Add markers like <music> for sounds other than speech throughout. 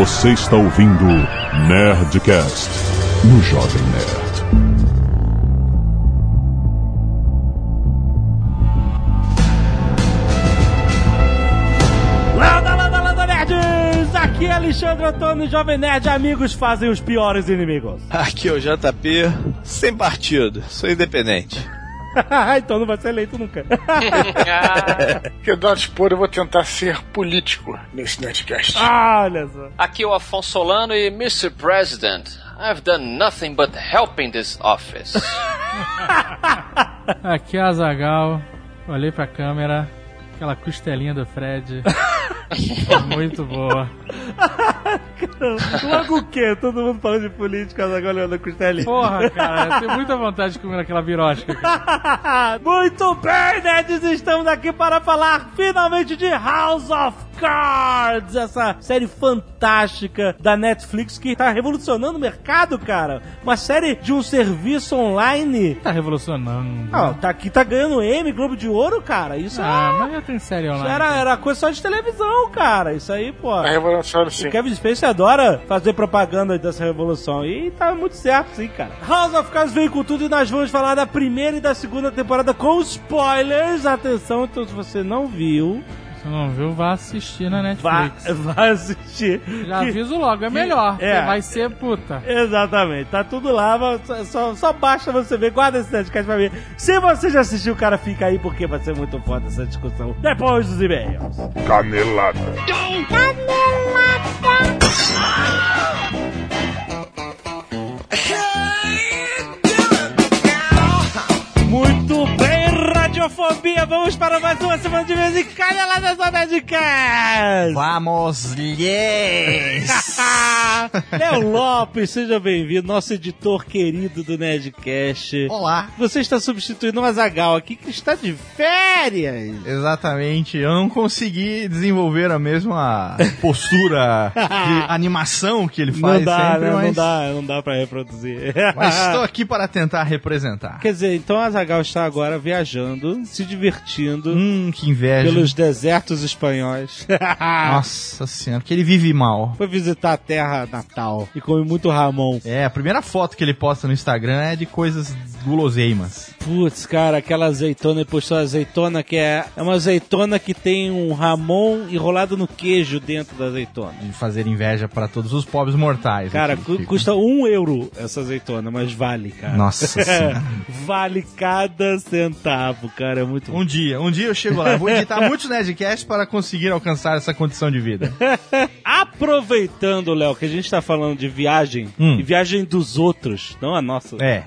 Você está ouvindo Nerdcast no Jovem Nerd. Landa, landa, landa, nerds! Aqui é Alexandre Antônio, Jovem Nerd. Amigos fazem os piores inimigos. Aqui é o JP, sem partido, sou independente. <laughs> então não vai ser eleito nunca. <laughs> Eduardo Spor, eu vou tentar ser político nesse Nerdcast. Ah, Olha só. Aqui é o Afonso Solano e Mr. President, I've done nothing but helping this office. <laughs> Aqui é a Azagal. Olhei pra câmera. Aquela costelinha do Fred. Muito boa. Logo o quê? Todo mundo falando de política, agora olhando a costelinha. Porra, cara, eu tenho muita vontade de comer aquela birosca. <laughs> Muito bem, nerds! Estamos aqui para falar finalmente de House of Cards, essa série fantástica da Netflix que tá revolucionando o mercado, cara. Uma série de um serviço online. Tá revolucionando. Ah, tá aqui, tá ganhando M, Globo de Ouro, cara. Isso, Ah, é- mas já tem série isso online. era, era coisa só de televisão, cara. Isso aí, pô. A revolução O sim. Kevin Spacey adora fazer propaganda dessa revolução. E tá muito certo, sim, cara. House of Cards veio com tudo e nós vamos falar da primeira e da segunda temporada com spoilers. Atenção, então se você não viu, Se não viu, vá assistir na vá, Netflix. <laughs> vá assistir. Já Que- aviso logo, é melhor. É. Vai ser puta. Exatamente, tá tudo lá, só, só, só basta você ver, guarda esse podcast pra ver. Se você já assistiu, cara, fica aí porque vai ser muito foda essa discussão depois dos e-mails. Canelada. Muito bem, Radiofobia, vamos para mais uma semana de vez em Caneladas da Nerdcast! Vamos, yes! <laughs> Léo Lopes, seja bem-vindo, nosso editor querido do Nerdcast. Olá, Você está substituindo o Azagal aqui, que está de férias. exatamente. Eu não consegui desenvolver a mesma postura de <laughs> animação que ele faz não dá, sempre, né? mas, não dá, não dá pra reproduzir. mas estou aqui para tentar representar. Quer dizer, então o Azagal está agora viajando, se divertindo Hum, que inveja. pelos desertos espanhóis. <laughs> Nossa senhora, que ele vive mal. Foi visitar a terra natal e come muito Ramon. É, a primeira foto que ele posta no Instagram é de coisas guloseimas. Putz, cara, aquela azeitona, postou a azeitona que é, é uma azeitona que tem um Ramon enrolado no queijo dentro da azeitona. De fazer inveja para todos os pobres mortais. Cara, cu- fica. custa um euro essa azeitona, mas vale, cara. Nossa <laughs> vale cada centavo, cara, é muito Um dia, um dia eu chego lá. Eu vou editar <laughs> muitos Nerdcasts para conseguir alcançar essa condição de vida. <laughs> Aproveitando, Léo, que a gente tá falando de viagem, Hum. e viagem dos outros, não a nossa. É,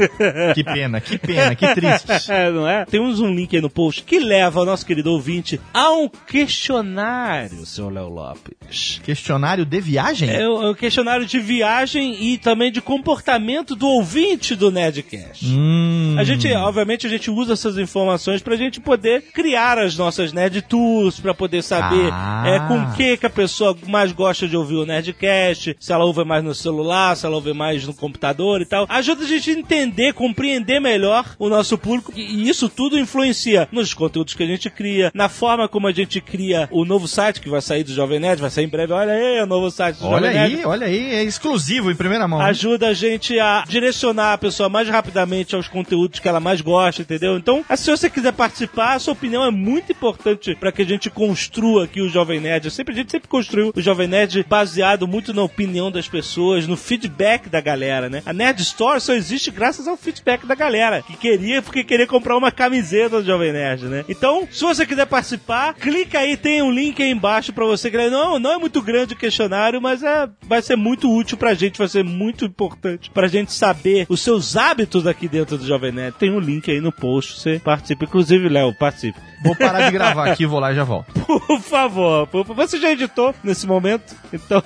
que pena, que pena, que triste. <laughs> É, não é? Temos um link aí no post que leva o nosso querido ouvinte a um questionário, seu Léo Lopes. Questionário de viagem? É um é um questionário de viagem e também de comportamento do ouvinte do Nerdcast. Hum. A gente, obviamente, a gente usa essas informações pra gente poder criar as nossas Nerd Tours, pra poder saber Ah. é, com que, que a pessoa mais gosta de ouvir o Nerdcast, se ela ouve mais no celular, se ela ouve mais no computador e tal. Ajuda a gente a entender, compreender melhor o nosso público e isso tudo influencia nos conteúdos que a gente cria, na forma como a gente cria o novo site que vai sair do Jovem Nerd, vai sair em breve. Olha aí, o novo site do Olha Jovem Nerd aí, olha aí, é exclusivo em primeira mão. ajuda a gente a direcionar a pessoa mais rapidamente aos conteúdos que ela mais gosta, entendeu? Então, se você quiser participar, a sua opinião é muito importante para que a gente construa aqui o Jovem Nerd. Sempre, a gente sempre construiu o Jovem Nerd baseado muito na opinião das pessoas, no feedback da galera, né? A Nerd Store só existe graças ao feedback da galera, que queria, porque queria comprar uma camiseta do Jovem Nerd, né? Então, se você quiser participar, clica aí, tem um link aí embaixo para você não, não é muito grande o questionário, mas é, vai ser muito útil pra gente, vai ser muito importante pra gente saber os seus hábitos aqui dentro do Jovem Nerd. Tem um link aí no post, você participa. Inclusive, Léo, participe. Vou parar de gravar <laughs> aqui, vou lá e já volto. Por favor, por favor. você já editou nesse momento, então,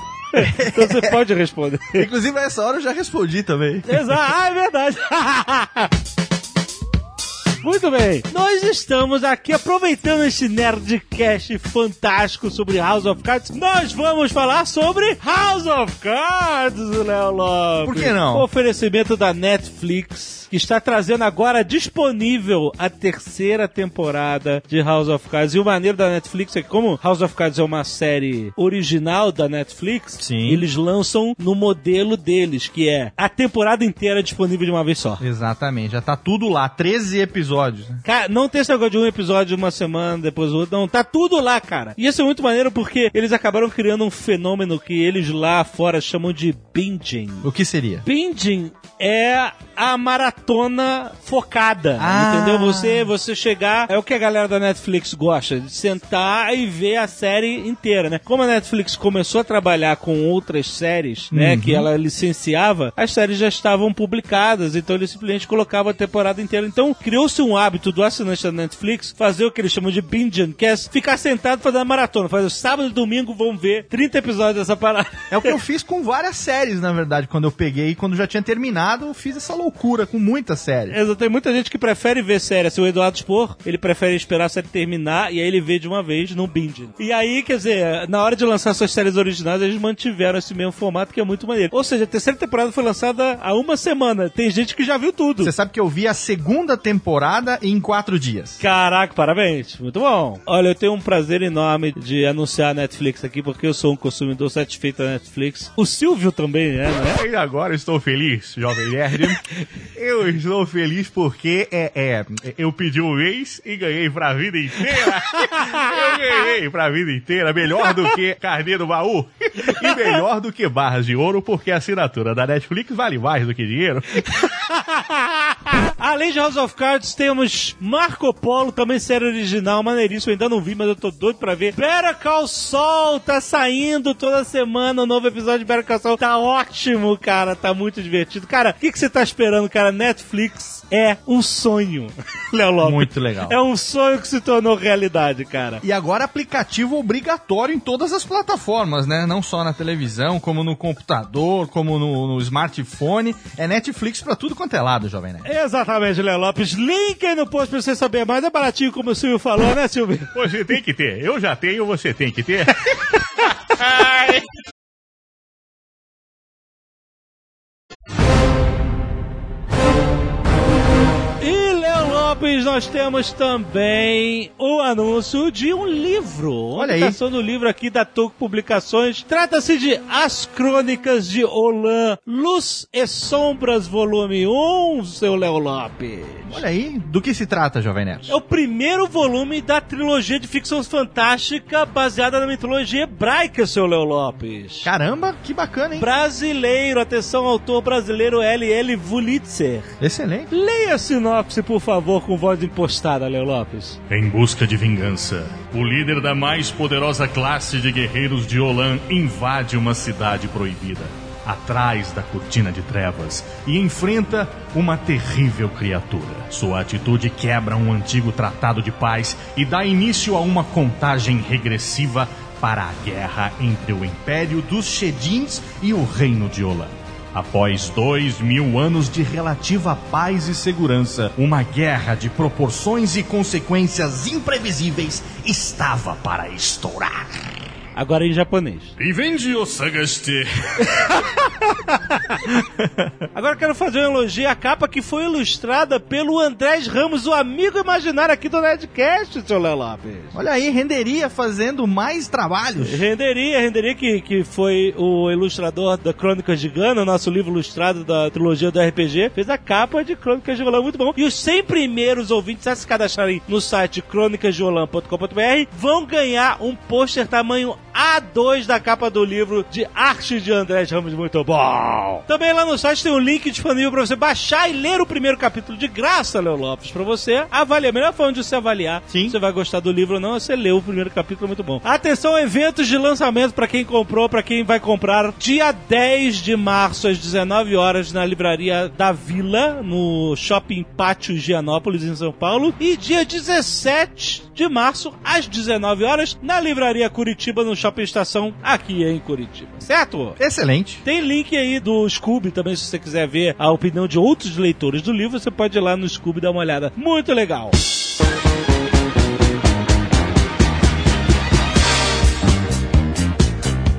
então você pode responder. Inclusive, a essa hora eu já respondi também. Exato, ah, é verdade. <laughs> Muito bem. Nós estamos aqui aproveitando este Nerdcast fantástico sobre House of Cards. Nós vamos falar sobre House of Cards, Léo Lopes. Por que não? O oferecimento da Netflix, que está trazendo agora disponível a terceira temporada de House of Cards. E o maneiro da Netflix é que, como House of Cards é uma série original da Netflix, Sim. eles lançam no modelo deles, que é a temporada inteira disponível de uma vez só. Exatamente, já tá tudo lá, 13 episódios. Né? Cara, não tem esse negócio de um episódio uma semana, depois o outro. Não, tá tudo lá, cara. E isso é muito maneiro porque eles acabaram criando um fenômeno que eles lá fora chamam de binging. O que seria? Binging é a maratona focada, Ah. entendeu? Você você chegar, é o que a galera da Netflix gosta, de sentar e ver a série inteira, né? Como a Netflix começou a trabalhar com outras séries, né, Uhum. que ela licenciava, as séries já estavam publicadas, então eles simplesmente colocavam a temporada inteira. Então criou-se um hábito do assinante da Netflix fazer o que eles chamam de que é ficar sentado fazendo maratona, fazer sábado e domingo vão ver 30 episódios dessa parada. <laughs> É o que eu fiz com várias séries, na verdade, quando eu peguei, quando já tinha terminado, eu fiz essa loucura com muitas séries. Exato, tem muita gente que prefere ver série. Assim, o Eduardo Spor, ele prefere esperar a série terminar e aí ele vê de uma vez no binge. E aí, quer dizer, na hora de lançar suas séries originais, eles mantiveram esse mesmo formato que é muito maneiro. Ou seja, a terceira temporada foi lançada há uma semana. Tem gente que já viu tudo. Você sabe que eu vi a segunda temporada em quatro dias. Caraca, parabéns. Muito bom. Olha, eu tenho um prazer enorme de anunciar a Netflix aqui, porque eu sou um consumidor satisfeito da Netflix. O Silvio também é, né? E agora estou feliz, Jovem Nerd. <laughs> eu estou feliz porque é, é, eu pedi um mês e ganhei pra vida inteira. <laughs> eu ganhei pra vida inteira, melhor do que carnê do baú e melhor do que barras de ouro, porque a assinatura da Netflix vale mais do que dinheiro. <laughs> Além de House of Cards, temos Marco Polo, também série original, maneiríssimo. Eu ainda não vi, mas eu tô doido pra ver. Better Call Saul, tá saindo toda semana um novo episódio de Better Call Saul. Tá ótimo, cara, tá muito divertido. Cara, o que, que você tá esperando, cara? Netflix é um sonho, <laughs> Léo Lopes. Muito legal. É um sonho que se tornou realidade, cara. E agora aplicativo obrigatório em todas as plataformas, né? Não só na televisão, como no computador, como no, no smartphone. É Netflix pra tudo quanto é lado, Jovem Nerd. Exatamente, Léo Lopes. Link aí no post pra você saber mais. É baratinho, como o Silvio falou, né, Silvio? Você tem que ter. Eu já tenho, você tem que ter. <laughs> <laughs> E, Lopes, nós temos também o anúncio de um livro. Olha aí. Publicação do livro aqui da Toco Publicações. Trata-se de As Crônicas de Olan, Luz e Sombras, volume 1, seu Léo Lopes. Olha aí, do que se trata, Jovem Nerd? É o primeiro volume da trilogia de ficção fantástica baseada na mitologia hebraica, seu Léo Lopes. Caramba, que bacana, hein? Brasileiro, atenção, autor brasileiro L.L. Vulitzer. Excelente. Leia a sinopse, por favor, com voz impostada, Léo Lopes. Em busca de vingança, o líder da mais poderosa classe de guerreiros de Olan invade uma cidade proibida, atrás da cortina de trevas, e enfrenta uma terrível criatura. Sua atitude quebra um antigo tratado de paz e dá início a uma contagem regressiva para a guerra entre o Império dos Shedins e o Reino de Olan. Após dois mil anos de relativa paz e segurança, uma guerra de proporções e consequências imprevisíveis estava para estourar. Agora em japonês. <laughs> Invendi o Sagaste. <laughs> Agora eu quero fazer um elogio à capa que foi ilustrada pelo Andrés Ramos, o amigo imaginário aqui do Nerdcast, seu Léo Lopes. Olha aí, renderia fazendo mais trabalhos. Renderia, Renderia que, que foi o ilustrador da Crônicas de Gana, nosso livro ilustrado da trilogia do RPG, fez a capa de Crônicas de Roland, muito bom. E os 100 primeiros ouvintes a se cadastrarem no site crônicasdeolan.com.br vão ganhar um pôster tamanho A2 da capa do livro de arte de Andrés Ramos, muito bom. Também lá no site tem um link disponível para você baixar e ler o primeiro capítulo de graça, Léo Lopes, para você avaliar. A melhor forma de você avaliar Sim. se você vai gostar do livro ou não, é você ler o primeiro capítulo, muito bom. Atenção, eventos de lançamento para quem comprou, para quem vai comprar. Dia 10 de março, às 19 horas, na livraria da Vila, no Shopping Pátio Gianópolis, em São Paulo. E dia 17 de março, às 19 horas, na Livraria Curitiba, no Shopping Estação, aqui em Curitiba. Certo? Excelente. Tem link aí do Scooby também, se você quiser ver a opinião de outros leitores do livro, você pode ir lá no Scooby dar uma olhada. Muito legal.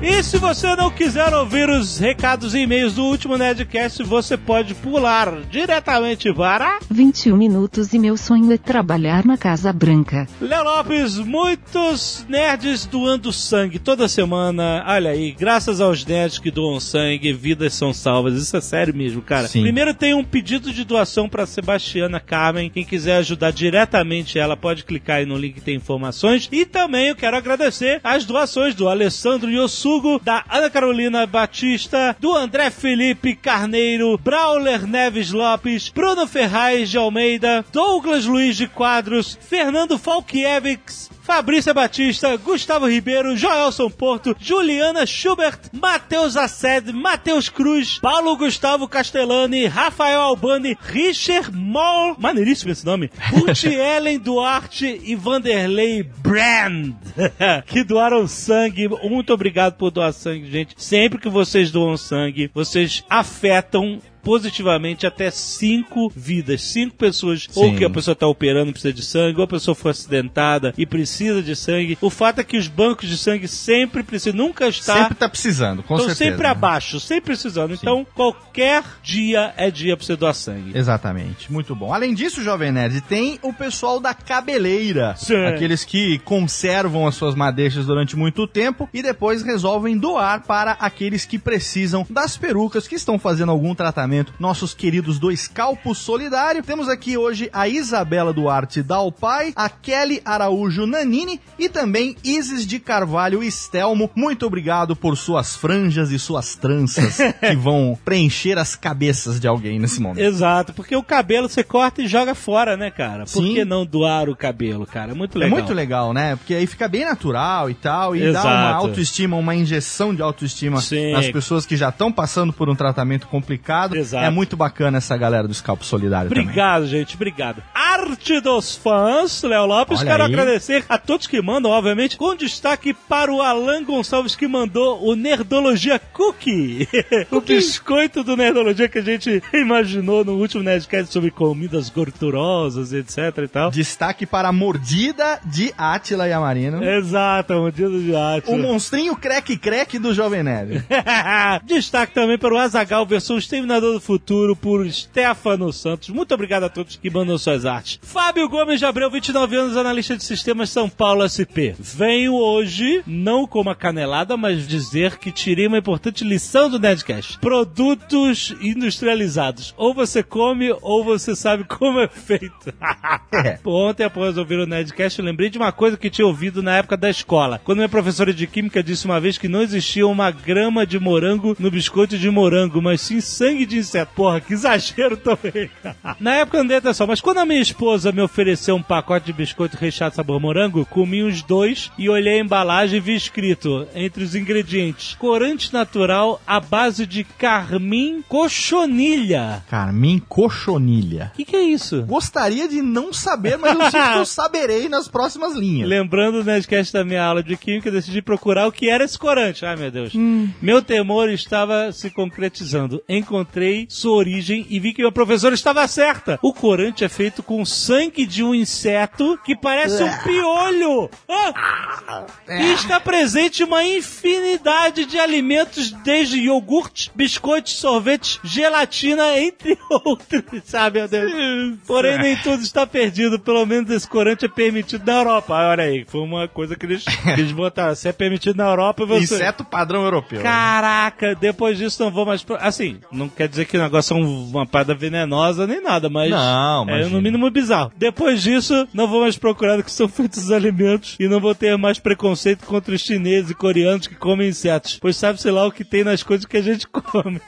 E se você não quiser ouvir os recados e e-mails do último Nerdcast, você pode pular diretamente para 21 minutos e meu sonho é trabalhar na Casa Branca. Léo Lopes, muitos nerds doando sangue toda semana. Olha aí, graças aos nerds que doam sangue, vidas são salvas. Isso é sério mesmo, cara. Sim. Primeiro tem um pedido de doação para Sebastiana Carmen. Quem quiser ajudar diretamente ela, pode clicar aí no link que tem informações. E também eu quero agradecer as doações do Alessandro Yossugo, da Ana Carolina Batista, do André Felipe Carneiro, Brauler Neves Lopes, Bruno Ferraz de Almeida, Douglas Luiz de Quadros, Fernando Falkiewicz, Fabrícia Batista, Gustavo Ribeiro, Joelson Porto, Juliana Schubert, Matheus Assed, Matheus Cruz, Paulo Gustavo Castellani, Rafael Albani, Richard Moll, maneiríssimo esse nome, <laughs> Ruth Ellen Duarte e Vanderlei Brand, <laughs> que doaram sangue. Muito obrigado por doar sangue, gente. Sempre que vocês doam sangue, vocês afetam positivamente até cinco vidas, cinco pessoas, ou Sim. que a pessoa está operando e precisa de sangue, ou a pessoa foi acidentada e precisa de sangue. O fato é que os bancos de sangue sempre precisam, nunca está Sempre tá precisando, com estão certeza. sempre abaixo, sempre precisando. Então, qualquer dia é dia pra você doar sangue. Exatamente, muito bom. Além disso, Jovem Nerd, tem o pessoal da cabeleira. Sim. Aqueles que conservam as suas madeixas durante muito tempo e depois resolvem doar para aqueles que precisam das perucas, que estão fazendo algum tratamento. Nossos queridos do Escalpo Solidário. Temos aqui hoje a Isabela Duarte Dalpai, a Kelly Araújo Nanini e também Isis de Carvalho Estelmo. Muito obrigado por suas franjas e suas tranças <laughs> que vão preencher as cabeças de alguém nesse momento. Exato, porque o cabelo você corta e joga fora, né, cara? Por Sim. que não doar o cabelo, cara? É muito É legal. muito legal, né? Porque aí fica bem natural e tal, e dá Exato. uma autoestima, uma injeção de autoestima Sim. nas pessoas que já estão passando por um tratamento complicado. Exato. É muito bacana essa galera do Scalpo Solidário também. Obrigado, gente, obrigado. Arte dos fãs, Léo Lopes. Olha Quero aí. agradecer a todos que mandam, obviamente, com destaque para o Alan Gonçalves que mandou o Nerdologia Cookie. <laughs> o biscoito do Nerdologia que a gente imaginou no último Nerdcast sobre comidas gordurosas, etc e tal. Destaque para a mordida de Átila Yamarino. Exato, um dia de arte. O monstrinho creque-creque do Jovem Nerd. <laughs> Destaque também para o Azagal versão Exterminador do Futuro por Stefano Santos. Muito obrigado a todos que mandam suas artes. Fábio Gomes de Abreu, 29 anos, analista de sistemas São Paulo SP. Venho hoje, não como a canelada, mas dizer que tirei uma importante lição do Nerdcast. Produtos industrializados. Ou você come, ou você sabe <laughs> como é feito. É. <laughs> Ontem, após ouvir o Nerdcast, eu lembrei de uma coisa que tinha ouvido na época da escola. Quando minha professora de química disse uma vez que não existia uma grama de morango no biscoito de morango, mas sim sangue de inseto. Porra, que exagero também. <laughs> na época eu não dei atenção, mas quando a minha esposa me ofereceu um pacote de biscoito recheado sabor morango, comi uns dois e olhei a embalagem e vi escrito, entre os ingredientes, corante natural à base de carmim cochonilha. Carmim Cochonilha. O que, que é isso? Gostaria de não saber, mas eu sinto que eu <laughs> saberei nas próximas linhas. Lembrando o Nerdcast da minha aula de Química, decidi procurar o que era esse corante. Ai, meu Deus. Meu temor estava se concretizando. Encontrei sua origem e vi que meu professor estava certa. O corante é feito com sangue de um inseto que parece um piolho. Ah! E está presente uma infinidade de alimentos, desde iogurte, biscoitos, sorvetes, gelatina, entre <laughs> outros. Sabe, meu Deus? Porém, nem tudo está perdido. Pelo menos esse corante é permitido na Europa. Ah, Olha aí, foi uma coisa que eles, que eles botaram. Se é permitido na Europa, você... Inseto padrão europeu. Caraca, depois disso não vou mais. Assim, não quer dizer que o negócio é um- uma parada venenosa nem nada, mas. Não, É no mínimo bizarro. Depois disso, não vou mais procurar do que são <laughs> feitos os alimentos e não vou ter mais preconceito contra os chineses e coreanos que comem insetos. Pois sabe-se lá o que tem nas coisas que a gente <laughs> come.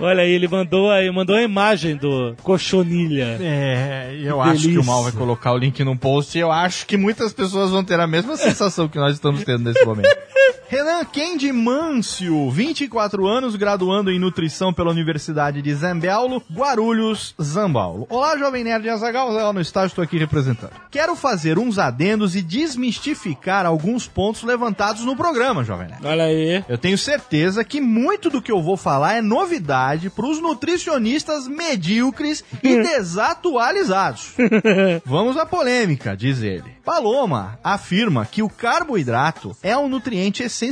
Olha aí, ele mandou aí, mandou a imagem do cochonilha. É, eu Que acho que o. Mal vai colocar o link no post e eu acho que muitas pessoas vão ter a mesma sensação que nós estamos tendo nesse momento. <laughs> Renan Kendi Mâncio, 24 anos, graduando em nutrição pela Universidade de Zambaulo, Guarulhos, Zambaulo. Olá, Jovem Nerd Azagal, Azaghal no estágio, estou aqui representando. Quero fazer uns adendos e desmistificar alguns pontos levantados no programa, Jovem Nerd. Olha aí. Eu tenho certeza que muito do que eu vou falar é novidade para os nutricionistas medíocres e <laughs> desatualizados. <laughs> Vamos à polêmica, diz ele. Paloma afirma que o carboidrato é um nutriente essencial,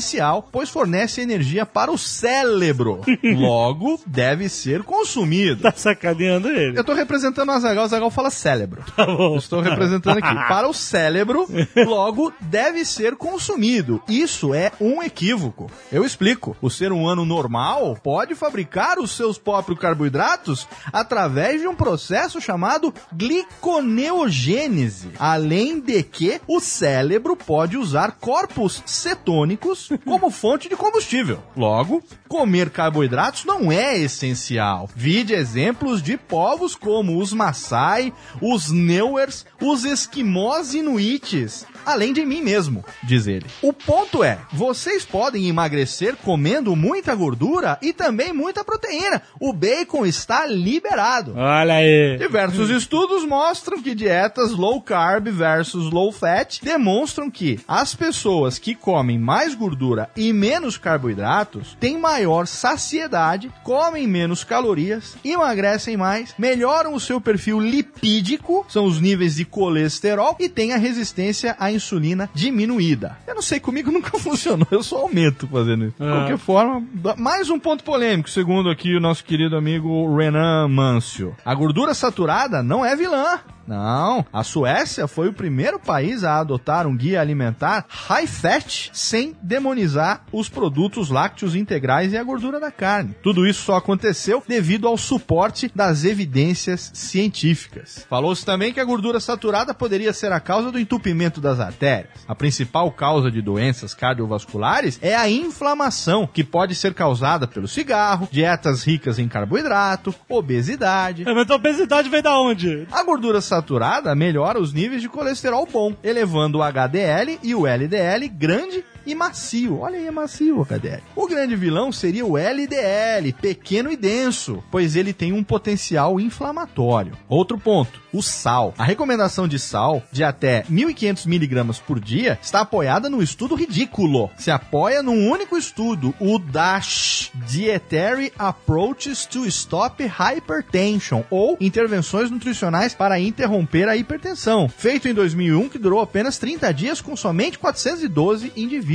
pois fornece energia para o cérebro. <laughs> Logo, deve ser consumido. Tá sacaneando ele. Eu tô representando o Azagal, o Azagal fala cérebro. Tá bom. Estou representando aqui. <laughs> Para o cérebro, logo, deve ser consumido. Isso é um equívoco. Eu explico. O ser humano normal pode fabricar os seus próprios carboidratos através de um processo chamado gliconeogênese. Além de que o cérebro pode usar corpos cetônicos como fonte de combustível. Logo, comer carboidratos não é essencial. Vide exemplos de povos como os Maasai, os Neuers, os Esquimós inuites, além de mim mesmo, diz ele. O ponto é, vocês podem emagrecer comendo muita gordura e também muita proteína. O bacon está liberado. Olha aí. Diversos estudos mostram que dietas low carb versus low fat demonstram que as pessoas que comem mais gordura e menos carboidratos têm maior saciedade, comem menos calorias, emagrecem mais, melhoram o seu perfil lipídico, são os níveis de colesterol e têm a resistência à insulina diminuída. Eu não sei, comigo <laughs> nunca funcionou, eu só aumento fazendo isso. De Ah. qualquer forma, mais um ponto polêmico, segundo aqui o nosso querido amigo Renan Mancio. A gordura saturada não é vilã. Não, a Suécia foi o primeiro país a adotar um guia alimentar high fat sem demonizar os produtos lácteos integrais e a gordura da carne. Tudo isso só aconteceu devido ao suporte das evidências científicas. Falou-se também que a gordura saturada poderia ser a causa do entupimento das artérias. A principal causa de doenças cardiovasculares é a inflamação, que pode ser causada pelo cigarro, dietas ricas em carboidrato, obesidade, É, Mas a obesidade veio da onde? a gordura saturada melhora os níveis de colesterol bom, elevando o HDL e o LDL grande e macio. Olha aí, é macio HDL. O grande vilão seria o LDL, pequeno e denso, pois ele tem um potencial inflamatório. Outro ponto, o sal. A recomendação de sal de até 1.500 miligramas por dia está apoiada num estudo ridículo. Se apoia num único estudo, o DASH, Dietary Approaches to Stop Hypertension, ou Intervenções Nutricionais para Interromper a Hipertensão, feito em 2001, que durou apenas 30 dias com somente 412 indivíduos.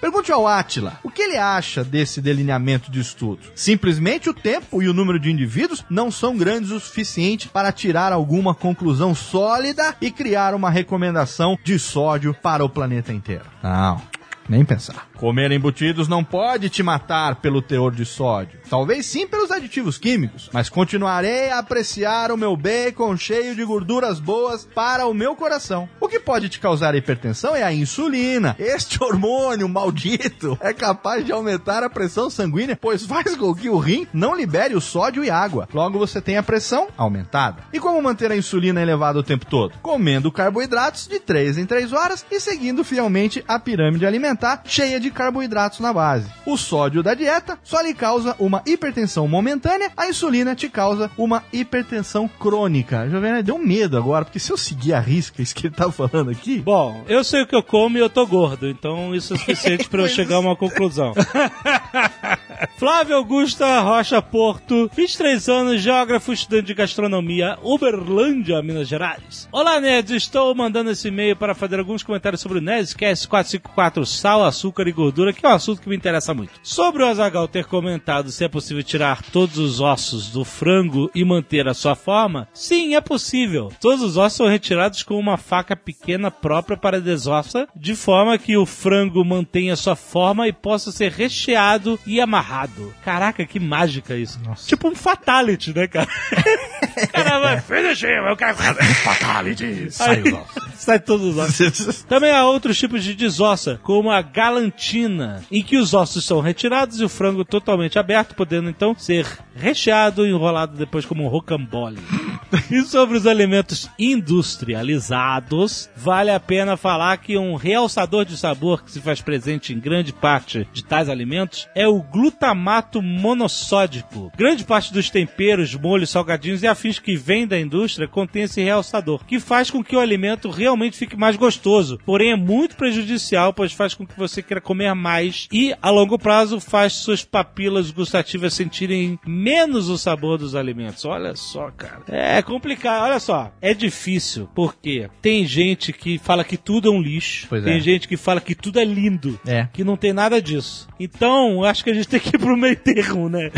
Pergunte ao Atila, o que ele acha desse delineamento de estudo? Simplesmente o tempo e o número de indivíduos não são grandes o suficiente para tirar alguma conclusão sólida e criar uma recomendação de sódio para o planeta inteiro. Não. Nem pensar. Comer embutidos não pode te matar pelo teor de sódio. Talvez sim pelos aditivos químicos, mas continuarei a apreciar o meu bacon cheio de gorduras boas para o meu coração. O que pode te causar hipertensão é a insulina. Este <laughs> hormônio maldito é capaz de aumentar a pressão sanguínea, pois faz com que o rim não libere o sódio e água. Logo você tem a pressão aumentada. E como manter a insulina elevada o tempo todo? Comendo carboidratos de 3 em 3 horas e seguindo fielmente a pirâmide alimentar cheia de carboidratos na base. O sódio da dieta só lhe causa uma hipertensão momentânea, a insulina te causa uma hipertensão crônica. Jovem, deu medo agora, porque se eu seguir a risca <laughs> isso que ele tá falando aqui, Bom, eu sei o que eu como e eu tô gordo, então isso é <laughs> suficiente pra eu chegar a uma conclusão. <laughs> Flávio Augusta Rocha Porto, 23 anos, geógrafo, estudante de gastronomia, Uberlândia, Minas Gerais. Olá, nerds, estou mandando esse e-mail para fazer alguns comentários sobre o Nerdcast 454 Sal, Açúcar e Gordura, que é um assunto que me interessa muito. Sobre o Azagal ter comentado se é possível tirar todos os ossos do frango e manter a sua forma, sim, é possível. Todos os ossos são retirados com uma faca pequena própria para desossa, de forma que o frango mantenha sua forma e possa ser recheado e amarrado. Caraca, que mágica isso. Tipo um fatality, né, cara? <laughs> cara vai, finish him, eu quero... fatality, sai Aí, sai todos os ossos. <laughs> Também há outros tipos de desossa, como a em que os ossos são retirados e o frango totalmente aberto, podendo então ser recheado e enrolado depois como um rocambole. <laughs> E sobre os alimentos industrializados, vale a pena falar que um realçador de sabor que se faz presente em grande parte de tais alimentos é o glutamato monossódico. Grande parte dos temperos, molhos, salgadinhos e afins que vêm da indústria contém esse realçador, que faz com que o alimento realmente fique mais gostoso. Porém, é muito prejudicial, pois faz com que você queira comer mais e, a longo prazo, faz suas papilas gustativas sentirem menos o sabor dos alimentos. Olha só, cara. É complicado. Olha só. É difícil, porque tem gente que fala que tudo é um lixo. Pois tem é. gente que fala que tudo é lindo. É. Que não tem nada disso. Então, eu acho que a gente tem que ir pro meio termo, né?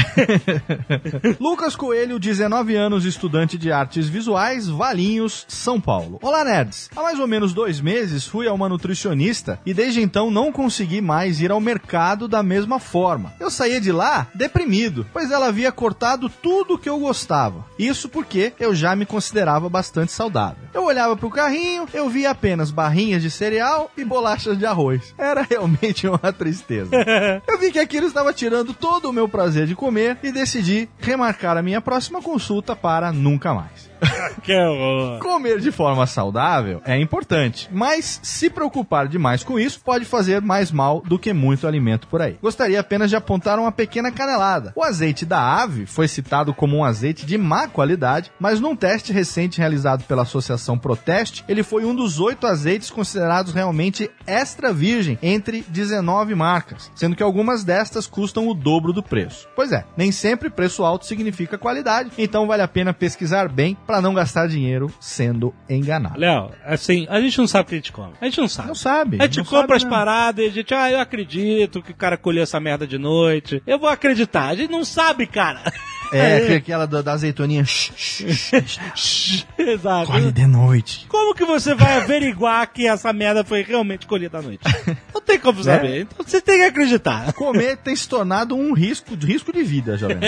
<laughs> Lucas Coelho, 19 anos, estudante de artes visuais, Valinhos, São Paulo. Olá, nerds! Há mais ou menos dois meses fui a uma nutricionista e desde então não consegui mais ir ao mercado da mesma forma. Eu saía de lá deprimido, pois ela havia cortado tudo que eu gostava. Isso porque eu já me considerava bastante saudável. Eu olhava pro carrinho, eu via apenas barrinhas de cereal e bolachas de arroz. Era realmente <laughs> uma tristeza. Eu vi que aquilo estava tirando todo o meu prazer de comer e decidi remarcar a minha próxima consulta para nunca mais. <laughs> que. Comer de forma saudável é importante, mas se preocupar demais com isso pode fazer mais mal do que muito alimento por aí. Gostaria apenas de apontar uma pequena canelada. O azeite da ave foi citado como um azeite de má qualidade, mas num teste recente realizado pela Associação Proteste, ele foi um dos oito azeites considerados realmente extra virgem entre 19 marcas, sendo que algumas destas custam o dobro do preço. Pois é, nem sempre preço alto significa qualidade, então vale a pena pesquisar bem para não gastar dinheiro sendo enganado. Léo, assim, a gente não sabe o que a gente come. A gente não sabe. Não sabe. A gente não compra as paradas e a gente, ah, eu acredito que o cara colheu essa merda de noite. Eu vou acreditar. A gente não sabe, cara. É, <laughs> que aquela da, da azeitoninha. <laughs> Exato. Colhe de noite. Como que você vai averiguar que essa merda foi realmente colhida à noite? Não tem como <laughs> saber. Então você tem que acreditar. Comer tem se tornado um risco, de risco de vida, jovem.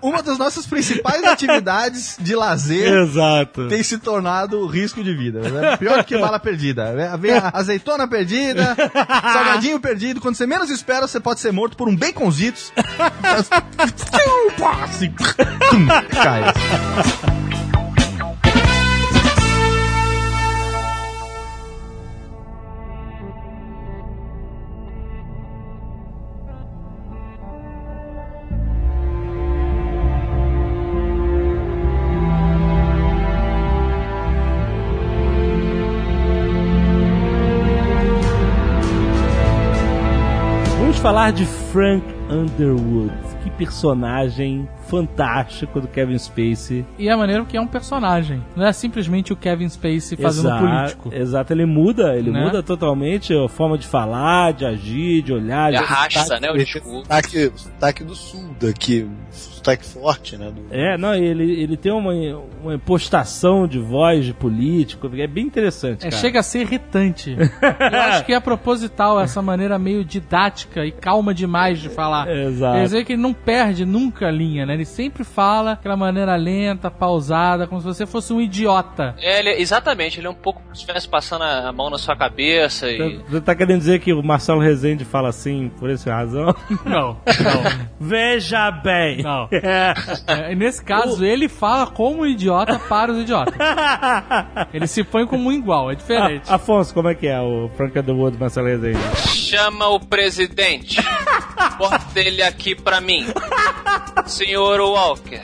Uma das nossas principais atividades de lazer Exato. tem se tornado risco de vida. né? Pior que bala perdida. Vem a azeitona perdida, <laughs> salgadinho perdido. Quando você menos espera, você pode ser morto por um baconzitos. <laughs> Assim, Cai. Falar de Frank Underwood. Que personagem fantástico do Kevin Spacey. E a maneira que é um personagem. Não é simplesmente o Kevin Spacey fazendo Exato, político. Exato, ele muda, ele Né? muda totalmente a forma de falar, de agir, de olhar. Ele de arrasta, né, o discurso. sotaque, sotaque do sul daqui, sotaque forte, né? do- É, não, ele, ele tem uma, uma impostação de voz de político, é bem interessante. É, cara. chega a ser irritante. Eu acho que é proposital essa maneira meio didática e calma demais de falar. <laughs> Exato. Quer dizer que ele não perde nunca a linha, né? Ele sempre fala aquela maneira lenta, pausada, como se você fosse um idiota. É, ele- exatamente, ele é um pouco como se estivesse passando a mão na sua cabeça e. Você tá querendo dizer que o Marcelo Rezende fala assim por essa razão? Não, não, <laughs> Veja bem! não. <laughs> É, nesse caso, ele fala como um idiota para os idiotas. <laughs> Ele se põe como um igual, é diferente. Ah, Afonso, como é que é o Frank Underwood Marcelo Rezende? Chama o presidente. Bota ele aqui pra mim. Senhor Walker,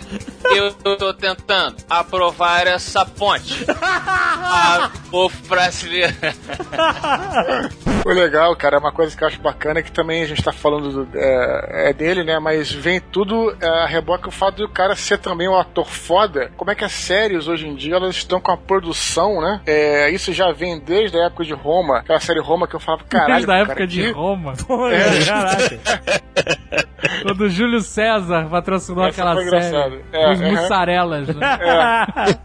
eu tô tentando aprovar essa ponte. A povo brasileiro. Foi legal, cara. É uma coisa que eu acho bacana é que também a gente tá falando do- é, é dele, né? Mas vem tudo é, a reboque o fato do cara ser também um ator foda. Como é que as séries hoje em dia elas estão com a produção, né? É, isso já vem desde a época de Roma, aquela série Roma que eu falava, caralho, Desde a cara, época de que- Roma, <laughs> Pô, É. caraca. <laughs> quando o Júlio César patrocinou Essa aquela série. É, os aham. mussarelas, né?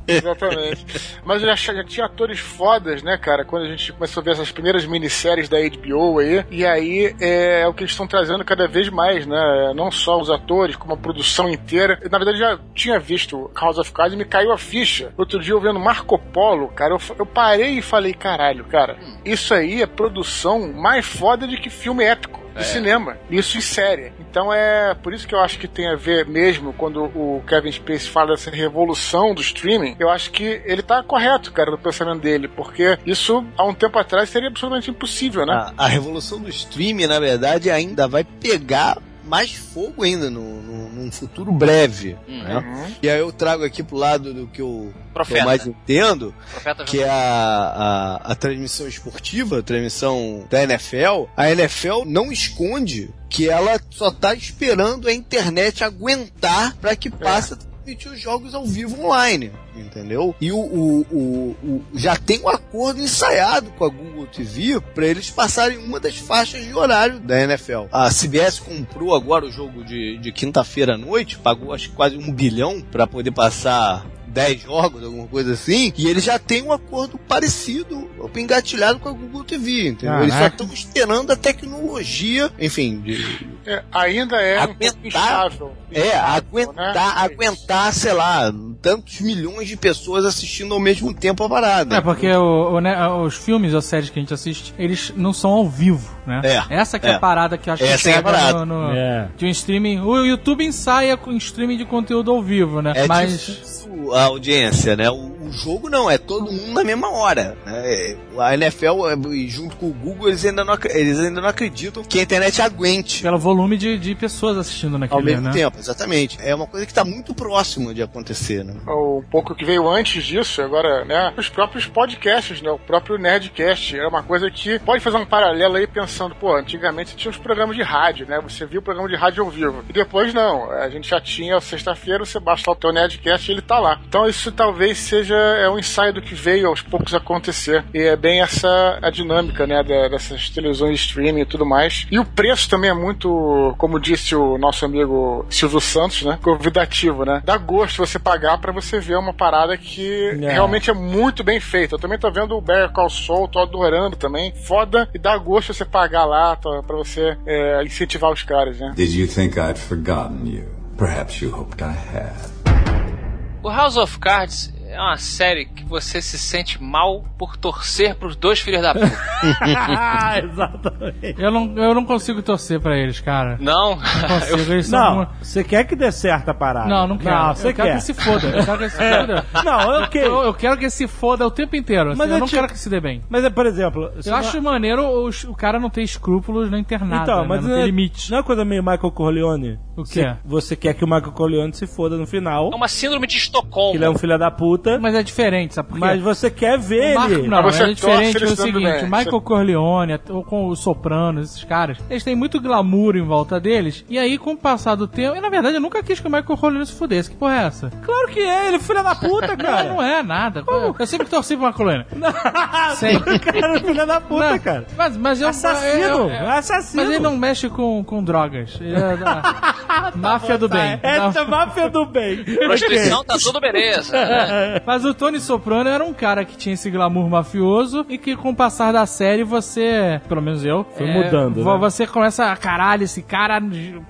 É, exatamente. Mas já, já tinha atores fodas, né, cara? Quando a gente começou a ver essas primeiras minisséries da HBO aí. E aí é, o que eles estão trazendo cada vez mais, né? Não só os atores, como a produção inteira. Na verdade, já tinha visto House of Cards e me caiu a ficha. Outro dia eu vendo Marco Polo, cara, eu, eu parei e falei, caralho, cara, isso aí é produção mais foda de que filme épico. de cinema. Isso em série. Então é por isso que eu acho que tem a ver mesmo quando o Kevin Space fala dessa revolução do streaming. Eu acho que ele tá correto, cara, no pensamento dele, porque isso há um tempo atrás seria absolutamente impossível, né? A, a revolução do streaming, na verdade, ainda vai pegar mais fogo ainda no, no, num futuro breve. Né? E aí eu trago aqui pro lado do que eu, que eu mais entendo, Profeta que é a, a, a transmissão esportiva, a transmissão da NFL. A NFL não esconde que ela só tá esperando a internet aguentar para que passe a transmitir os jogos ao vivo online, entendeu? E o, o- o- o- já tem um acordo ensaiado com a Google TV para eles passarem uma das faixas de horário da NFL. A CBS comprou agora o jogo de, de quinta-feira à noite, pagou acho que quase um bilhão para poder passar 10 jogos, alguma coisa assim, e eles já têm um acordo parecido, engatilhado com a Google TV, entendeu? Eles só estão esperando a tecnologia, enfim, de, É, ainda é um pouco Aguentar. instável. é, Instável, aguentar, né? aguentar, sei lá, tantos milhões de pessoas assistindo ao mesmo tempo a parada. É, porque o- o, né, os filmes ou séries que a gente assiste, eles não são ao vivo, né? É, Essa que é, é. a parada que eu acho Essa que é a parada. no, no- É. de um streaming. O YouTube ensaia com streaming de conteúdo ao vivo, né? É Mas difuso a audiência, né? O, o jogo não, é todo mundo na mesma hora. né? A NFL, é, e junto com o Google, eles ainda, não, eles ainda não acreditam que a internet aguente. pelo volume de, de pessoas assistindo Ao naquele, mesmo né? tempo, exatamente. É uma coisa que está muito próxima de acontecer, né? um pouco que veio antes disso, agora, né? Os próprios podcasts, né? O próprio Nerdcast. Era uma coisa que pode fazer um paralelo aí pensando, pô, antigamente tinha os programas de rádio, né? Você via o programa de rádio ao vivo. E depois não. A gente já tinha sexta-feira, você baixa lá o teu Nerdcast e ele tá lá. Então isso talvez seja é um ensaio do que veio aos poucos acontecer. E é bem essa a dinâmica, né? dessas televisões de streaming e tudo mais. E o preço também é muito, como disse o nosso amigo Silvio Santos, né? Convidativo, né? Dá gosto você pagar pra você ver uma parada que É. realmente é muito bem feita. Eu também tô vendo o Bear Call Saul, tô adorando também. Foda e dá gosto você pagar lá pra você é, incentivar os caras, né? Did you think I'd forgotten you? Perhaps you hoped I had. O House of Cards é uma série que você se sente mal por torcer pros dois filhos da puta. <laughs> <laughs> Exatamente. Eu não, eu não consigo torcer pra eles, cara. Não? Não consigo, eles são Não, você quer que dê certo a parada? Não, não quero. Não, você eu quero quer. que se foda. Eu quero que ele se <laughs> foda. Não, eu Eu, eu quero que ele se foda o tempo inteiro. assim, Mas eu eu não te- quero que se dê bem. Mas é, por exemplo... se Eu não- acho maneiro os- o cara não ter escrúpulos nem ter nada. Então, né? mas não não ter é, limite. não é coisa meio Michael Corleone? O quê? Você, você quer que o Michael Corleone se foda no final, É uma síndrome de que Estocolmo. ele é um filho da puta, Mas é diferente, sabe por quê? mas você quer ver O Marco- ele. não, Mas você é diferente pelo dando seguinte, bem. o Michael Corleone, ou com os Sopranos, esses caras, eles têm muito glamour em volta deles, e aí com o passar do tempo, e na verdade eu nunca quis que o Michael Corleone se fudesse, que porra é essa? Claro que é, ele é filho da puta, Não, cara. não é nada. Eu sempre torci pro Michael Corleone. <laughs> Sempre. cara é filho da puta, Não, cara. Mas, mas eu, Assassino, eu- eu- é assassino. Mas ele não mexe com, com drogas. Ele é da <laughs> máfia do bem. É Da- da máfia do bem. Prostituição tá <laughs> tudo beleza. né? <laughs> Mas o Tony Soprano era um cara que tinha esse glamour mafioso e que com o passar da série você, pelo menos eu, Foi mudando, vo- né? Você começa a caralho, esse cara,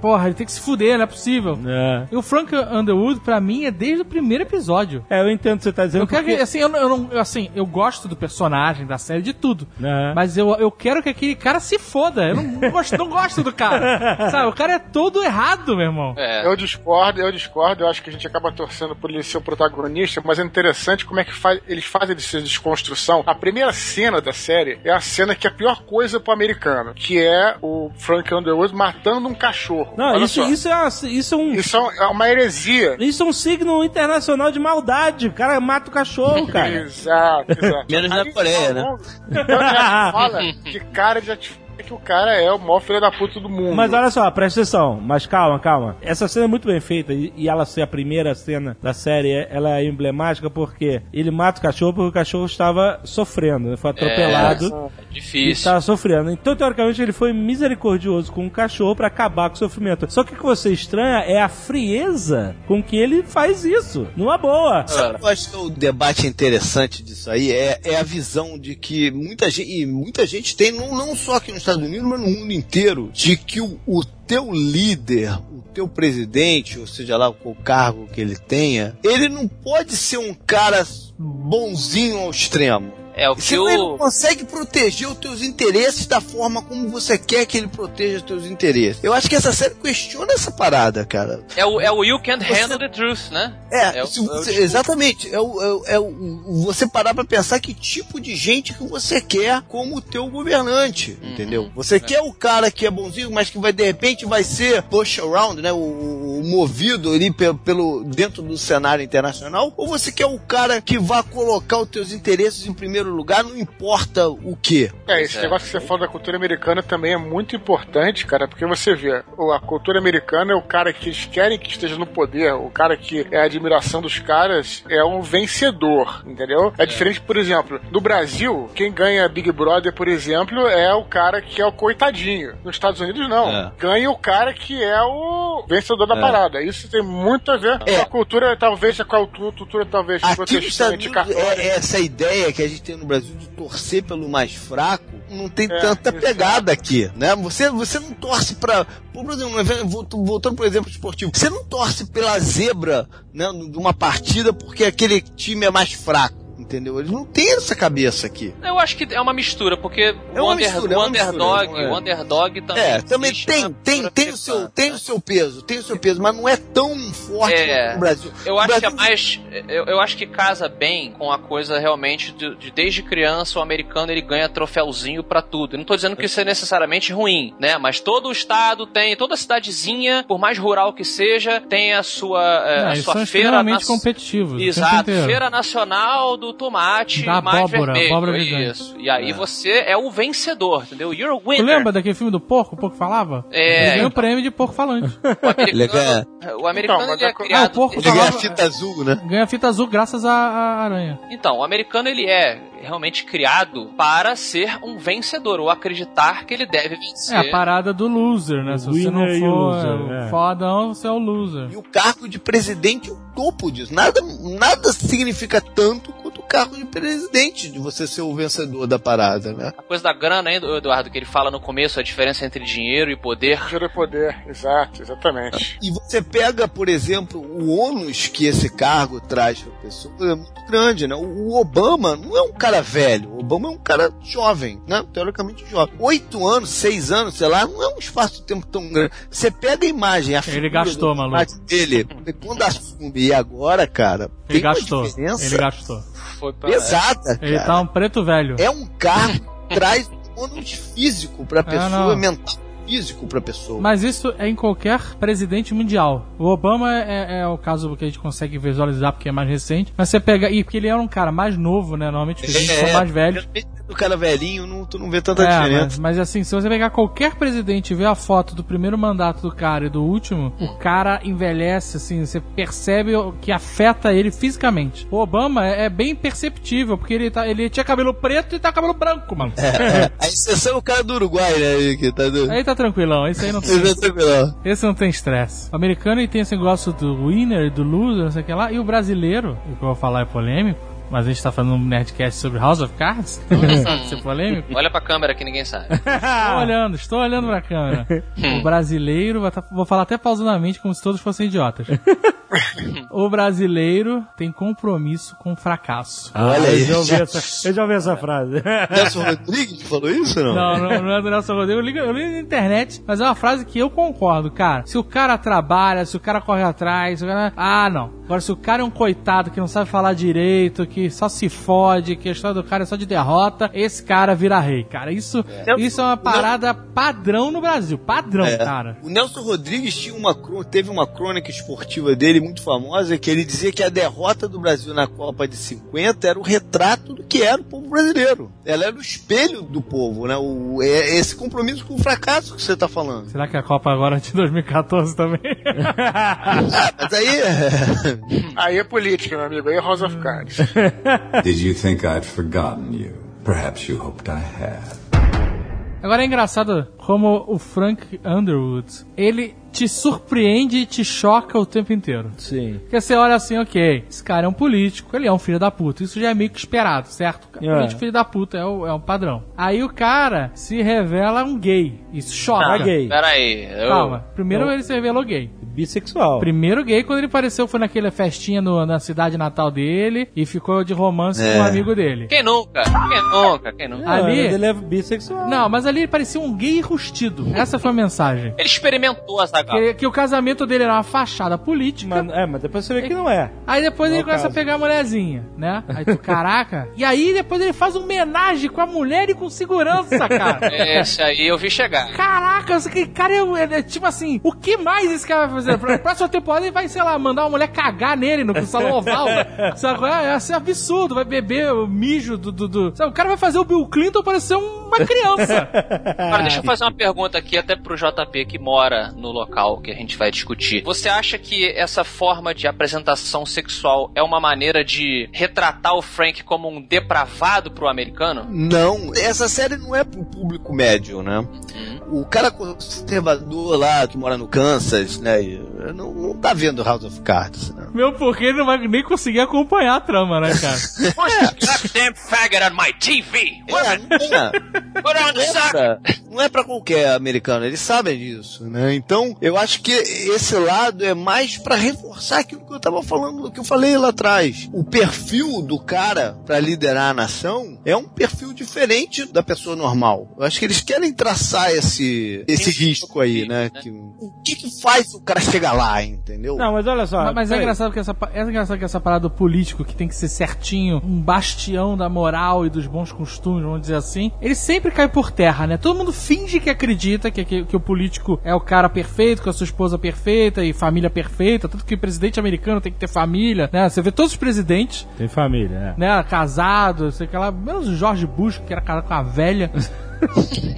porra, ele tem que se fuder, não é possível. É. E o Frank Underwood, pra mim, é desde o primeiro episódio. É, eu entendo o que você tá dizendo. Eu quero porque- que, assim, eu, não- eu não, assim, eu gosto do personagem, da série, de tudo. É. Mas eu, eu quero que aquele cara se foda. Eu não, não gosto, não gosto do cara. <laughs> Sabe, o cara é todo errado, meu irmão. É. Eu discordo, eu discordo. Eu acho que a gente acaba torcendo por ele ser o protagonista, mas é interessante como é que faz, eles fazem essa desconstrução. A primeira cena da série é a cena que é a pior coisa pro americano, que é o Frank Underwood matando um cachorro. Não, Olha isso, só. isso, é uma- isso é um. Isso é uma heresia. Isso é um signo internacional de maldade. O cara mata o cachorro, cara. <laughs> Exato, exato. Menos na Coreia, né? Então já fala que cara já te que o cara é o maior filho da puta do mundo. Mas olha só, presta atenção. Mas calma, calma. Essa cena é muito bem feita e, ela ser a primeira cena da série, é- ela é emblemática porque ele mata o cachorro porque o cachorro estava sofrendo, né? foi atropelado. É E difícil. estava sofrendo. Então, teoricamente, ele foi misericordioso com o cachorro pra acabar com o sofrimento. Só que o que você estranha é a frieza com que ele faz isso. Numa boa. Sabe eu acho que é o debate interessante disso aí? É, é a visão de que muita gente, e muita gente tem, não, não só aqui nos Estados Unidos, mas no mundo inteiro, de que o, o teu líder, o teu presidente, ou seja lá qual cargo que ele tenha, ele não pode ser um cara bonzinho ao extremo. É, o Você que não o. consegue proteger os teus interesses da forma como você quer que ele proteja os teus interesses. Eu acho que essa série questiona essa parada, cara. É o, é o You Can't Você- Handle the Truth, né? É, É o- se é o você- exatamente. É, o, é, o- é o- você parar pra pensar que tipo de gente que você quer como teu governante, Uhum. entendeu? Você quer o cara que é bonzinho, mas que vai de repente vai ser push around, né? O, movido ali pe- pelo dentro do cenário internacional, ou você quer o cara que vai colocar os teus interesses em primeiro lugar, não importa o que. É, esse É. negócio que você fala da cultura americana também é muito importante, cara, porque você vê, o- a cultura americana é o cara que eles querem que esteja no poder, o cara que é a admiração dos caras é um vencedor, entendeu? É, diferente, por exemplo, no Brasil, quem ganha Big Brother, por exemplo, é o cara que é o coitadinho. Nos Estados Unidos, não. É. Ganha o cara que é o vencedor da É. parada. Isso tem muito a ver É. com a cultura, talvez, com a cultura, talvez, Aqui protestante, Unidos, católica. é, é essa ideia que a gente tem no Brasil de torcer pelo mais fraco não tem É, tanta pegada aqui, né? Você, você não torce pra. Por exemplo, voltando pro exemplo esportivo, você não torce pela zebra né, de uma partida porque aquele time é mais fraco. Entendeu? Eles não têm essa cabeça aqui. Eu acho que é uma mistura, porque É o, uma under- mistura, é o uma mistura, underdog, não é? o underdog também. É, também existe tem, tem, tem, o seu, tem né? o seu peso, tem o seu peso, mas não é tão forte É. no Brasil. Eu No acho que é Brasil- mais. Eu, eu acho que casa bem com a coisa realmente de, de desde criança o americano ele ganha troféuzinho pra tudo. Eu não tô dizendo que isso é necessariamente ruim, né? Mas todo o estado tem, toda cidadezinha, por mais rural que seja, tem a sua, é, Não, a sua são feira extremamente nas- o tempo Exato. Feira Nacional do Tomate Da mais abóbora, vermelho. abóbora gigante. isso. E aí você é o vencedor, entendeu? You're a Tu winner. lembra daquele filme do porco? O porco falava? É. Ele ganhou o prêmio de porco falante. O americano, o americano Então, ele é a co- Ah, criado. o porco Ele ganha fita azul, né? Ganha fita azul graças à, à aranha. Então, o americano ele é realmente criado para ser um vencedor, ou acreditar que ele deve vencer. É a parada do loser, né? Se você não for loser, é, é. fodão, você é o loser. E o cargo de presidente é o topo disso. Nada, nada significa tanto o cargo de presidente, de você ser o vencedor da parada, né? A coisa da grana, hein, Eduardo, que ele fala no começo, a diferença entre dinheiro e poder. Dinheiro é poder, exato, exatamente. E você pega, por exemplo, o ônus que esse cargo traz para a pessoa é muito grande, né? O Obama não é um cara velho, o Obama é um cara jovem, né? Teoricamente jovem. Oito anos, seis anos, sei lá, não é um espaço de tempo tão grande. Você pega a imagem, a figura gastou, maluco. dele, quando assume e agora, cara, Ele tem uma gastou. diferença Ele gastou. Foi pra... pesada, Ele cara. tá um preto velho. É um cargo que <laughs> traz ônus físico pra pessoa, não. mental físico pra pessoa. Mas isso é em qualquer presidente mundial. O Obama é, é o caso que a gente consegue visualizar porque é mais recente. Mas você pega. E porque ele era um cara mais novo, né? Normalmente os presidentes são mais velhos. O cara velhinho, não, tu não vê tanta É, diferença. mas, mas assim, se você pegar qualquer presidente e ver a foto do primeiro mandato do cara e do último, o cara envelhece, assim, você percebe o que afeta ele fisicamente. O Obama é, é bem perceptível, porque ele, tá, ele tinha cabelo preto e tá cabelo branco, mano. <laughs> A exceção é o cara do Uruguai, né? Que tá do... Aí tá tranquilão, esse aí não <laughs> tem. Esse é tranquilo. Esse não tem estresse. O americano ele tem esse negócio do winner e do loser, não sei o que lá. E o brasileiro, o que eu vou falar é polêmico, mas a gente tá fazendo um Nerdcast sobre House of Cards, <laughs> então sabe ser polêmico. Olha pra câmera que ninguém sabe. <laughs> Estou olhando, estou olhando pra câmera. O brasileiro, tá- vou falar até pausadamente como se todos fossem idiotas. <laughs> O brasileiro tem compromisso com o fracasso. Olha eu aí. já ouvi essa, eu já ouvi essa frase. Nelson Rodrigues falou isso ou não? Não, não, não é do Nelson Rodrigues. Eu li, eu li na internet, mas é uma frase que eu concordo, cara. Se o cara trabalha, se o cara corre atrás, se o cara... ah, não. Agora, se o cara é um coitado que não sabe falar direito, que só se fode, que a história do cara é só de derrota, esse cara vira rei, cara. Isso é, isso é uma parada padrão no Brasil. Padrão, É. cara. O Nelson Rodrigues tinha uma, crô- teve uma crônica esportiva dele muito famosa que ele dizia que a derrota do Brasil na Copa de 50 era o retrato do que era o povo brasileiro. Ela era o espelho do povo, né? O, é esse compromisso com o fracasso que você tá falando. Será que a Copa agora é de 2014 também? <laughs> Ah, mas aí. Aí é política, meu amigo, aí é House of Cards. <laughs> <laughs> Did you think I'd forgotten you? Perhaps you hoped I had. Agora é engraçado como o Frank Underwood, ele te surpreende e te choca o tempo inteiro. Sim. Porque você olha assim, ok, esse cara é um político, ele é um filho da puta. Isso já é meio que esperado, certo? É. Político filho da puta é, o, é um padrão. Aí o cara se revela um gay. Isso choca. Não é gay. Peraí. Eu... Calma. Primeiro Não. ele se revelou gay. Bissexual. Primeiro gay, quando ele apareceu, foi naquela festinha no- na cidade natal dele e ficou de romance É. com um amigo dele. Quem nunca? Quem nunca? Quem nunca? Não, Ali- Ele é bissexual. Não, mas ali ele parecia um gay rustido. Essa foi a mensagem. Ele experimentou essa gata. Que, que o casamento dele era uma fachada política. Mas, é, mas depois você vê que não é. Aí depois Não ele é começa caso. a pegar a mulherzinha, né? Aí tu, caraca. E aí depois ele faz um homenagem com a mulher e com segurança, cara. <laughs> Esse aí eu vi chegar. Caraca, esse que cara é, é, é tipo assim, o que mais esse cara vai fazer? Pra próxima temporada ele vai, sei lá, mandar uma mulher cagar nele no salão oval. sabe? qual É, é absurdo, vai beber o mijo do, do, do- Sabe, o cara vai fazer o Bill Clinton parecer uma criança. Agora, deixa eu fazer uma pergunta aqui até pro JP que mora no local que a gente vai discutir. Você acha que essa forma de apresentação sexual é uma maneira de retratar o Frank como um depravado pro americano? Não, essa série não é pro público médio, né? O cara conservador lá que mora no Kansas, né? e, Não, não tá vendo House of Cards, né? Meu, porque ele não vai nem conseguir acompanhar a trama, né, cara? <laughs> Goddamn faggot on my TV! É, não é. <laughs> Pra- não é pra qualquer americano, eles sabem disso, né? Então, eu acho que esse lado é mais pra reforçar aquilo que eu tava falando, que eu falei lá atrás. O perfil do cara pra liderar a nação é um perfil diferente da pessoa normal. Eu acho que eles querem traçar esse, esse risco aí, né? Que, o que que faz o cara chegar lá, entendeu? Não, mas olha só. Mas, mas é engraçado que essa é engraçado que essa parada do político que tem que ser certinho, um bastião da moral e dos bons costumes, vamos dizer assim, ele sempre cai por terra, né? Todo mundo finge que acredita que, que, que o político é o cara perfeito, com a sua esposa perfeita e família perfeita, tanto que o presidente americano tem que ter família, né? Você vê todos os presidentes, Tem família, é. né, casados, sei que lá, menos o George Bush, que era casado com uma velha. <laughs>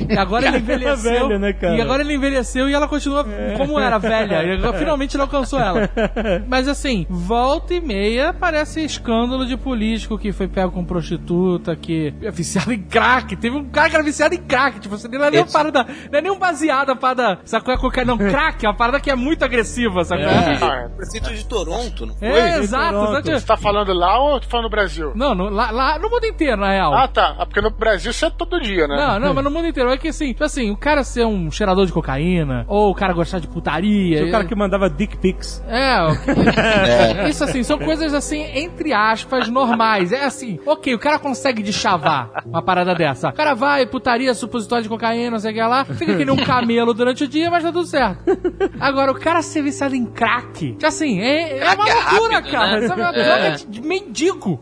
E agora ele <laughs> envelheceu. velha, né, cara? E agora ele envelheceu e ela continua como era velha. E finalmente ele alcançou ela. <laughs> Mas assim, volta e meia parece escândalo de político que foi pego com prostituta, que é viciado em crack. Teve um cara que era viciado em crack. Tipo, você não é nem uma parada. Não é nem um baseado a parada. Qual é qualquer. Não, crack é uma parada que é muito agressiva, sabe? qual é? Ah, Prefeito de Toronto, não foi? É, exato. Você tá falando lá ou tá falando no Brasil? Não, no, lá, lá no mundo inteiro, na real. Ah, tá. Ah, porque no Brasil isso é todo dia, né? Não, não, mas no mundo inteiro. É que assim, tipo assim, o cara ser um cheirador de cocaína, ou o cara gostar de putaria. Tinha o cara que mandava dick pics. É, <laughs> ok. Isso assim, são coisas assim, entre aspas, normais. É assim, ok, o cara consegue deschavar uma parada dessa. O cara vai, putaria, supositório de cocaína, não sei o que lá, fica que nem um camelo durante o dia, mas tá tudo certo. Agora, o cara ser viciado em crack, que assim, é, é uma é loucura, rápido, cara. né? Sabe, é uma É. droga de- de mendigo.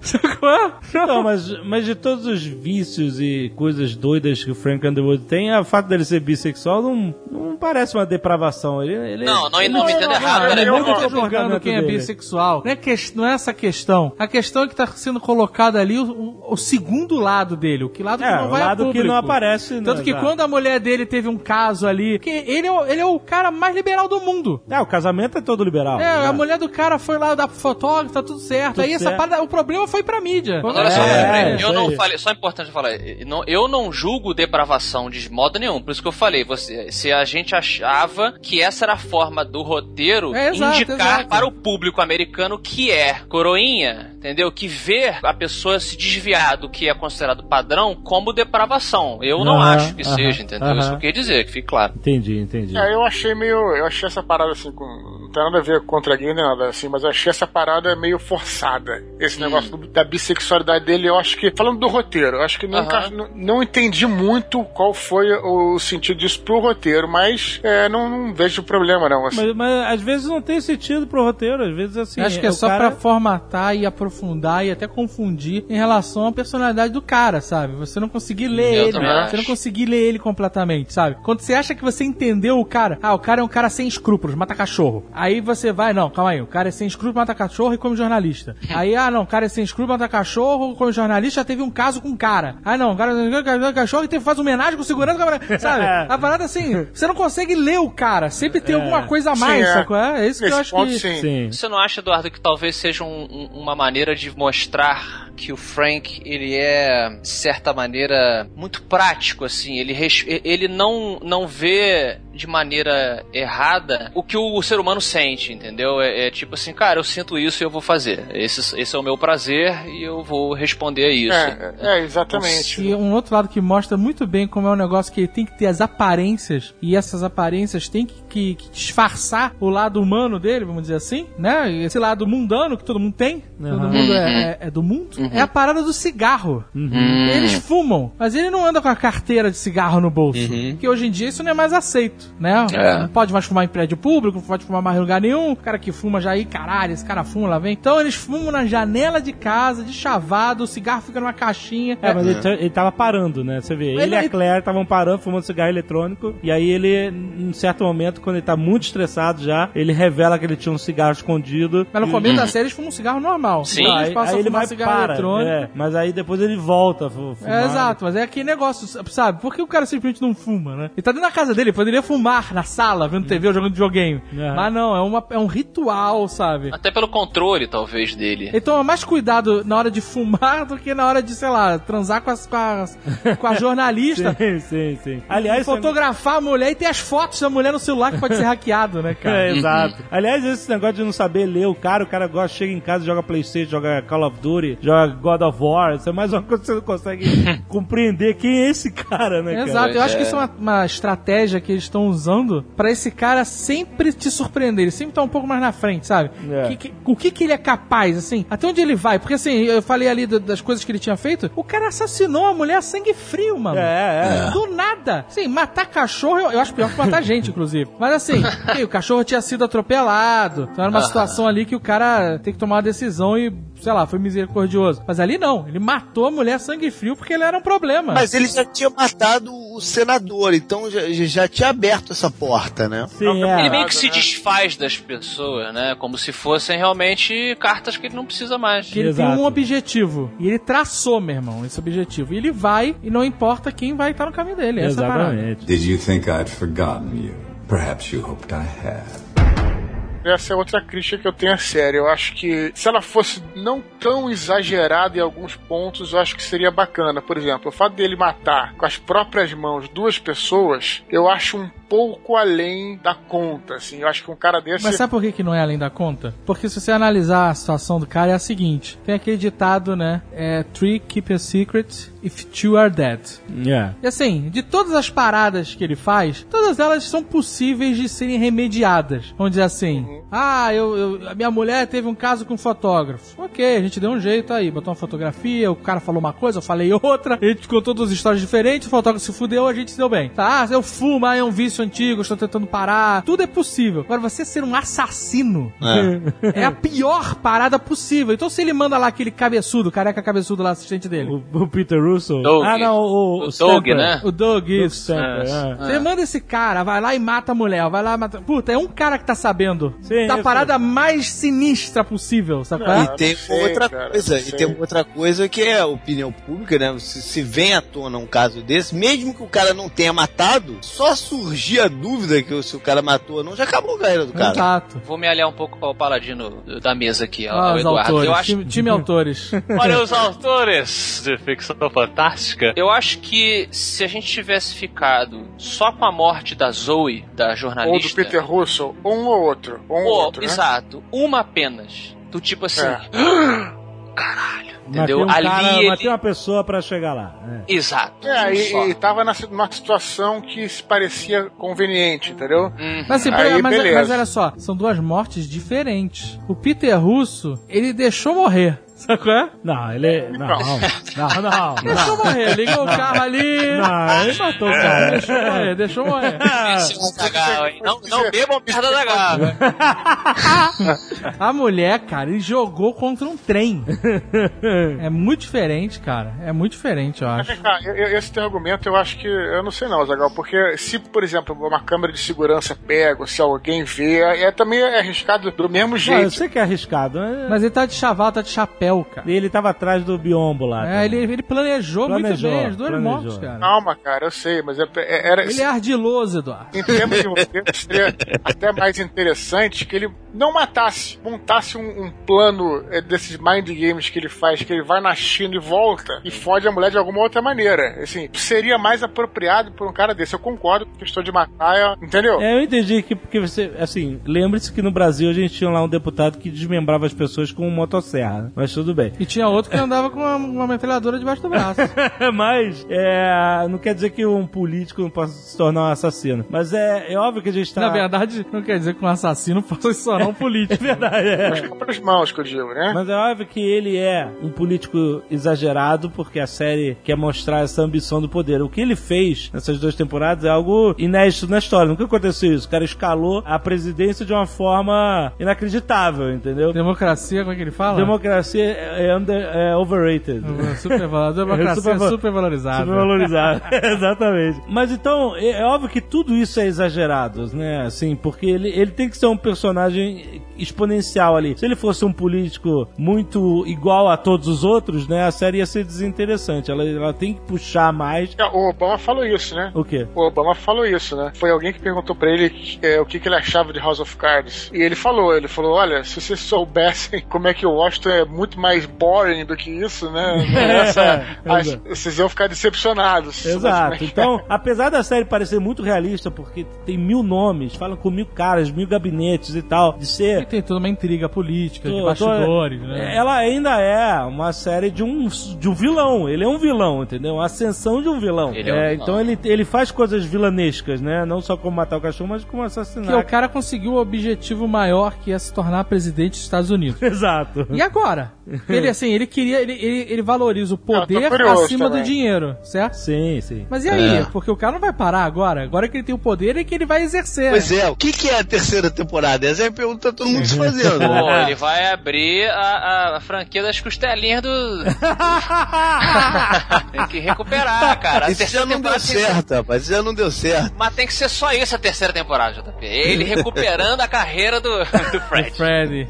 Não, mas, mas de todos os vícios e coisas doidas que Frank Underwood tem, o fato dele ser bissexual não, não parece uma depravação. Ele, ele, Não, não, ele não me entenda errado, por não tô julgando quem é dele. bissexual. Não é, que- não é essa questão. A questão é que tá sendo colocado ali o, o- o segundo lado dele. O que lado que É, não o vai a lado que público. não aparece. Tanto né, que já. quando a mulher dele teve um caso ali, que ele é, o- ele é o cara mais liberal do mundo. É, o casamento é todo liberal. É, né? a mulher do cara foi lá dar pro fotógrafo, tá tudo certo. Tudo Aí essa certo. parada, o problema foi pra mídia. Mas olha só, É, eu não falei, só é importante eu falar, eu não- eu não julgo depravação de modo nenhum, por isso que eu falei, você, se a gente achava que essa era a forma do roteiro É, exato, indicar exato. para o público americano que é coroinha, entendeu? Que vê a pessoa se desviar do que é considerado padrão como depravação. Eu não Aham, acho que aham, seja, entendeu? aham. Isso eu queria dizer, que fique claro. Entendi, entendi. É, eu achei meio. Eu achei essa parada assim, com. Não tem nada a ver contra gay nem nada assim, mas eu achei essa parada meio forçada. Esse negócio do- da bissexualidade dele, eu acho que. Falando do roteiro, eu acho que não, não entendi muito qual foi o sentido disso pro roteiro, mas é, não, não vejo problema não. Assim. Mas, mas às vezes não tem sentido pro roteiro, às vezes assim. Acho que é só cara- pra formatar e aprofundar e até confundir em relação à personalidade do cara, sabe? Você não conseguir ler Eu ele, você acho. não conseguir ler ele completamente, sabe? Quando você acha que você entendeu o cara, ah, o cara é um cara sem escrúpulos, mata cachorro. Aí você vai, não, calma aí, o cara é sem escrúpulos, mata cachorro e come jornalista. <laughs> Aí, ah, não, o cara é sem escrúpulos, mata cachorro, come jornalista, já teve um caso com um cara. Ah, não, o cara é cachorro e teve, faz homenagem com segurança, <laughs> sabe? A parada assim, você não consegue ler o cara, sempre tem alguma coisa a mais, Sim, é. sacou? É, é isso que eu acho ponto, que... sim. Sim. Você não acha, Eduardo, que talvez seja um- um- uma maneira de mostrar que o Frank, ele é, de certa maneira, muito prático, assim. Ele, ele não, não vê de maneira errada o que o ser humano sente, entendeu? É, é tipo assim, cara, eu sinto isso e eu vou fazer. Esse, esse é o meu prazer e eu vou responder a isso. É, é, exatamente. E um outro lado que mostra muito bem como é um negócio que tem que ter as aparências, e essas aparências têm que, que- que disfarçar o lado humano dele, vamos dizer assim, né? Esse lado mundano que todo mundo tem, todo mundo é, é- é do mundo, é a parada do cigarro. Eles fumam, mas ele não anda com a carteira de cigarro no bolso. Porque hoje em dia isso não é mais aceito, né? É. Não pode mais fumar em prédio público, não pode fumar mais em lugar nenhum. O cara que fuma já aí, caralho, esse cara fuma, lá vem. Então eles fumam na janela de casa, de chavado, o cigarro fica numa caixinha. É, mas ele, tá- ele tava parando, né? Você vê, ele, Ele- e a Claire estavam parando, fumando cigarro eletrônico. E aí ele, em certo momento, quando ele tá muito estressado já, ele revela que ele tinha um cigarro escondido. Mas no começo da série eles fumam um cigarro normal. Sim. Aí, eles passam aí a ele fumar vai cigarro para, eletrônico. é, mas aí depois ele volta fumar. É, exato, mas é aquele negócio, sabe? Por que o cara simplesmente não fuma, né? Ele tá dentro da casa dele, poderia fumar na sala, vendo TV ou jogando videogame. É. Mas não, é, uma, é um ritual, sabe? Até pelo controle, talvez, dele. Ele toma mais cuidado na hora de fumar <laughs> do que na hora de, sei lá, transar com, as, com, as- com a <laughs> jornalista. Sim, sim, sim. Aliás, fotografar a mulher e ter as fotos da mulher no celular que pode ser hackeado, né, cara? É, exato. Aliás, esse negócio de não saber ler o cara, o cara gosta, chega em casa, joga Playstation, joga Call of Duty, joga God of War, isso é mais uma coisa que você não consegue <laughs> compreender quem é esse cara, né, cara? Exato, eu acho que é. isso é uma, uma estratégia que eles estão usando pra esse cara sempre te surpreender. Ele sempre tá um pouco mais na frente, sabe? É. Que- que- o que que ele é capaz, assim? Até onde ele vai? Porque assim, eu falei ali do- das coisas que ele tinha feito. O cara assassinou a mulher a sangue frio, mano. É, é. Do nada. Sim, matar cachorro eu, eu acho pior que matar gente, inclusive. Mas assim, <laughs> o cachorro tinha sido atropelado. Então era uma situação ali que o cara tem que tomar uma decisão e, sei lá, foi misericordioso. Mas ali não. Ele matou a mulher sangue frio porque ele era um problema. Mas ele já tinha matado o senador, então já, já tinha aberto essa porta, né? Sim, é. Ele meio que se desfaz das pessoas, né? Como se fossem realmente cartas que ele não precisa mais. Que ele Exato. tem um objetivo. E ele traçou, meu irmão, esse objetivo. E ele vai, e não importa quem vai estar no caminho dele. Essa é. Exatamente. Did you think I'd forgotten you? Perhaps you hoped I had. Essa é outra crítica que eu tenho a sério. Eu acho que se ela fosse não tão exagerada em alguns pontos, eu acho que seria bacana. Por exemplo, o fato dele matar com as próprias mãos duas pessoas, eu acho um pouco além da conta, assim. Eu acho que um cara desse... Mas sabe por que, que não é além da conta? Porque se você analisar a situação do cara, é a seguinte: tem aquele ditado, né? É, Three keep a secret if two are dead. É. E assim, de todas as paradas que ele faz, todas elas são possíveis de serem remediadas. Vamos dizer assim. Ah, eu, eu- a minha mulher teve um caso com um fotógrafo. Ok, a gente deu um jeito aí, botou uma fotografia, o cara falou uma coisa, eu falei outra, a gente contou duas histórias diferentes, o fotógrafo se fudeu, a gente se deu bem. Tá, ah, eu fumo, ah, é um vício antigo, estou tentando parar. Tudo é possível. Agora, você ser um assassino <laughs> é, a pior parada possível. Então, se ele manda lá aquele cabeçudo, careca cabeçudo lá, assistente dele. O, o Peter Russo. Doug. Ah, não, o, O Doug, Stamper. né? O Doug, isso. Stamper, é. Você manda esse cara, vai lá e mata a mulher, vai lá e mata. Puta, é um cara que tá sabendo Sim, da eu parada mais sinistra possível, sabe? qual é? Ah, E tem não sei, outra cara, coisa, não e tem outra coisa que é a opinião pública, né? Se, se vem à tona um caso desse, mesmo que o cara não tenha matado, só surgir a dúvida que se o cara matou ou não, já acabou a carreira do cara. Exato. Vou me aliar um pouco ao paladino da mesa aqui, ao, Ah, ao Eduardo. autores, Eu acho time, time autores. <laughs> Olha os autores de ficção fantástica. Eu acho que se a gente tivesse ficado só com a morte da Zoe, da Ou do jornalista. Peter Russell, um ou outro. Um ou ou, outro, né? Exato, uma apenas. Do tipo assim. É. Caralho, Matei entendeu? um Ali cara, ele. uma pessoa pra chegar lá. É. Exato. É, e, e tava nessa- numa situação que se parecia conveniente, entendeu? Uhum. Mas, assim, Aí, mas, mas olha só, são duas mortes diferentes. O Peter Russo, ele deixou morrer. Sabe qual é? Não, ele. Não, não, não. Deixou morrer, ligou o carro ali. Não, ele matou o cara. Deixou morrer, deixou morrer. Não, não bebam merda da garrafa. <laughs> A mulher, cara, ele jogou contra um trem. É muito diferente, cara. É muito diferente, eu Mas acho. vem cá, eu- eu- esse teu argumento eu acho que. Eu não sei não, Zagal, porque se, por exemplo, uma câmera de segurança pega, ou se alguém vê, é, também é arriscado do mesmo Não, eu jeito. sei que é arriscado. Mas... Mas ele tá de chaval, tá de chapéu, cara. Ele tava atrás do biombo lá. É, ele, ele planejou, Planejou, muito bem as duas planejou. mortes, cara. Calma, cara, eu sei, mas é- é- era. Ele é ardiloso, Eduardo. Em termos de roteiro, seria até mais interessante que ele não matasse, montasse um, um plano é, desses mind games que ele faz, que ele vai na China e volta e fode a mulher de alguma outra maneira. Assim, seria mais apropriado por um cara desse. Eu concordo com a questão de matar, é- entendeu? É, eu entendi que porque você, assim, lembre-se que no Brasil a gente tinha lá um deputado que desmembrava as pessoas com motosserra, né? mas tudo bem. E tinha outro que andava com uma, uma metralhadora debaixo do braço. <laughs> mas é, não quer dizer que um político não possa se tornar um assassino. Mas é, é óbvio que a gente tá. Na verdade, não quer dizer que um assassino possa se tornar um político. <laughs> É verdade, é. As próprias mãos que eu digo, né? Mas é óbvio que ele é um político exagerado, porque a série quer mostrar essa ambição do poder. O que ele fez nessas duas temporadas é algo inédito na história. Nunca aconteceu isso. O cara escalou a presidência de uma forma inacreditável, entendeu? Democracia, como é que ele fala? Democracia é, under, é overrated. <laughs> Supervalorizada. Democracia é Super- supervalorizada. Supervalorizado. <laughs> Exatamente. Mas então, é, é óbvio que tudo isso é exagerado, né? Assim, porque ele, ele tem que ser um personagem exponencial ali. Se ele fosse um político muito igual a todos os outros, né? A série ia ser desinteressante. Ela, ela tem que puxar mais. É, O Obama falou isso, né? O quê? O Obama falou isso, né? Foi alguém que perguntou pra ele é, o que, que ele achava de House of Cards. E ele falou, ele falou, olha, se vocês soubessem como é que o Washington é muito mais boring do que isso, né? <laughs> Essa- as- Exato. vocês iam ficar decepcionados. Exato. Então, <laughs> apesar da série parecer muito realista, porque tem mil nomes, falam com mil caras, mil gabinetes e tal, de E ser. tem toda uma intriga política, de Tô- bastidores, tô- né? Ela ainda é uma série de um, de um vilão. Ele é um vilão, entendeu? Uma ascensão de um vilão. Ele é um É, vilão. Então ele, ele faz coisas vilanescas, né? Não só como matar o cachorro, mas como assassinar. Que o cara conseguiu o objetivo maior que é se tornar presidente dos Estados Unidos. <laughs> Exato. E agora? Ele, assim, ele queria. Ele, ele, ele valoriza o poder acima também. do dinheiro, certo? Sim, sim. Mas e aí? É. Porque o cara não vai parar agora. Agora que ele tem o poder é que ele vai exercer. Pois é, o que, que é a terceira temporada? Essa é a pergunta que tá todo mundo se fazendo. <laughs> Pô, ele vai abrir a, a- a franquia das costelinhas do. <laughs> tem que recuperar, cara. A Isso já terceira não deu que certo, rapaz. Isso já não deu certo. Mas tem que ser só isso a terceira temporada, JP. Ele recuperando a carreira do, <laughs> do Fred. Fred.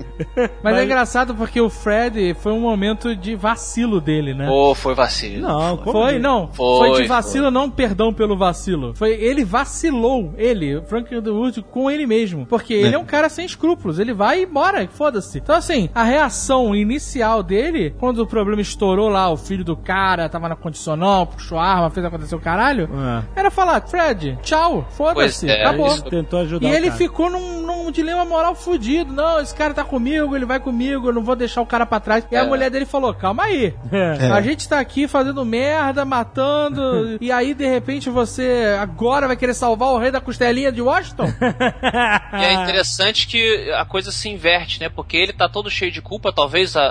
Mas, é engraçado porque o Fred foi um momento de vacilo dele, né? Pô, foi vacilo. Não, Foi, que- não. Foi, Foi, de vacilo, não perdão pelo vacilo. Foi ele vacilou, ele, o Frank Underwood, com ele mesmo. Porque ele é um cara sem escrúpulos. Ele vai e bora, foda-se. Então, assim, a reação inicial dele, quando o problema estourou lá, o filho do cara tava na condicional, puxou a arma, fez acontecer o caralho, É. era falar, Fred, tchau, foda-se, é, acabou. isso- Tentou ajudar E o ele cara. ficou num, num dilema moral fudido. Não, esse cara tá comigo, ele vai comigo, eu não vou deixar o cara pra trás. E a É. mulher dele falou: calma aí. É. A gente tá aqui fazendo merda, matando, <laughs> e aí de repente você agora vai querer salvar o rei da costelinha de Washington? E é interessante que a coisa se inverte, né? Porque ele tá todo cheio de culpa, talvez a,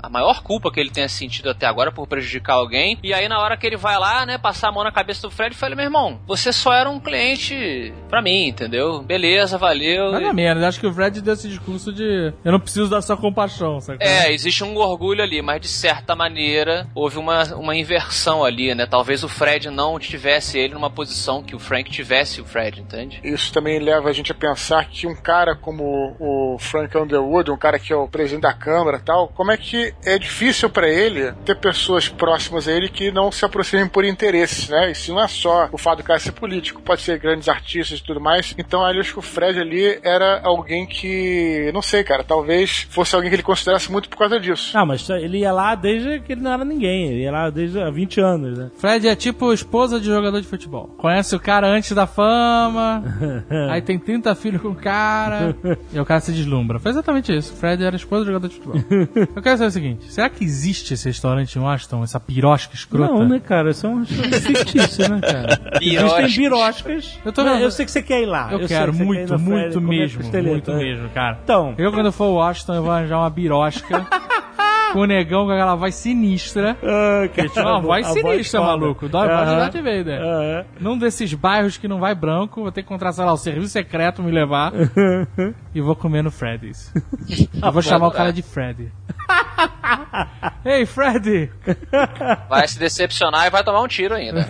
a, a maior culpa que ele tenha sentido até agora por prejudicar alguém. E aí, na hora que ele vai lá, né, passar a mão na cabeça do Fred, fala: meu irmão, você só era um cliente pra mim, entendeu? Beleza, valeu. Mais ou menos, acho que o Fred deu esse discurso de eu não preciso da sua compaixão, sabe? É, existe um orgulho ali, mas de certa maneira houve uma, uma inversão ali, né? Talvez o Fred não tivesse ele numa posição que o Frank tivesse o Fred, entende? Isso também leva a gente a pensar que um cara como o Frank Underwood, um cara que é o presidente da Câmara tal, como é que é difícil pra ele ter pessoas próximas a ele que não se aproximem por interesse, né? Isso não é só o fato do cara ser político, pode ser grandes artistas e tudo mais. Então eu acho que o Fred ali era alguém que, não sei, cara, talvez fosse alguém que ele considerasse muito por causa disso. Ah, mas ele ia lá desde que ele não era ninguém. Ele ia lá desde há 20 anos, né? Fred é tipo esposa de jogador de futebol. Conhece o cara antes da fama, <laughs> aí tem 30 filhos com o cara, e o cara se deslumbra. Foi exatamente isso. Fred era esposa de jogador de futebol. <laughs> Eu quero saber o seguinte: será que existe esse restaurante em Washington, essa pirosca escrota? Não, né, cara? Isso é um <laughs> fictício, né, cara? Existem biroscas. Eu tô Não, eu sei que você quer ir lá. Eu, sei quero muito, Fred muito comer mesmo. Muito mesmo, cara. Então, Eu, quando for Washington, eu vou arranjar uma birosca com o negão com aquela voz sinistra. ah, cara, Tipo, uma voz sinistra, foda. maluco. A voz de. Darth Vader. Num desses bairros que não vai branco, vou ter que encontrar, sei lá, o serviço secreto me levar <laughs> e vou comer no Freddy's. <laughs> Eu vou chamar o cara de Freddy. <laughs> Ei, Freddy! Vai se decepcionar e vai tomar um tiro ainda.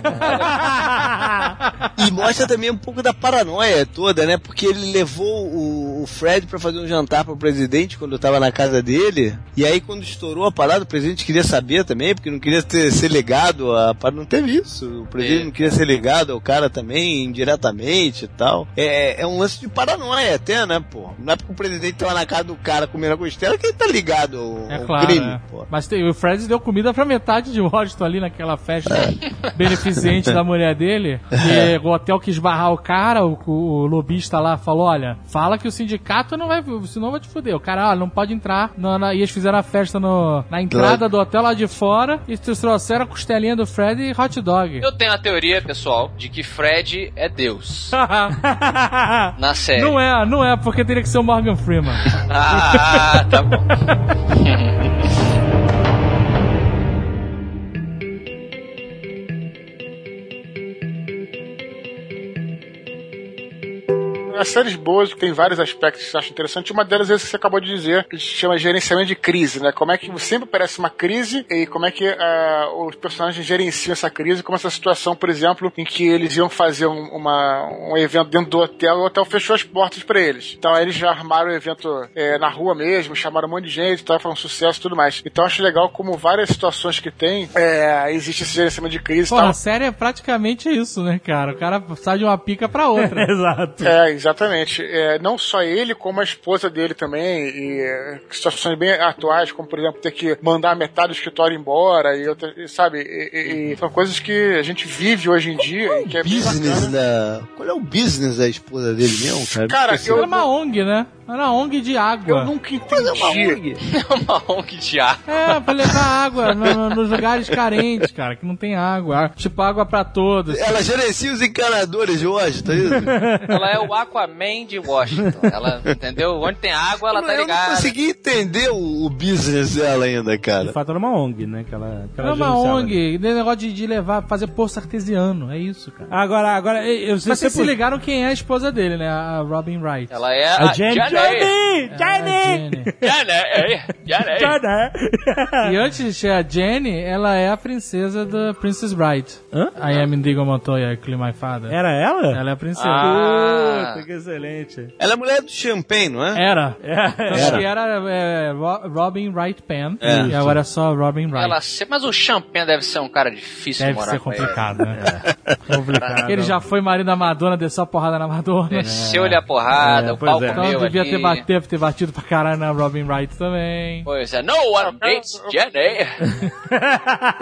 E mostra também um pouco da paranoia toda, né? Porque ele levou o, o Fred pra fazer um jantar pro presidente quando eu tava na casa dele. E aí, quando estourou a parada, o presidente queria saber também, porque não queria ter, ser ligado a. Não teve isso. O presidente É. não queria ser ligado ao cara também, indiretamente e tal. É, é um lance de paranoia até, né, pô? Não é porque o presidente tava na casa do cara comendo a costela que ele tá ligado ao, É ao claro, é. Mas tem- o Fred deu comida pra metade de Washington ali naquela festa <laughs> beneficente da mulher dele. E o hotel quis barrar o cara, o, o lobista lá falou: olha, fala que o sindicato não vai, senão vai te fuder. O cara, ah, não pode entrar. na- na- e eles fizeram a festa no, na entrada do hotel lá de fora e trouxeram a costelinha do Fred e hot dog. Eu tenho a teoria, pessoal, de que Fred é Deus. <laughs> Na série. Não é, não é, porque teria que ser o Morgan Freeman. <laughs> Ah, tá bom. Yeah. <laughs> As séries boas tem vários aspectos que eu acho interessante. Uma delas é esse que você acabou de dizer, que se chama gerenciamento de crise, né? Como é que sempre parece uma crise e como é que ah, os personagens gerenciam essa crise, como essa situação, por exemplo, em que eles iam fazer um, uma- um evento dentro do hotel e o hotel fechou as portas pra eles. Então aí eles já armaram o evento eh, na rua mesmo, chamaram um monte de gente, tal, foi um sucesso e tudo mais. Então eu acho legal como várias situações que tem, eh, existe esse gerenciamento de crise e tal. a série é praticamente isso, né, cara? O cara sai de uma pica pra outra. <laughs> Exato. É, exatamente. É, não só ele, como a esposa dele também, e é, situações bem atuais, como por exemplo ter que mandar metade do escritório embora, e, outra, e, sabe, e, e- e são coisas que a gente vive hoje em dia e que é Business da. Qual é o business da esposa dele mesmo, cara? Cara, eu, Era uma ONG, né? Era uma ONG de água. eu nunca Mas é uma entendi. ONG. É uma ONG de ar. É, pra levar água no- no- nos lugares carentes, cara, que não tem água. Tipo, água pra todos. Ela gerencia os encanadores de Washington, é isso? Ela é o Aquaman de Washington. Ela, entendeu? Onde tem água, ela tá eu não ligada. consegui entender o, o business dela ainda, De cara. fato era uma ONG, né? Que ela, que ela É uma. ONG, e tem negócio de, de levar, fazer poço artesiano, é isso, cara. Agora, agora, eu sei Mas vocês se ligaram quem é a esposa dele, né? A Robin Wright. Ela é A a Jenny. Jenny. Jenny! É, Jenny! Jenny. Jenny! E antes de ser a Jenny, ela é a princesa da Princess Bride. Hã? I am Indigo Montoya, Kill My Father. Era ela? Ela é a princesa. Ah. Puta, que excelente. Ela é mulher do Champagne, não é? Era. É, Tanto que era é, Ro- Robin Wright Penn. É. E agora é só Robin Wright. Ela, mas o Champagne deve ser um cara difícil Deve de morar ser com ele. complicado, né? complicado. Ele já foi marido da Madonna, desceu a porrada na Madonna. Desceu-lhe a porrada, É, o pau é. Então comeu devia ali. ter, bater, ter batido pra caralho na Robin Wright também. Pois é, no one hates <laughs> Jenny.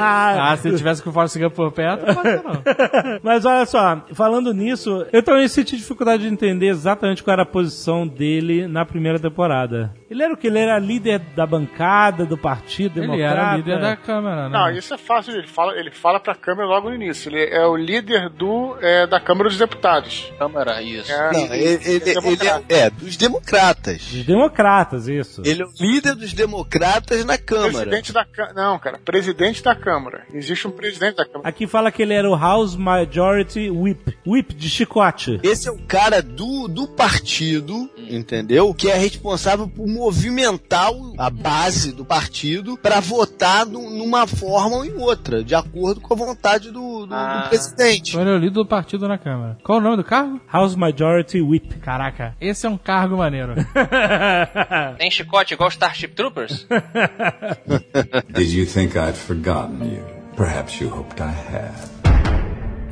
Ah, se ele tivesse com o Forrest Gump por perto, não pode não. <laughs> Mas olha só, falando nisso, eu também senti dificuldade de entender exatamente qual era a posição dele na primeira temporada. Ele era o que? Ele era líder da bancada, do partido Ele democrata? era líder da Câmara, né? Não, isso é fácil, ele fala, ele fala pra Câmara logo no início. Ele é o líder do, é, da Câmara dos Deputados. Câmara, isso. É, Não, ele, ele- ele democrata. é, é, dos democratas. Dos democratas, isso. Ele é o líder dos democratas na Câmara. Presidente da Câmara. Não, cara, presidente da Câmara. Existe um presidente da Câmara. Aqui fala que ele era o House Majority Whip. Whip de chicote. Esse é o cara do, do partido, entendeu? Que é responsável por movimentar a base do partido para votar nu- numa forma ou em outra, de acordo com a vontade do, do- do Ah. presidente. Ele é o líder do partido na Câmara. Qual o nome do cargo? House Majority Whip. Caraca, esse é um cargo maneiro. <laughs> Tem chicote igual Starship Troopers? <laughs> Did you think I'd forgotten you? Perhaps you hoped I had.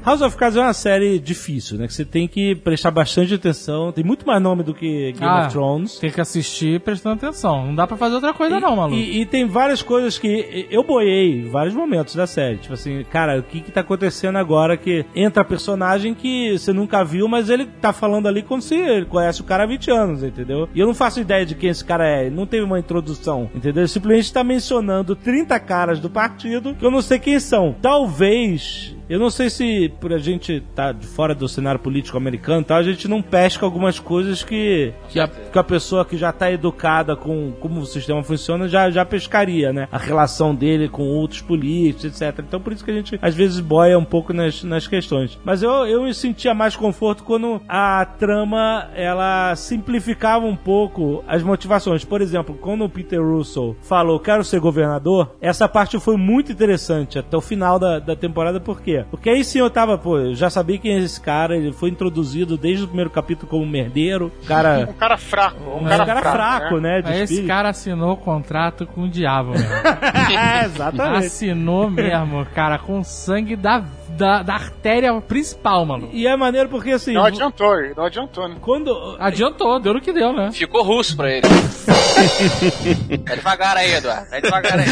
House of Cards é uma série difícil, né? Que você tem que prestar bastante atenção. Tem muito mais nome do que Game Ah, of Thrones. Tem que assistir prestando atenção. Não dá pra fazer outra coisa, E- não, maluco. E, e tem várias coisas que eu boiei em vários momentos da série. Tipo assim, cara, o que que tá acontecendo agora que entra personagem que você nunca viu, mas ele tá falando ali como se ele conhece o cara há 20 anos, entendeu? E eu não faço ideia de quem esse cara é. Não teve uma introdução, entendeu? Ele simplesmente tá mencionando 30 caras do partido que eu não sei quem são. Talvez eu não sei se por a gente tá de fora do cenário político americano, tal, a gente não pesca algumas coisas que, que, a, que a pessoa que já tá educada com como o sistema funciona já, já pescaria, né? A relação dele com outros políticos, etc. Então por isso que a gente às vezes boia um pouco nas, nas questões. Mas eu, eu me sentia mais conforto quando a trama ela simplificava um pouco as motivações. Por exemplo, quando o Peter Russell falou quero ser governador, essa parte foi muito interessante até o final da, da temporada, porque quê? Porque aí sim eu tava, pô, eu já sabia quem é esse cara, ele foi introduzido desde o primeiro capítulo como merdeiro. <laughs> Cara. Um cara fraco. Um, Um cara, cara, fraco, né? de Aí esse espírito. cara assinou o contrato com o diabo, <laughs> mesmo. é, exatamente. Assinou mesmo, cara, com sangue da, da, da artéria principal, mano. E é maneiro porque assim. Não adiantou, não adiantou, né? Quando. Adiantou, deu no que deu, né? Ficou russo pra ele. <laughs> Vai devagar aí, Eduardo. Vai devagar aí.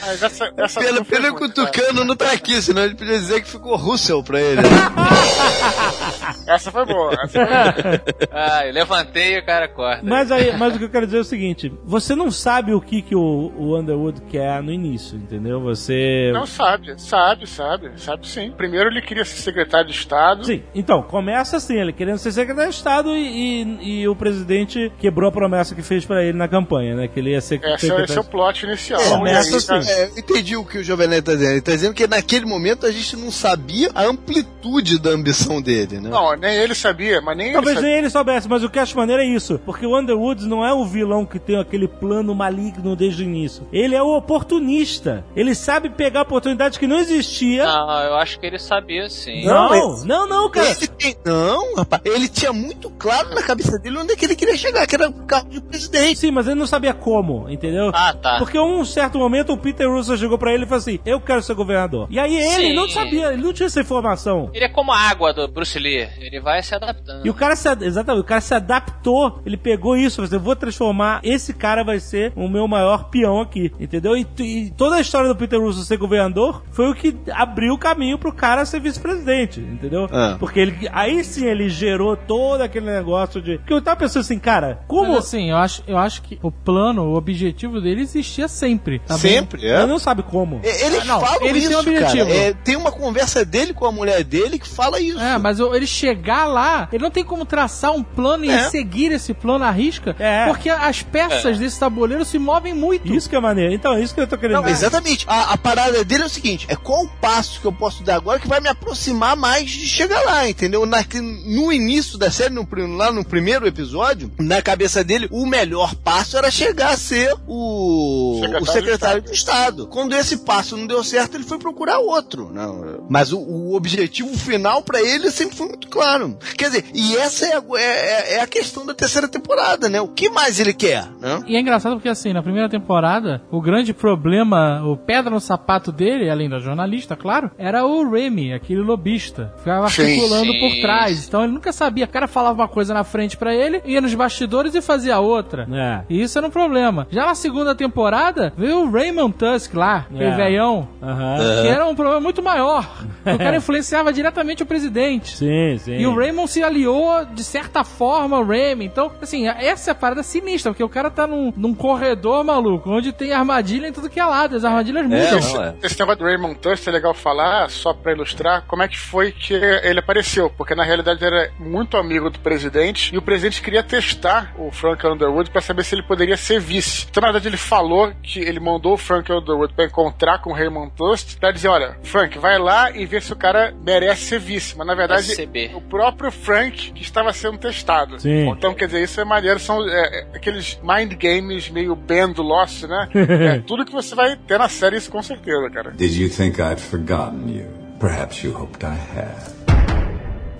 Mas <laughs> essa, essa Pelo, não foi pelo muito, que o Tucano não tá aqui, senão ele podia dizer que ficou Russell pra ele. cara. <laughs> Essa foi boa. Essa foi boa. Ah, eu levantei e o cara corta. Mas, aí, mas o que eu quero dizer é o seguinte: você não sabe o que, que o, o Underwood quer no início, entendeu? Você. Não sabe, sabe, sabe, sabe sim. Primeiro ele queria ser secretário de Estado. Sim, então, começa assim, ele querendo ser secretário de Estado e, e- e o presidente quebrou a promessa que fez pra ele na campanha, né? Que ele ia ser Esse é, secretário esse é o plot inicial. É, começa aí, assim. É, eu entendi o que o Jovem tá dizendo. Ele tá dizendo que naquele momento a gente não sabia a amplitude da ambição dele, né? Não, nem ele sabia, mas nem Talvez ele nem ele soubesse, mas o que eu acho maneiro é isso. Porque o Underwood não é o vilão que tem aquele plano maligno desde o início. Ele é o oportunista. Ele sabe pegar oportunidades que não existia. Não, eu acho que ele sabia sim. Não, Não, não, não, cara. Ele tem- não, rapaz, ele tinha muito claro na cabeça dele onde é que ele queria chegar, que era o carro de presidente. Sim, mas ele não sabia como, entendeu? Ah, tá. Porque um certo momento o Peter Russo chegou pra ele e falou assim: Eu quero ser governador. E aí ele Sim. não sabia, ele não tinha essa informação. Ele é como a água do Bruce Lee. Ele vai se adaptando. E o cara se, ad- exatamente, o cara se adaptou, ele pegou isso, falou assim, eu vou transformar, esse cara vai ser o meu maior peão aqui, entendeu? E, e toda a história do Peter Russo ser governador foi o que abriu o caminho pro cara ser vice-presidente, entendeu? Ah. Porque ele, aí sim ele gerou todo aquele negócio de... Porque eu tava pensando assim, cara, como... Mas assim, eu acho, eu acho que o plano, o objetivo dele existia sempre. Tá? Sempre, é. Ele não sabe como. E- Eles Ah, não, falam ele tem isso, um objetivo. cara. É, tem uma conversa dele com a mulher dele que fala isso. É, mas ele chegar lá, ele não tem como traçar um plano e É. seguir esse plano à risca, É. porque as peças desse tabuleiro se movem muito. Isso que é maneiro. Então, é isso que eu tô querendo Não, dizer. exatamente. A, a parada dele é o seguinte: é qual o passo que eu posso dar agora que vai me aproximar mais de chegar lá, entendeu? Na, no início da série, no, lá no primeiro episódio, na cabeça dele, o melhor passo era chegar a ser o Secretário o secretário de do Estado. Quando esse passo não deu certo, ele foi procurar outro. Não, mas o, o objetivo final pra ele sempre foi muito claro. Quer dizer, e essa é a, é- é a questão da terceira temporada, né? O que mais ele quer, né? E é engraçado porque, assim, na primeira temporada, o grande problema, o pedra no sapato dele, além da jornalista, claro, era o Remy, aquele lobista. Ficava Sim, articulando sim. por trás. Então ele nunca sabia. O cara falava uma coisa na frente pra ele, ia nos bastidores e fazia outra. É. E isso era um problema. Já na segunda temporada, veio o Raymond Tusk lá, aquele É. velhão, Aham. que era um problema muito maior. <laughs> o cara influenciava diretamente o presidente. Sim, sim. E o Raymond se aliou, de certa forma, ao Remy. Então, assim, essa é a parada sinistra, porque o cara tá num, num corredor maluco, onde tem armadilha em tudo que é lado. As armadilhas mudam. não, é. Esse negócio do Raymond Tusk é legal falar, só pra ilustrar como é que foi que ele apareceu, porque na realidade ele era muito amigo do presidente e o presidente queria testar o Frank Underwood pra saber se ele poderia ser vice. Então, na verdade, ele falou que ele mandou o Frank Underwood pra encontrar com o Raymond Tusk pra dizer: olha, Frank, vai lá e vê se o cara merece ser vice. Mas na verdade, SCB. o próprio Frank que estava sendo testado. Sim. Então, quer dizer, isso é maneiro, são é, é, aqueles mind games meio Ben do Lost, né? <laughs> é tudo que você vai ter na série, isso com certeza, cara. Did you think I'd forgotten you? Perhaps you hoped I had.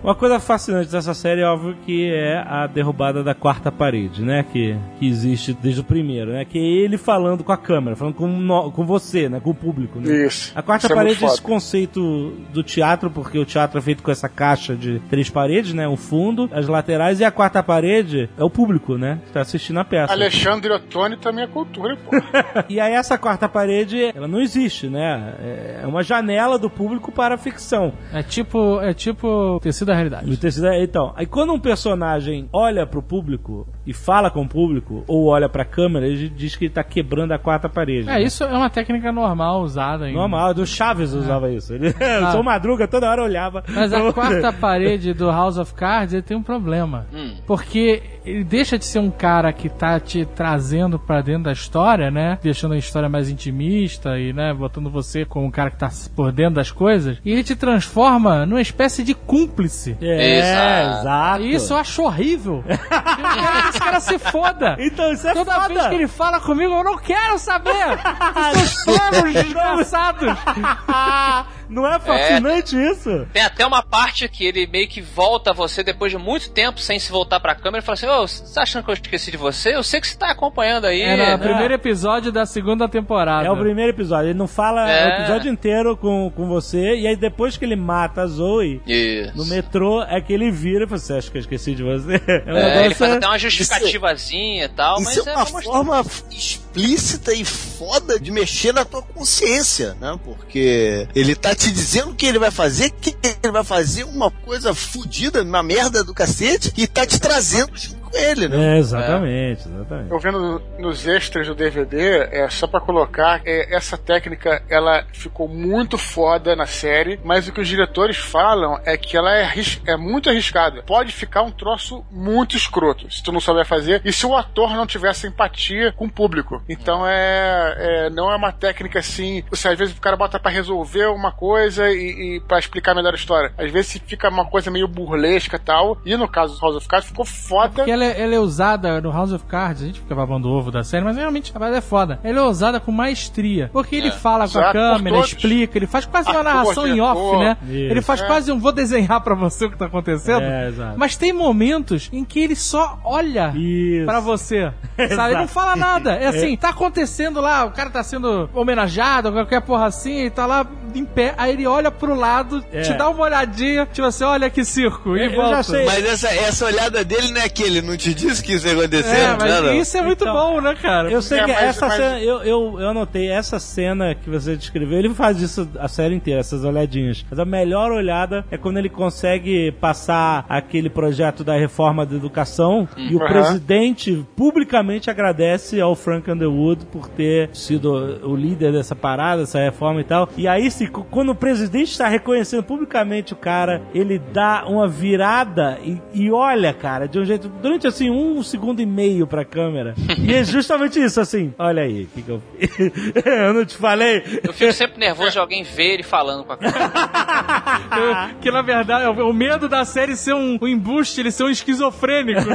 Uma coisa fascinante dessa série, óbvio, que é a derrubada da quarta parede, né? Que, que existe desde o primeiro, né? Que é ele falando com a câmera, falando com, no- com você, né? Com o público, né? Isso. A quarta Isso é parede é esse conceito do teatro, porque o teatro é feito com essa caixa de três paredes, né? O fundo, as laterais, e a quarta parede é o público, né? Que tá assistindo a peça. Alexandre Ottoni também é cultura, pô. <laughs> E aí essa quarta parede, ela não existe, né? É uma janela do público para a ficção. É tipo, é tipo tecido da realidade. É- Então, aí quando um personagem olha pro público e fala com o público, ou olha pra câmera, ele diz que ele tá quebrando a quarta parede. É, isso é uma técnica normal usada em. Normal, do Chaves usava isso. Ele, <laughs> o São Madruga toda hora olhava. Mas a quarta parede do House of Cards ele tem um problema. Hum. Porque ele deixa de ser um cara que tá te trazendo pra dentro da história, né? Deixando a história mais intimista e, né, botando você como um cara que tá por dentro das coisas. E ele te transforma numa espécie de cúmplice. É, Exato. exato. E isso eu acho horrível. eu <laughs> quero que esse cara se foda. Então, isso é Toda foda. vez que ele fala comigo, eu não quero saber. <laughs> Os seus planos desgraçados. <laughs> Não é fascinante isso? Tem até uma parte que ele meio que volta a você depois de muito tempo sem se voltar pra câmera e fala assim: Ô, você tá achando que eu esqueci de você? Eu sei que você tá acompanhando aí. Era né? o primeiro episódio da segunda temporada. É o primeiro episódio. Ele não fala É. o episódio inteiro com, com você, e aí depois que ele mata a Zoe Isso. no metrô, é que ele vira e fala: Você acha que eu esqueci de você? <laughs> É um É, ele faz até uma justificativazinha e tal, mas Isso é é uma forma explícita e foda de mexer na tua consciência, né? Porque ele tá te dizendo o que ele vai fazer, que ele vai fazer uma coisa fodida, uma merda do cacete, e tá te trazendo junto com ele, né? É, exatamente, exatamente. Eu vendo nos extras do DVD, é só pra colocar, é, essa técnica ela ficou muito foda na série, mas o que os diretores falam é que ela é, é muito arriscada. Pode ficar um troço muito escroto se tu não souber fazer e se o ator não tivesse empatia com o público. Então é, é- não é uma técnica assim. Você, às vezes o cara bota pra resolver uma coisa e, e para explicar melhor a história. Às vezes fica uma coisa meio burlesca e tal. E no caso do House of Cards ficou foda. Porque ela é, ela é usada no House of Cards, a gente fica babando o ovo da série, mas realmente a parada é foda. Ela é usada com maestria. Porque ele fala com a Exato, por câmera, todos. explica, ele faz quase uma narração em off, né? Isso. Ele faz É. quase um vou desenhar pra você o que tá acontecendo. É, exato. Mas tem momentos em que ele só olha Isso. pra você. Sabe? Ele não fala nada. É assim, tá acontecendo lá, o cara tá sendo homenageado, qualquer porra assim, ele tá lá em pé, aí ele olha pro lado, É. te dá uma olhadinha, tipo assim, olha que circo, e volta. já. Mas essa, essa olhada dele não é que ele não te disse que isso ia acontecer? É, mas Não, não. isso é muito Então, bom, né, cara? Eu sei É, que mas- essa mas- cena, eu, eu, eu anotei essa cena que você descreveu, ele faz isso a série inteira, essas olhadinhas. Mas a melhor olhada é quando ele consegue passar aquele projeto da reforma da educação e o presidente publicamente agradece ao Frank Underwood por ter sido o líder dessa parada, dessa reforma e tal. E aí, se, quando o presidente está reconhecendo publicamente o cara, ele dá uma virada e, e olha, cara, de um jeito, durante assim, um segundo e meio pra câmera. E é justamente isso, assim, olha aí, o que, que eu <laughs> eu não te falei? Eu fico sempre nervoso de alguém ver ele falando com a câmera. Que na verdade é o, medo da série ser um, um embuste, ele ser um esquizofrênico. <laughs>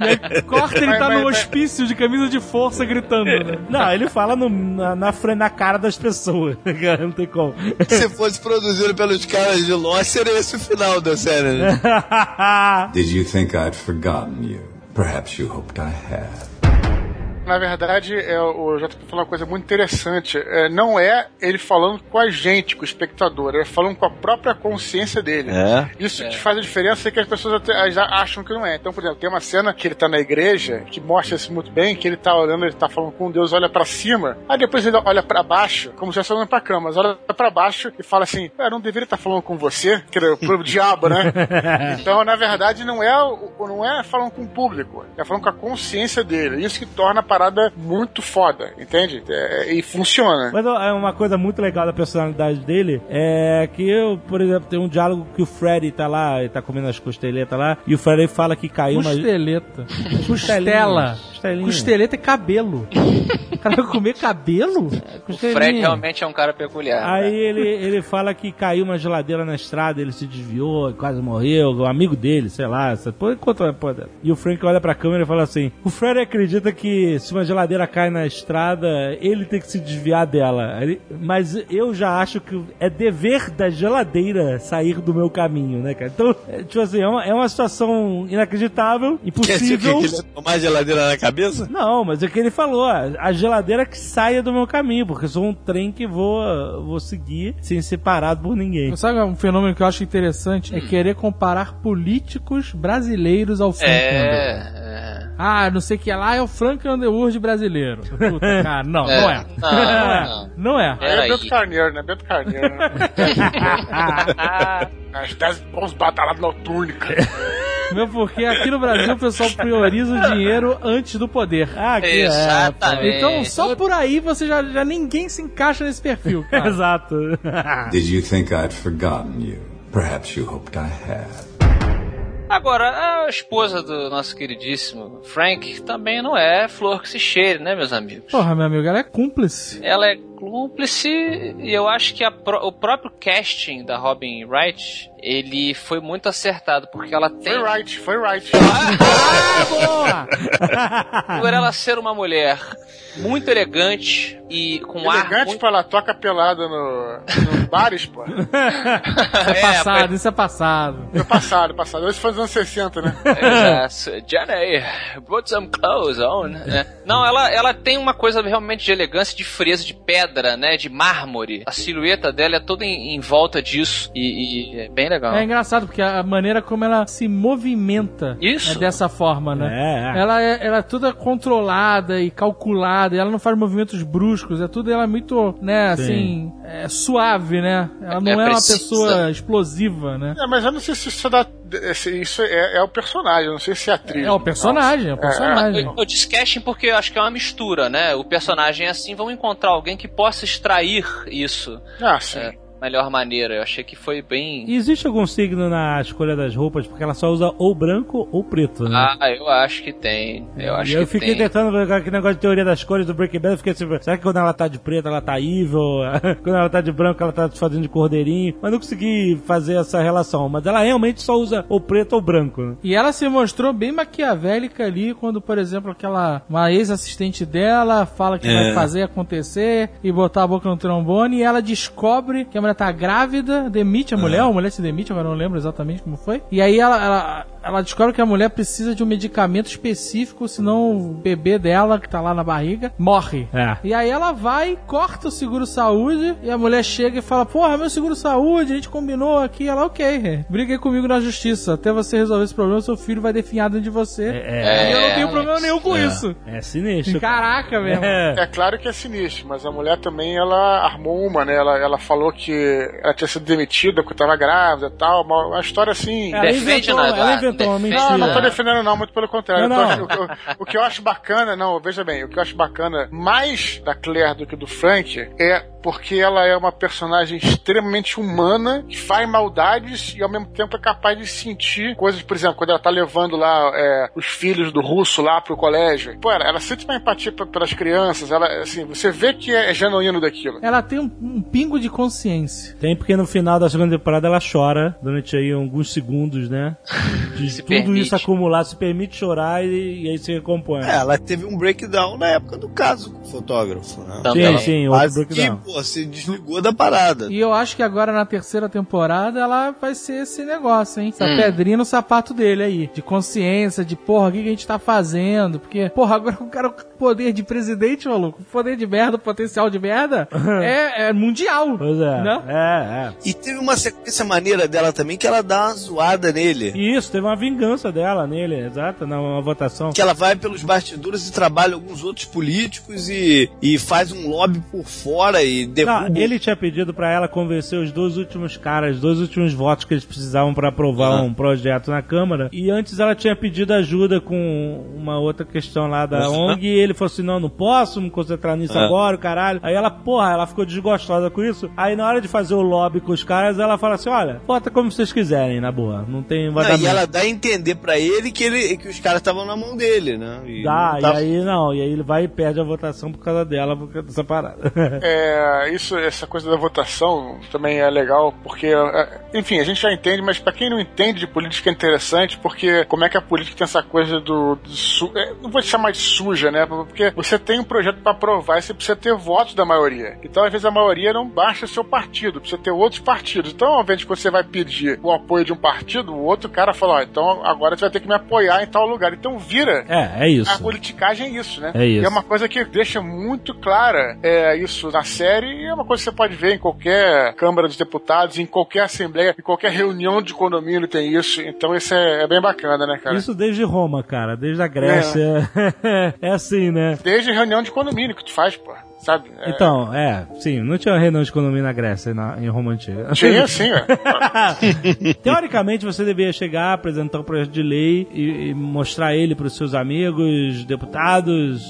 E aí corta, ele tá no hospício de camisa de força gritando, né? Não, ele fala no- na, na, na cara das pessoas. <laughs> Cara, não tem como. Se fosse produzido pelos caras de Lost, seria esse o final da série, né? Did you think I'd forgotten you? Perhaps you hoped I had. Na verdade, é, o JP falou uma coisa muito interessante. É, não é ele falando com a gente, com o espectador, é falando com a própria consciência dele. É. Isso que faz a diferença é que as pessoas até já acham que não é. Então, por exemplo, tem uma cena que ele tá na igreja que mostra isso muito bem, que ele tá olhando, ele tá falando com Deus, olha pra cima, aí depois ele olha pra baixo, como se estivesse olhando pra cama, mas olha pra baixo e fala assim: Eu não deveria estar falando com você, que era pro diabo, né? <laughs> Então, na verdade, não é, o- não é falando com o público, é falando com a consciência dele. Isso que torna a parada muito foda, entende? É, e funciona. Mas é uma coisa muito legal da personalidade dele é que eu, por exemplo, tem um diálogo que o Freddy tá lá, ele tá comendo as costeletas lá, e o Freddy fala que caiu uma. Costeleta. Costelinhas. <laughs> Costela. Costelinha. Costeleta é cabelo. <laughs> O cara vai comer cabelo? O. Fred realmente é um cara peculiar. Aí né? ele, ele fala que caiu uma geladeira na estrada, ele se desviou, quase morreu, o amigo dele, sei lá, essa porra, conta uma porra dessa. E o Frank olha pra câmera e fala assim: O Fred acredita que se uma geladeira cai na estrada, ele tem que se desviar dela. Mas eu já acho que é dever da geladeira sair do meu caminho, né, cara? Então, é, tipo assim, é uma, é uma situação inacreditável, <laughs> Quer dizer que impossível. ele ia tomar geladeira na cabeça? Não, mas é o que ele falou, a a geladeira que saia do meu caminho, porque eu sou um trem que vou, vou seguir sem ser parado por ninguém. Sabe um fenômeno que eu acho interessante? É querer comparar políticos brasileiros ao Frank Underwood. É, é. Ah, não sei o que lá é o Frank Underwood brasileiro. Puta, <laughs> cara, não, É. não é. Não, Não é. não. Não é. É aí. Bento Carneiro, né? Bento Carneiro, né? <laughs> As 10 bons batalhadas noturnas. Meu, porque aqui no Brasil o pessoal prioriza o dinheiro antes do poder. Ah, aqui é. Exatamente. Então, só por aí você já, já ninguém se encaixa nesse perfil, cara. <laughs> Exato. Did you think I'd forgotten you? Perhaps you hoped I had. Agora, a esposa do nosso queridíssimo Frank também não é flor que se cheire, né, meus amigos? Porra, meu amigo, ela é cúmplice. Ela é cúmplice e eu acho que a pró- o próprio casting da Robin Wright, ele foi muito acertado, porque ela tem. Foi right, foi right. Ah, boa! <laughs> Por ela ser uma mulher muito elegante e com ar. Elegante, muito... pô, ela toca pelada no, no bares, pô. <laughs> Isso é passado, isso é passado. No passado, passado. Hoje foi nos anos 60, né? Exato. Jenny, put some clothes on. É. Não, ela, ela tem uma coisa realmente de elegância, de frieza, de pedra, né? De mármore. A silhueta dela é toda em, em volta disso e, e é bem legal. É engraçado, porque a maneira como ela se movimenta Isso. é dessa forma, né? É, é. Ela é, ela é toda controlada e calculada, e ela não faz movimentos bruscos, é tudo ela é muito, né, assim, é suave, né? Ela não É é, uma pessoa explosiva, né? É, mas eu não sei se isso é, se isso é, é o personagem, eu não sei se é atriz. É o personagem, é o personagem. Eu, eu disse casting porque eu acho que é uma mistura, né? O personagem é assim, vamos encontrar alguém que possa extrair isso Ah, sim. é, melhor maneira. Eu achei que foi bem. E existe algum signo na escolha das roupas? Porque ela só usa ou branco ou preto, né? Ah, eu acho que tem. Eu acho e eu que fiquei tem. tentando ver aquele negócio de teoria das cores do Breaking Bad. Eu fiquei assim, será que quando ela tá de preto ela tá evil? <laughs> quando ela tá de branco ela tá fazendo de cordeirinho? Mas não consegui fazer essa relação. Mas ela realmente só usa ou preto ou branco. né? E ela se mostrou bem maquiavélica ali quando, por exemplo, aquela uma ex-assistente dela fala que vai fazer acontecer e botar a boca no trombone e ela descobre que a mulher tá grávida, demite a mulher, ou a mulher se demite, agora eu não lembro exatamente como foi. E aí ela, ela, ela descobre que a mulher precisa de um medicamento específico, senão o bebê dela, que tá lá na barriga, morre. É. E aí ela vai, corta o seguro-saúde e a mulher chega e fala: Porra, meu seguro-saúde, a gente combinou aqui. Ela, ok, briga aí comigo na justiça. Até você resolver esse problema, seu filho vai definhar dentro de você. É, E eu não tenho problema nenhum com isso. é sinistro. Caraca, mesmo. É. É claro que é sinistro, mas a mulher também, ela armou uma, né? Ela, ela falou que ela tinha sido demitida porque tava grávida e tal. Uma, uma história assim. Ela inventou, ela Eduardo? Inventou uma Defende. mentira. Não, não tô defendendo não, muito pelo contrário. Não, Eu não. tô- o, que eu- o que eu acho bacana, não, veja bem, o que eu acho bacana mais da Claire do que do Frank é porque ela é uma personagem extremamente humana, que faz maldades e ao mesmo tempo é capaz de sentir coisas, por exemplo, quando ela tá levando lá é, os filhos do russo lá pro colégio. Pô, ela, ela sente uma empatia pelas crianças, ela, assim, você vê que é genuíno daquilo. Ela tem um, um pingo de consciência. Tem porque no final da segunda temporada ela chora durante aí alguns segundos, né? <laughs> Se tudo permite. isso acumular, se permite chorar e, e aí se recompõe. É, ela teve um breakdown na época do caso com o fotógrafo, né? Também. sim, sim, outro Quase que, breakdown. pô, se desligou da parada. E eu acho que agora na terceira temporada ela vai ser esse negócio, hein? Essa Hum. pedrinha no sapato dele aí. De consciência, de porra, o que que a gente tá fazendo? Porque, porra, agora o cara com poder de presidente, maluco, poder de merda, potencial de merda, <laughs> é, é mundial. Pois é. Né? É, é. E teve uma sequência maneira dela também que ela dá uma zoada nele. Isso, teve uma vingança dela nele, exato, na uma votação. Que ela vai pelos bastidores e trabalha alguns outros políticos e, e faz um lobby por fora e derruba. Não, ele tinha pedido pra ela convencer os dois últimos caras, os dois últimos votos que eles precisavam pra aprovar um projeto na Câmara. E antes ela tinha pedido ajuda com uma outra questão lá da Uhum. ONG. E ele falou assim: não, não posso me concentrar nisso É. agora, o caralho. Aí ela, porra, ela ficou desgostosa com isso. Aí na hora de fazer o lobby com os caras, ela fala assim: olha, vota como vocês quiserem, na boa. Não tem Não, e ela dá a entender pra ele que, ele, que os caras estavam na mão dele, né? E Dá, não e tava- aí não, e aí ele vai e perde a votação por causa dela, por causa dessa parada. <laughs> É, isso, essa coisa da votação também é legal, porque, é, enfim, a gente já entende, mas pra quem não entende de política é interessante, porque como é que a política tem essa coisa do. do su- é, não vou chamar de suja, né? Porque você tem um projeto pra aprovar e você precisa ter votos da maioria. Então, às vezes, a maioria não basta seu partido, precisa ter outros partidos. Então, ao invés de você vai pedir o apoio de um partido, o outro cara fala, ó, então agora você vai ter que me apoiar em tal lugar. Então vira é, é isso. a politicagem é isso, né? É isso. E é uma coisa que deixa muito clara é, isso na série e é uma coisa que você pode ver em qualquer Câmara dos Deputados, em qualquer Assembleia, em qualquer reunião de condomínio tem isso. Então isso é, é bem bacana, né, cara? Isso desde Roma, cara, desde a Grécia. É, <laughs> assim, né? Desde reunião de condomínio que tu faz, pô. Sabe? É, Então, é, sim, não tinha reunião de economia na Grécia, na, em Roma Antiga. Tinha <laughs> sim, ó. <laughs> Teoricamente, você deveria chegar, apresentar um projeto de lei e, e mostrar ele para os seus amigos, deputados,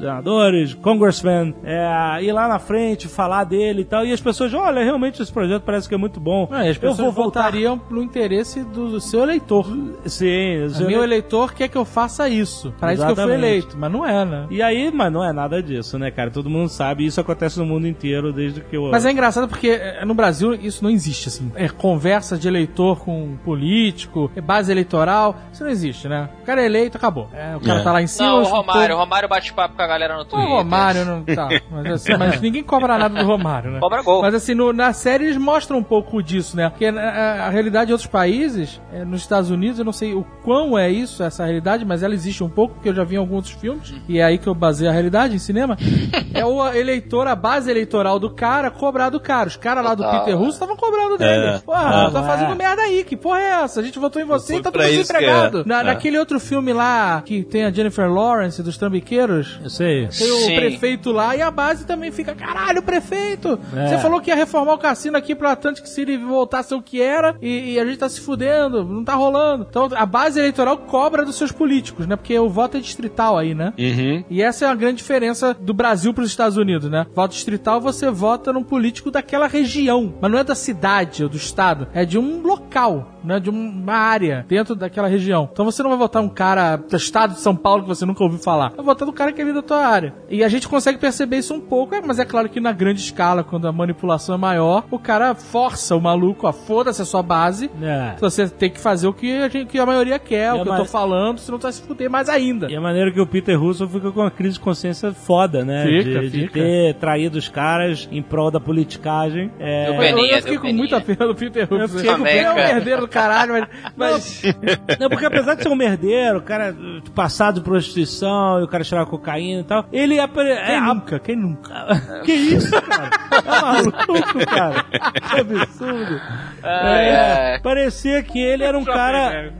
senadores, congressmen, é, ir lá na frente, falar dele e tal. E as pessoas, olha, realmente esse projeto parece que é muito bom. Não, e as eu pessoas vou voltar. votariam no interesse do, do seu eleitor. Sim, O meu eleitor quer que eu faça isso. Para isso que eu fui eleito. Mas não é, né? E aí, mas não é nada disso, né, cara? Todo mundo sabe, isso acontece no mundo inteiro desde que eu. Mas é engraçado porque é, no Brasil isso não existe, assim. É conversa de eleitor com político, é base eleitoral, isso não existe, né? O cara é eleito, acabou. É, o cara É. tá lá em cima. Não, o Romário. O Romário bate papo com a galera no O Twitter. Romário não tá. Mas, assim, mas <laughs> ninguém cobra nada do Romário, né? Cobra gol. Mas assim, no- na série eles mostram um pouco disso, né? Porque na- a, a realidade em outros países, é, nos Estados Unidos, eu não sei o quão é isso, essa realidade, mas ela existe um pouco, porque eu já vi em alguns outros filmes, e é aí que eu baseio a realidade em cinema. <laughs> é o eleitor, a base eleitoral do cara cobrar do cara. Os caras lá do Total. Peter Russo estavam cobrando dele. É. Porra, Ah, tá é. fazendo merda aí, que porra é essa? A gente votou em você e tá todo desempregado. é. Na, É. Naquele outro filme lá, que tem a Jennifer Lawrence dos Trambiqueiros, Eu sei. tem o Sim. prefeito lá e a base também fica, caralho, prefeito! É. Você falou que ia reformar o cassino aqui pro Atlantic City voltar a ser o que era e, e a gente tá se fudendo, não tá rolando. Então a base eleitoral cobra dos seus políticos, né? Porque o voto é distrital aí, né? Uhum. E essa é a grande diferença do Brasil pros Estados Unidos, né? Voto distrital, você vota num político daquela região, mas não é da cidade ou do estado, é de um local, né? De uma área dentro daquela região. Então você não vai votar um cara do estado de São Paulo que você nunca ouviu falar. Vai votar do cara que é ali da tua área. E a gente consegue perceber isso um pouco, é, mas é claro que na grande escala, quando a manipulação é maior, o cara força o maluco a foda-se a sua base. É. Você tem que fazer o que a, gente, que a maioria quer, o que eu tô falando, senão tu vai se fuder mais ainda. E a maneira que o Peter Russo fica com uma crise de consciência foda, né? Fica, de, de fica. ter traído os caras em prol da politicagem. É... Eu Eu, Peninha, eu fiquei com muita pena do Peter Eu Russo. fiquei com Ele é um merdeiro do caralho, mas... <laughs> mas Não, porque apesar de ser um merdeiro, o cara passado de prostituição, e o cara cheirar cocaína e tal, ele apare... quem é, nunca? Quem nunca? <laughs> Que isso, cara? É maluco, cara. Que absurdo. Ai, É, ai. parecia que ele era um cara.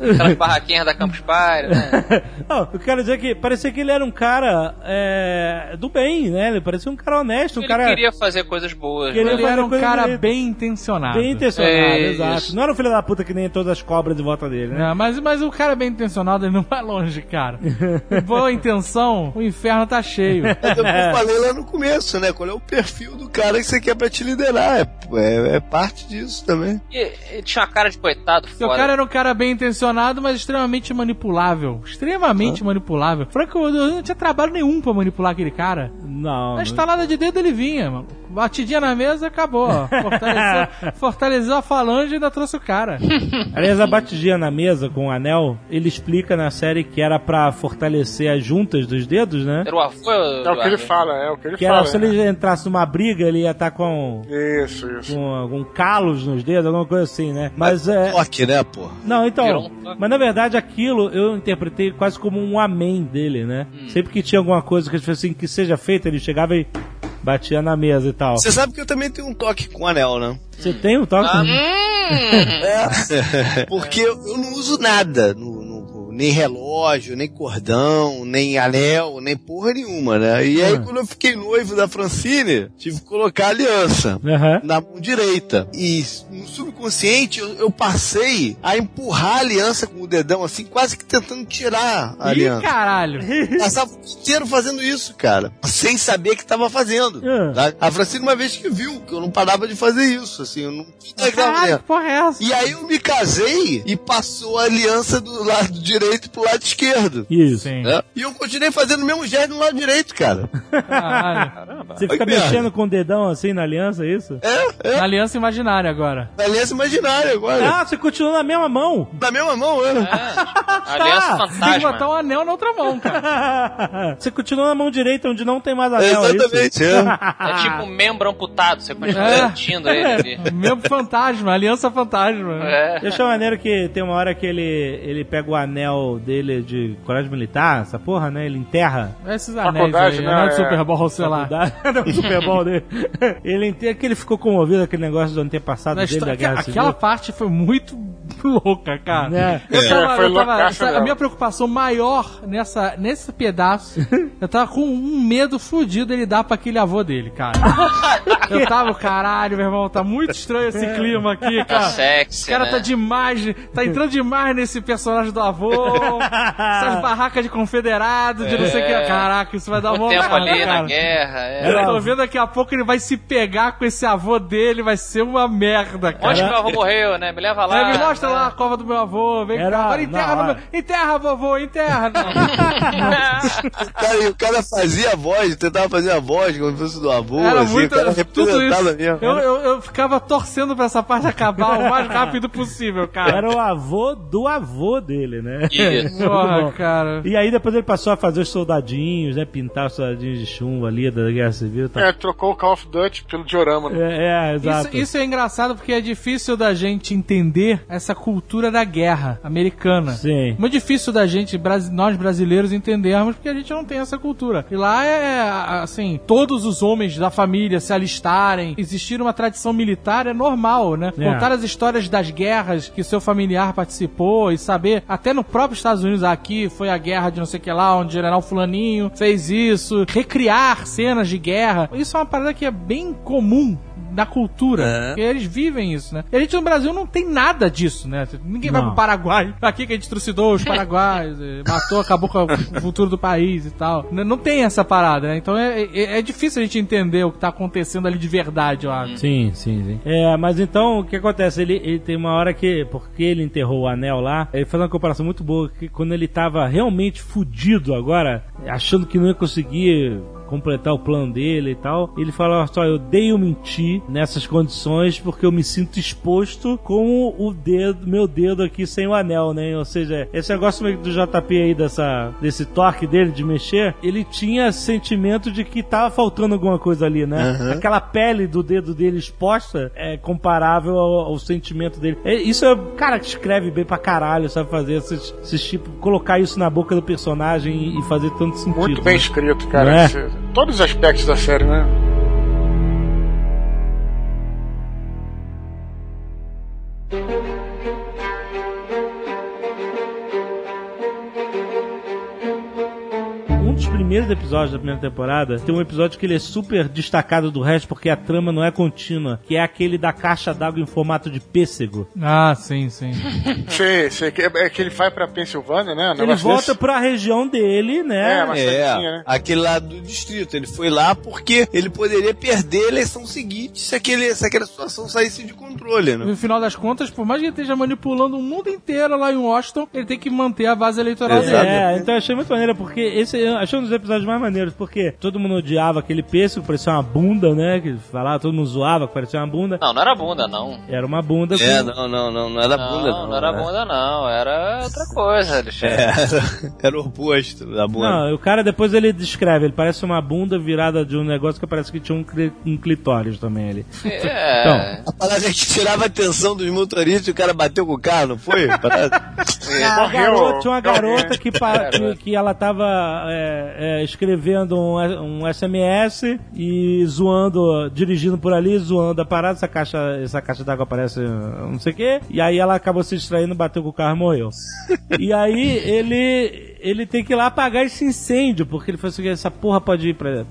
Aquelas barraquinhas da Campus Party, né? <laughs> Não, eu quero dizer que parecia que ele era um cara é, do bem, né? Ele parecia um cara honesto, um Ele cara queria fazer coisas boas. Queria né? Ele era um cara bem intencionado. bem intencionado, É, exato. isso. Não era um filho da puta que nem todas as cobras de volta dele, né? É, mas, mas o cara bem intencionado, ele não vai longe, cara. <laughs> Boa intenção, o inferno tá cheio. <laughs> É eu falei lá no começo, né? Qual é o perfil do cara que você quer pra te liderar? É, é- é parte disso também. E ele tinha uma cara de coitado o foda. cara era um cara bem intencionado, mas extremamente manipulável. Extremamente manipulável. Franco, eu não tinha trabalho nenhum pra manipular aquele cara. Não. Na não- estalada de dedo ele vinha, mano. Batidinha na mesa, acabou. <laughs> Fortaleceu, fortaleceu a falange e ainda trouxe o cara. <laughs> Aliás, a batidinha na mesa com o anel, ele explica na série que era pra fortalecer as juntas dos dedos, né? Era o avô É o que ele fala, é o que ele Que fala. era, se né? ele entrasse numa briga, ele ia estar com, Isso, isso. com algum calos nos dedos, alguma coisa assim, né? Mas é. Toque, né, pô? Não, Virou então. um toque. Mas na verdade aquilo eu interpretei quase como um amém dele, né? Hum. Sempre que tinha alguma coisa que ele assim, que seja feita, ele chegava e batia na mesa e tal. Você sabe que eu também tenho um toque com anel, né? Você tem um toque? Ah, É. <laughs> Porque eu, não uso nada. no- nem relógio, nem cordão, nem anel, nem porra nenhuma, né? E aí, Ah. quando eu fiquei noivo da Francine, tive que colocar a aliança. Aham. Na mão direita. E no subconsciente eu, eu passei a empurrar a aliança com o dedão, assim, quase que tentando tirar a Ih, aliança. caralho. Passava o inteiro fazendo isso, cara. Sem saber que tava fazendo. Ah. tá? A Francine uma vez que viu que eu não parava de fazer isso, assim, eu não Caralho, que porra é essa? E aí eu me casei e passou a aliança do lado direito pro lado esquerdo. Isso. Sim. né? E eu continuei fazendo o mesmo gesto no lado direito, cara. Caralho. Você fica Ai, merda. mexendo com o dedão assim na aliança, é isso? É, é. Na aliança imaginária agora. Aliança imaginária agora. Ah, você continua na mesma mão. Na mesma mão, é. <laughs> Aliança Tem que fantasma. botar um anel na outra mão, cara. <laughs> você continua na mão direita onde não tem mais anel, é? Exatamente, é. É tipo um membro amputado, você continua É. sentindo ele ali. Mesmo fantasma, aliança fantasma. É. Eu achei maneiro que tem uma hora que ele, ele pega o anel dele de colégio militar, essa porra, né? Ele enterra. Esses anéis aí, né? anel de É. Super Bowl, sei lá. <laughs> Não, o Super Bowl dele. Ele enterra que ele ficou comovido aquele negócio do antepassado Na dele história- da Guerra aquela Civil. parte foi muito <laughs> louca, cara. Né? Eu É, tava, foi eu tava- sabe, a minha preocupação maior nessa, nesse pedaço, <laughs> eu tava com um medo fudido dele dar pra aquele avô dele, cara. <laughs> Eu tava, caralho, meu irmão, tá muito estranho esse clima aqui, Tá cara. sexy, O cara né? tá demais, tá entrando demais nesse personagem do avô. essas barracas de confederado, de não sei o que. Caraca, isso vai dar O uma tempo ali na cara. guerra. É. Eu tô vendo daqui a pouco ele vai se pegar com esse avô dele, vai ser uma merda, cara. Onde que meu avô morreu, né? Me leva lá. É, me mostra lá a cova do meu avô, vem Era- cá. Agora enterra, não, no meu... enterra, vovô, enterra. <laughs> Cara, e o cara fazia a voz, tentava fazer a voz como se fosse do avô, Era assim, muito, o cara tudo isso. mesmo. Eu, eu, eu ficava torcendo pra essa parte acabar o mais rápido possível, cara. Era o avô do avô dele, né? Isso. Porra, cara. E aí depois ele passou a fazer os soldadinhos, né? Pintar os soldadinhos de chumbo ali da Guerra Civil tal. É, trocou o Call of Duty pelo diorama. né? É, é, exato. Isso, isso é engraçado porque é difícil da gente entender essa cultura da guerra americana. Sim. Muito difícil da gente, nós brasileiros, entendermos porque a gente não tem essa cultura. E lá é, assim, todos os homens da família se alistarem, existir uma tradição militar é normal, né? É. Contar as histórias das guerras que seu familiar participou e saber, até no próprio Estados Unidos, aqui foi a guerra de não sei o que lá, onde o general fulaninho fez isso, recriar cenas de guerra. Isso é uma parada que é bem comum da cultura. É. Porque eles vivem isso, né? E a gente no Brasil não tem nada disso, né? Ninguém vai Não. pro Paraguai. Aqui que a gente trucidou os <laughs> paraguaios, eh, matou, acabou com o futuro do país e tal. Não tem essa parada, né? Então é, é, é difícil a gente entender o que tá acontecendo ali de verdade, eu acho. Sim, sim, sim. É, mas então o que acontece? Ele, ele tem uma hora que, porque ele enterrou o anel lá, ele faz uma comparação muito boa, que quando ele tava realmente fudido agora, achando que não ia conseguir completar o plano dele e tal, ele fala, só, eu odeio mentir nessas condições porque eu me sinto exposto com o dedo, meu dedo aqui sem o anel, né? Ou seja, esse negócio meio do JP aí dessa, desse toque dele de mexer, ele tinha sentimento de que tava faltando alguma coisa ali, né? Aquela pele do dedo dele exposta é comparável ao, ao sentimento dele. É, isso é o cara que escreve bem pra caralho, sabe fazer esses, esses tipo, colocar isso na boca do personagem e, e fazer tanto sentido. Muito bem né? escrito, cara. É? Todos os aspectos da série, né? Primeiros episódios da primeira temporada tem um episódio que ele é super destacado do resto porque a trama não é contínua, que é aquele da caixa d'água em formato de pêssego. Ah, sim, sim. <laughs> Sei, sei. Que, é que ele vai pra Pensilvânia, né? Um Ele volta desse. pra região dele, É, né? mas- É, né? aquele lá do distrito. Ele foi lá porque ele poderia perder a eleição seguinte se, aquele, se aquela situação saísse de controle, né? No final das contas, por mais que ele esteja manipulando o mundo inteiro lá em Washington, ele tem que manter a base eleitoral Exato. dele. É, então eu achei muito maneiro, porque esse eu achei um dos episódios mais maneiros, porque todo mundo odiava aquele pêssego, parecia uma bunda, né? Que falava, todo mundo zoava que parecia uma bunda. Não, não era bunda, não. Era uma bunda É, com- não, não, não, não era Não, bunda, não. não era né? bunda, não. Era outra coisa, Alexandre. É, era, <laughs> era o oposto da bunda. Não, o cara depois ele descreve, ele parece uma bunda virada de um negócio que parece que tinha um, cli- um clitóris também ali. É. <laughs> Então, A parada é que tirava a atenção dos motoristas e o cara bateu com o carro, não foi? <laughs> Parada- A Morreu. garota- tinha uma garota que, que, que ela tava é, é, escrevendo um, um SMS e zoando, dirigindo por ali, zoando a parada, essa caixa, essa caixa d'água aparece não sei o que, e aí ela acabou se distraindo, bateu com o carro e morreu. <laughs> e aí ele ele tem que ir lá apagar esse incêndio, porque ele falou assim, essa porra pode ir para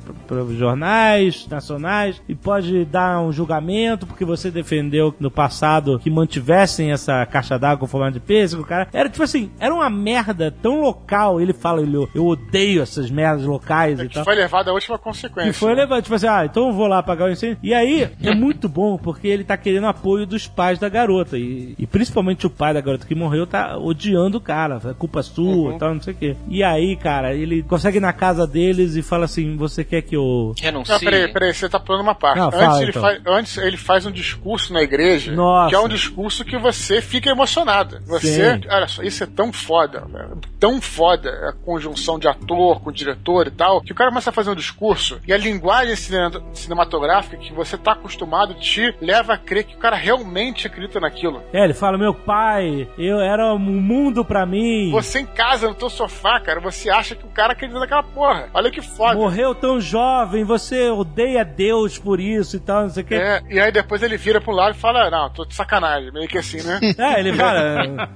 os jornais nacionais e pode dar um julgamento, porque você defendeu no passado que mantivessem essa caixa d'água com formato de pêssego, cara. Era tipo assim, era uma merda tão local, ele fala, ele, eu odeio essas merdas locais e Que tal. foi levado à última consequência. Que foi levado, tipo assim, ah, então eu vou lá apagar o incêndio. E aí, é muito bom, porque ele tá querendo apoio dos pais da garota. E, e principalmente o pai da garota que morreu tá odiando o cara. É culpa sua e tal, não sei o quê. E aí, cara, ele consegue ir na casa deles e fala assim: você quer que eu. Renuncie. Não, peraí, peraí, você tá pulando uma parte. Não, antes, fala, ele então. faz, antes ele faz um discurso na igreja, Nossa. que é um discurso que você fica emocionado. Você, Sim. olha só, isso é tão foda, velho, tão foda a conjunção de ator com diretor e tal, que o cara começa a fazer um discurso e a linguagem cine- cinematográfica que você tá acostumado te leva a crer que o cara realmente acredita naquilo. É, ele fala: meu pai, eu era um mundo pra mim. Você em casa, no teu sofá, sofá, cara, você acha que o cara acredita naquela porra. Olha que foda. Morreu tão jovem, você odeia Deus por isso e tal, não sei o que. É, e aí depois ele vira pro lado e fala, não, tô de sacanagem, meio que assim, né? <laughs> É, ele fala.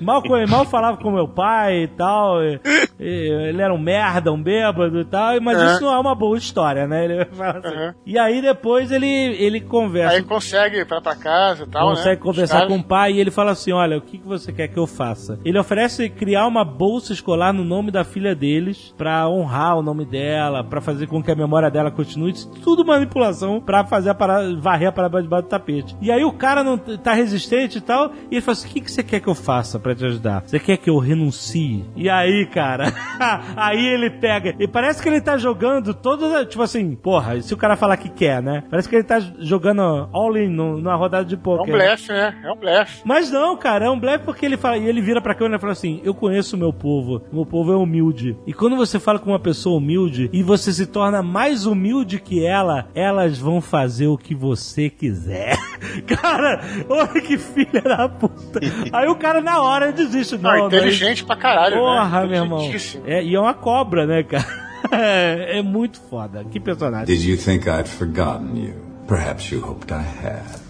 mal, co- mal falava com meu pai e tal. e- e ele era um merda, um bêbado e tal. Mas É. isso não é uma boa história, né? Ele <laughs> fala assim. Uhum. E aí depois ele, ele conversa. Aí consegue ir pra, pra casa e tal, né? consegue conversar Os com o pai e ele fala assim: Olha, o que, que você quer que eu faça? Ele oferece criar uma bolsa escolar no nome da filha deles pra honrar o nome dela, pra fazer com que a memória dela continue. Tudo manipulação pra fazer a parada, varrer a parada debaixo do tapete. E aí o cara não tá resistente e tal, e ele fala assim: O que, que você quer que eu faça pra te ajudar? Você quer que eu renuncie? E aí, cara, <laughs> aí ele pega. E parece que ele tá jogando todo. Tipo assim, porra, se o cara falar que quer, né? Parece que ele tá jogando all-in no- numa rodada de É um poker. blefe, né? É um blefe. Mas não, cara, é um blefe porque ele fala, e ele vira pra câmera e fala assim: Eu conheço o meu povo, meu povo é humilde. E quando você fala com uma pessoa humilde e você se torna mais humilde que ela, elas vão fazer o que você quiser. <laughs> cara, olha que filha da puta. Aí o cara na hora desiste, não. Não, não, inteligente pra caralho, Porra, né? meu irmão. É, e é uma cobra, né, cara? <laughs> É, é muito foda. Que personagem. Did you think I'd forgotten you? Perhaps you hoped I had.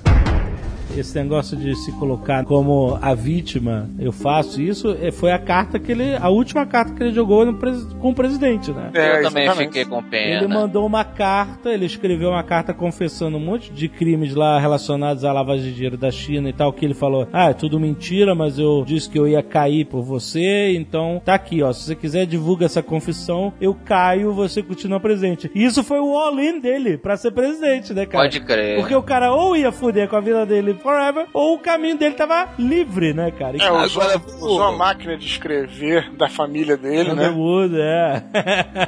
Esse negócio de se colocar como a vítima, eu faço isso, é, foi a carta que ele, a última carta que ele jogou pres- com o presidente, né? É, eu também exatamente. fiquei com pena. Ele mandou uma carta, ele escreveu uma carta confessando um monte de crimes lá relacionados à lavagem de dinheiro da China e tal, que ele falou, ah, é tudo mentira, mas eu disse que eu ia cair por você, então tá aqui, ó, se você quiser divulga essa confissão, eu caio, você continua presidente. E isso foi o all-in dele pra ser presidente, né, cara? Pode crer. Porque o cara ou ia fuder com a vida dele forever, ou o caminho dele tava livre, né, cara? E É, usou, Agora, usou a máquina de escrever da família dele, né? Underwood, é.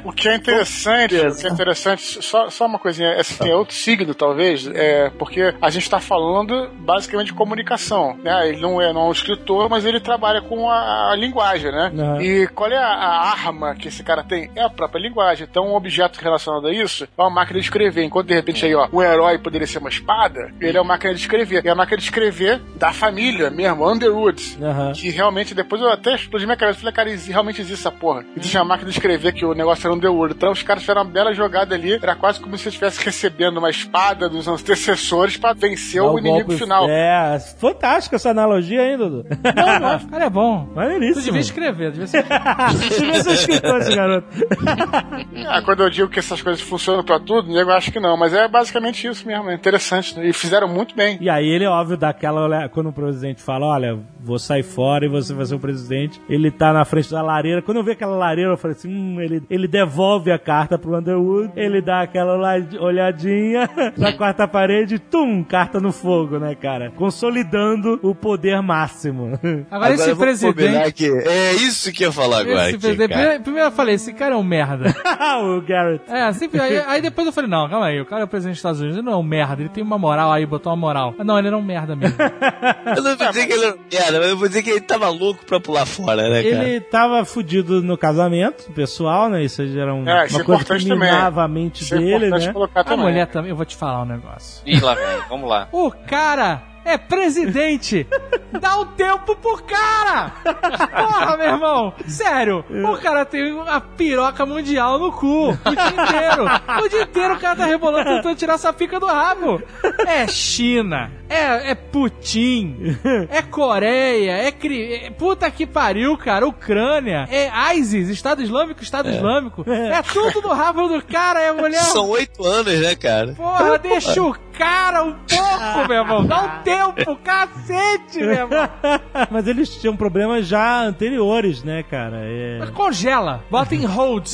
O que é interessante, o que é interessante, só, só uma coisinha, assim, é outro signo, talvez, é porque a gente está falando basicamente de comunicação, né? Ele não é, não é um escritor, mas ele trabalha com a, a linguagem, né? Uhum. E qual é a, a arma que esse cara tem? É a própria linguagem. Então, um objeto relacionado a isso é uma máquina de escrever. Enquanto, de repente, aí, ó, o herói poderia ser uma espada, ele é uma máquina de escrever. E a máquina de escrever da família mesmo, Underwood. Aham. Que realmente, depois eu até explodi minha cabeça. Falei, cara, realmente existe essa porra. Existe uma máquina de escrever que o negócio era Underworld. Então os caras fizeram uma bela jogada ali. Era quase como se você estivesse recebendo uma espada dos antecessores pra vencer Dá o inimigo golpe- final. É, fantástica essa analogia hein, Dudu? Não, não, cara é bom. Tu Maneiríssimo. devia escrever, devia ser. <laughs> Devia ser escritor esse garoto. <laughs> Ah, quando eu digo que essas coisas funcionam pra tudo, o nego acha que não. Mas é basicamente isso mesmo. É interessante. né? E fizeram muito bem. E aí ele, óbvio, dá aquela olha- quando o presidente fala, olha, vou sair fora e você vai ser o presidente, ele tá na frente da lareira. Quando eu vi aquela lareira, eu falei assim, hum, ele, ele devolve a carta pro Underwood, ele dá aquela olha- olhadinha <laughs> na quarta parede, tum, carta no fogo, né, cara? Consolidando o poder máximo. <laughs> Agora, esse vamos combinar presidente. que é isso que eu ia falar agora. Esse aqui, presidente cara. primeiro, primeiro eu falei, esse cara é um merda. <laughs> o Garrett. É, sempre. Aí, aí depois eu falei, não, calma aí, o cara é o presidente dos Estados Unidos, ele não é um merda, ele tem uma moral aí, botou uma moral. Não, ele era um merda mesmo. Eu não dizer que ele era merda, mas eu vou dizer que ele tava louco pra pular fora, né, cara? Ele tava fudido no casamento pessoal, né? Isso já era um- É, isso uma é coisa que minava a mente Isso é dele, né? colocar A também. mulher também, eu vou te falar um negócio. Ih, lá vem, vamos lá. O cara é presidente! <laughs> Dá um tempo pro cara! Porra, meu irmão! Sério, o cara tem uma piroca mundial no cu o dia inteiro. O dia inteiro o cara tá rebolando tentando tirar essa pica do rabo. É China, é, é Putin, <laughs> é Coreia, é, cri... é- Puta que pariu, cara, Ucrânia, é ISIS, Estado Islâmico, Estado Islâmico. <laughs> É tudo do rabo do cara, é mulher. São oito anos, né, cara? Porra, deixa o cara um pouco, meu irmão. Dá um tempo, cacete, meu irmão. <laughs> Mas eles tinham problemas já anteriores, né, cara? É... Congela, bota em hold.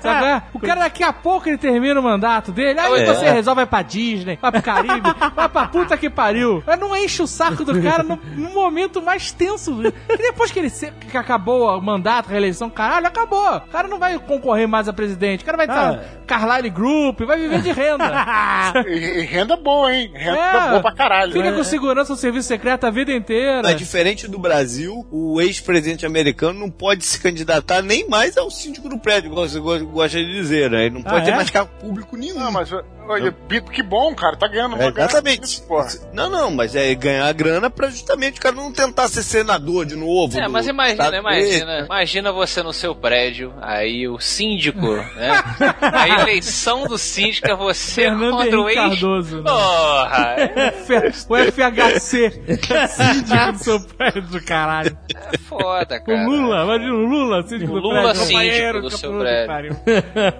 Sabe? é? O cara daqui a pouco ele termina o mandato dele, aí É. você resolve vai pra Disney, vai pro Caribe, vai pra puta que pariu. Mas não enche o saco do cara no, no momento mais tenso. Que depois que ele se- que acabou o mandato, a reeleição, caralho, acabou. O cara não vai concorrer mais a presidente. O cara vai estar Ah. Carlyle Group, vai viver de renda. <laughs> E, e renda boa, hein? Renda É. boa pra caralho. Fica né? com segurança no serviço secreto a vida inteira. Mas diferente do Brasil, o ex-presidente americano não pode se candidatar nem mais ao síndico do prédio, igual você go- gosta de dizer, né? Ele não pode Ah, ter é? mais cargo público nenhum. Não, mas o, Olha, que bom, cara. Tá ganhando uma É, grana. exatamente. Porra. Não, não, mas é ganhar grana pra justamente o cara não tentar ser senador de novo. É, do mas imagina, estado imagina. dele. Imagina você no seu prédio, aí o síndico, <laughs> né? A eleição do síndico é você Fernando contra o ex. Cardoso, né? Porra! <laughs> O FHC. <laughs> Síndico do seu prédio, caralho. É foda, O cara. Lula, imagina o Lula, síndico O do Lula prédio. síndico companheiro, do seu prédio.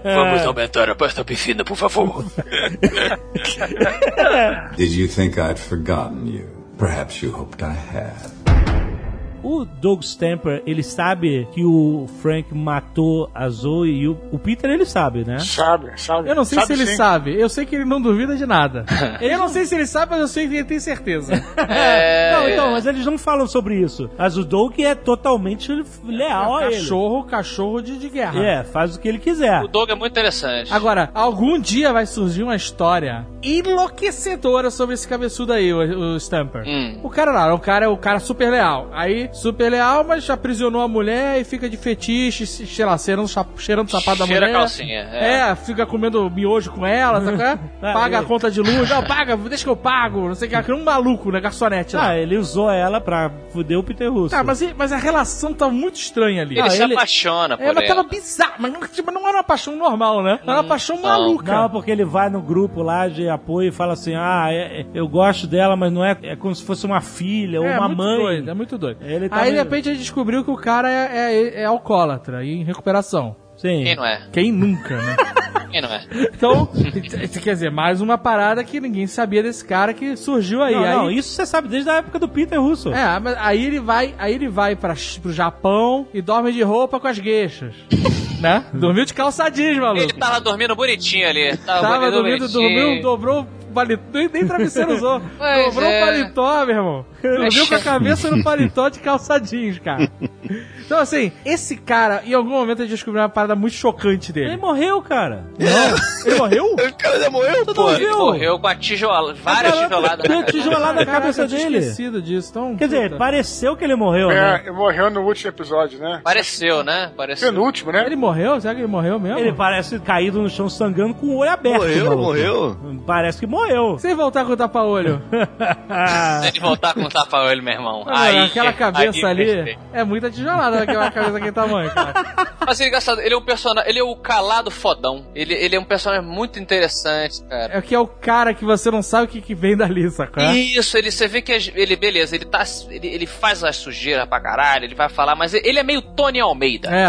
Vamos aumentar a pasta piscina, por favor. Did you think I'd forgotten you? Perhaps you hoped I had. O Doug Stamper, ele sabe que o Frank matou a Zoe e o, o Peter ele sabe, né? Sabe, sabe. Eu não sei sabe se ele sim. sabe. Eu sei que ele não duvida de nada. <laughs> eu não sei se ele sabe, mas eu sei que ele tem certeza. <laughs> É, Não, então, mas eles não falam sobre isso. Mas o Doug é totalmente leal a ele. cachorro, cachorro de, de guerra. É, faz o que ele quiser. O Doug é muito interessante. Agora, algum dia vai surgir uma história enlouquecedora sobre esse cabeçudo aí, o, o Stamper. Hum. O cara lá, o cara é o cara super leal. Aí, super leal, mas aprisionou a mulher e fica de fetiche, se- sei lá, cheirando, cheirando o sapato da Cheira mulher. a calcinha, é. É, fica comendo miojo com ela, sabe? é? <laughs> Ah, Paga a conta de luz, não, paga, deixa que eu pago, não sei o que, aquele um maluco, né, garçonete lá. Ah, ele usou ela pra fuder o Peter Russo. Tá, mas, mas a relação tá muito estranha ali. Ele Ah, se ele- apaixona por É, mas ela. tava bizarro, mas não, tipo, não era uma paixão normal, né? Era uma paixão não. maluca. Não, porque ele vai no grupo lá de apoio e fala assim: ah, é- é- eu gosto dela, mas não é, é como se fosse uma filha ou é uma muito mãe. doido, é muito doido. Ele tá Aí de repente a gente descobriu que o cara é, é, é alcoólatra e em recuperação. Sim. Quem não é? Quem nunca, né? <laughs> Quem não é? Então, <laughs> quer dizer, mais uma parada que ninguém sabia desse cara que surgiu aí. Não, aí não, isso você sabe desde a época do Peter Russo. É, mas aí ele vai, aí ele vai pra, pro Japão e dorme de roupa com as gueixas. <laughs> né? Dormiu de calça jeans, maluco. Ele tava dormindo bonitinho ali. Tava, Tava dormindo dormindo, dormiu, dobrou paletó, nem, nem travesseiro usou. <laughs> Pois dobrou o é. paletó, meu irmão. Dormiu com a cabeça no paletó de calça jeans, cara. <laughs> Então, assim, esse cara, em algum momento a gente descobriu uma parada muito chocante Ele dele. morreu, cara. Ele morreu? <laughs> O cara já morreu, pô. Ele morreu com a tijola, várias Caraca, tijoladas na cabeça. tijolada na cabeça eu tinha dele. esquecido disso. Então, Quer dizer, puta. pareceu que ele morreu, né? É, morreu no último episódio, né? Pareceu, né? Pareceu. Penúltimo, né? Ele morreu? Será que ele morreu mesmo? Ele parece caído no chão sangrando com o olho aberto. Morreu, maluco. morreu. Parece que morreu. Sem voltar com o tapa-olho. <laughs> Se ele voltar com o tapa-olho, meu irmão. Ah, aí, aquela cabeça aí, ali é muita tijolada aquela cabeça daquele tamanho, cara. Mas é engraçado, ele é um personagem, ele é o calado fodão. Ele, ele é um personagem muito interessante, cara. É que é o cara que você não sabe o que, que vem dali, sacou? Isso, ele, você vê que ele, beleza, ele tá. Ele, ele faz as sujeiras pra caralho, ele vai falar, mas ele é meio Tony Almeida. É.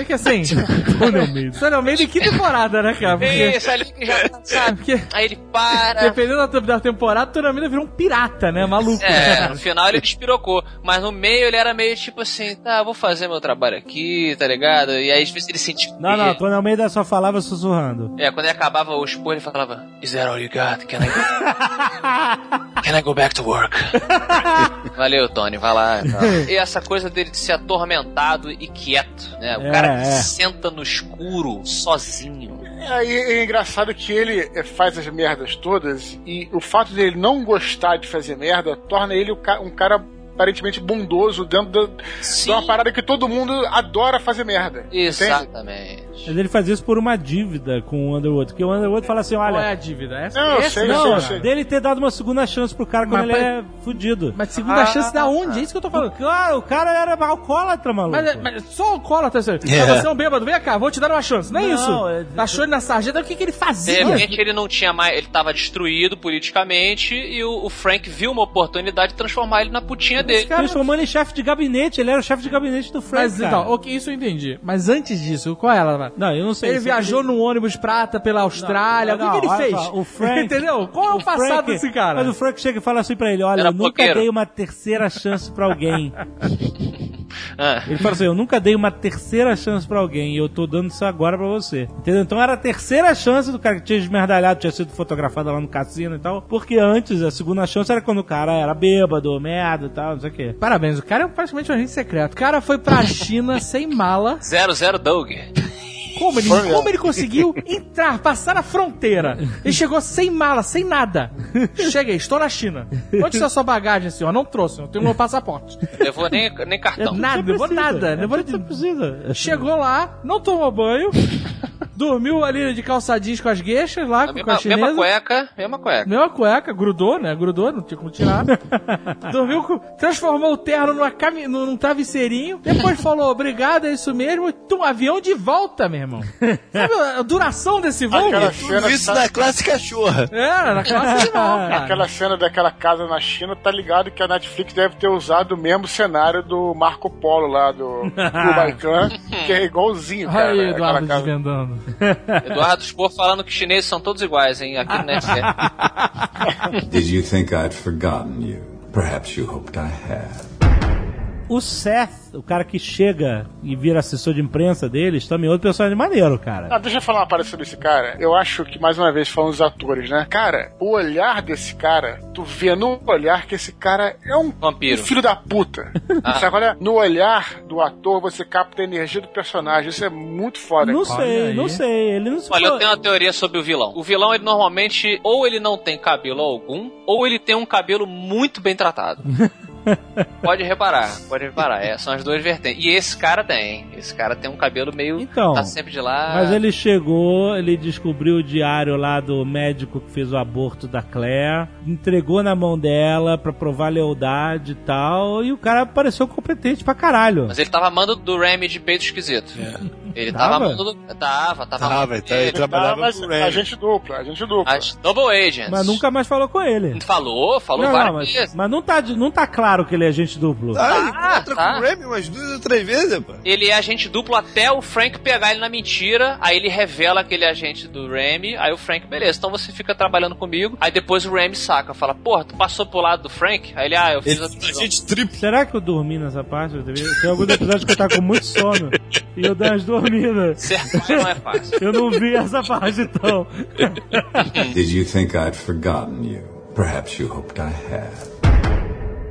É que assim. <laughs> Tony Almeida. Tony Almeida em que temporada, né, cara? Porque, Isso ali que já sabe. <laughs> porque Aí ele para. dependendo da, da temporada, Tony Almeida virou um pirata, né? Maluco. É, no final ele despirocou. Mas no meio ele era meio tipo assim, tá, vou fazer meu trabalho aqui, tá ligado? E aí às vezes ele sentia. Não, não, Tony Almeida só falava sussurrando. É, quando ele acabava o expor, ele falava, Is that all you got? Can I go, Can I go back to work? <laughs> Valeu, Tony, vai lá. <laughs> E essa coisa dele de ser atormentado e quieto, né? O É, cara que é. senta no escuro, sozinho. Aí é engraçado que ele é, faz as merdas todas e o fato dele não gostar de fazer merda torna ele um cara aparentemente bondoso dentro da, de uma parada que todo mundo adora fazer merda. entende? Exatamente. Mas ele fazia isso por uma dívida com o Underwood. Porque o Underwood fala assim: Qual é olha. a dívida? Essa, Não, eu essa sei, Não, sei, sei. dele ter dado uma segunda chance pro cara quando Mas ele é fudido. Mas segunda chance da onde? É isso que eu tô falando. Claro, o cara era alcoólatra, maluco. Mas, mas só alcoólatra, assim. Ah, Você é um bêbado, vem cá, vou te dar uma chance. Não é Não, isso. é- Achou ele na sarjeta, o que, que ele De fazia? repente ele não tinha mais. Ele tava destruído politicamente e o, o Frank viu uma oportunidade de transformar ele na putinha dele. Transformando em chefe de gabinete. Ele era o chefe de gabinete do Frank. Mas cara. então, ok, isso eu entendi. Mas antes disso, qual é ela? Não, eu não sei. Ele viajou num ônibus prata pela Austrália. Não, o que, que não, ele olha fez? só, o Frank- <laughs> Entendeu? Qual é o, O passado Frank- desse cara? Mas o Frank chega e fala assim pra ele: Olha, Era eu nunca bloqueiro. dei uma terceira chance pra alguém. <laughs> Ah. Ele fala assim: Eu nunca dei uma terceira chance pra alguém e eu tô dando isso agora pra você. Entendeu? Então era a terceira chance do cara que tinha esmerdalhado, tinha sido fotografado lá no cassino e tal. Porque antes, a segunda chance era quando o cara era bêbado, merda e tal, não sei o quê. Parabéns, o cara é praticamente um agente secreto. O cara foi pra <laughs> China sem mala. 00 Doug. Como ele, como ele conseguiu entrar, passar na fronteira? Ele chegou sem mala, sem nada. Cheguei, estou na China. Onde está sua bagagem, senhor? Não trouxe, não tenho meu passaporte. Levou nem, nem cartão. Nada, levou nada. é Levou você precisa. Chegou lá, não tomou banho, Dormiu ali de calçadinhos com as gueixas lá, A com, com mesma, a chinesa. mesma cueca, mesma cueca. Mesma cueca, grudou, né? Grudou, não tinha como tirar. Dormiu com. Transformou o terno numa cami... num travesseirinho. Depois falou, obrigado, é isso mesmo. Tum, avião de volta, meu irmão. <laughs> Sabe a duração desse voo? Aquela cena, isso tá- na classe cachorra. Era, na classe cara. aquela cena daquela casa na China, tá ligado que a Netflix deve ter usado o mesmo cenário do Marco Polo lá do Kubaikan, <laughs> que é igualzinho, cara. Olha aí, aquela Eduardo casa. desvendando. <laughs> Eduardo Spor falando que os chineses são todos iguais, hein? Aqui no Netflix. Did you think I'd forgotten you? Perhaps you hoped I had. O Seth, o cara que chega e vira assessor de imprensa deles, também é outro personagem maneiro, cara. Ah, deixa eu falar uma parada sobre esse cara. Eu acho que, mais uma vez, falando dos atores, né? Cara, o olhar desse cara, tu vê no olhar que esse cara é um, Vampiro. um filho da puta. <laughs> Ah. Sabe qual é? No olhar do ator, você capta a energia do personagem. Isso é muito foda. Não cara. sei, não sei. Ele não se Olha, eu falou- tenho uma teoria sobre o vilão. O vilão, ele normalmente, ou ele não tem cabelo algum, ou ele tem um cabelo muito bem tratado. <laughs> <laughs> pode reparar, pode reparar. É, são as duas vertentes. E esse cara tem. Esse cara tem um cabelo meio. Então, Tá sempre de lá. Mas ele chegou, ele descobriu o diário lá do médico que fez o aborto da Claire, entregou na mão dela pra provar lealdade e tal, e o cara pareceu competente pra caralho. Mas ele tava amando do Remy de peito esquisito. Ele tava, Tava? amando do. Tava, tava. Tava, amando ele tá- ele trabalhava com o a Remy. gente dupla, a gente dupla. As Double Agents. Mas nunca mais falou com ele. Falou, falou Não, várias não, mas, vezes. mas não, tá, não tá claro que ele é agente duplo. Ah, ele Ah, encontra tá. com o Remy umas duas ou três vezes, pô. Ele é agente duplo até o Frank pegar ele na mentira. Aí ele revela que ele é agente do Remy. Aí o Frank, beleza, então você fica trabalhando comigo. Aí depois o Remy saca, fala, porra, tu passou pro lado do Frank? Aí ele, ah, eu fiz Ele, a a gente triplo. Será que eu dormi nessa parte? Tem alguns episódios que eu tava com muito sono e eu dei umas dormidas. Certo, não é fácil. Eu não vi essa parte então. <laughs> Did you think I'd forgotten you? Perhaps you hoped I had.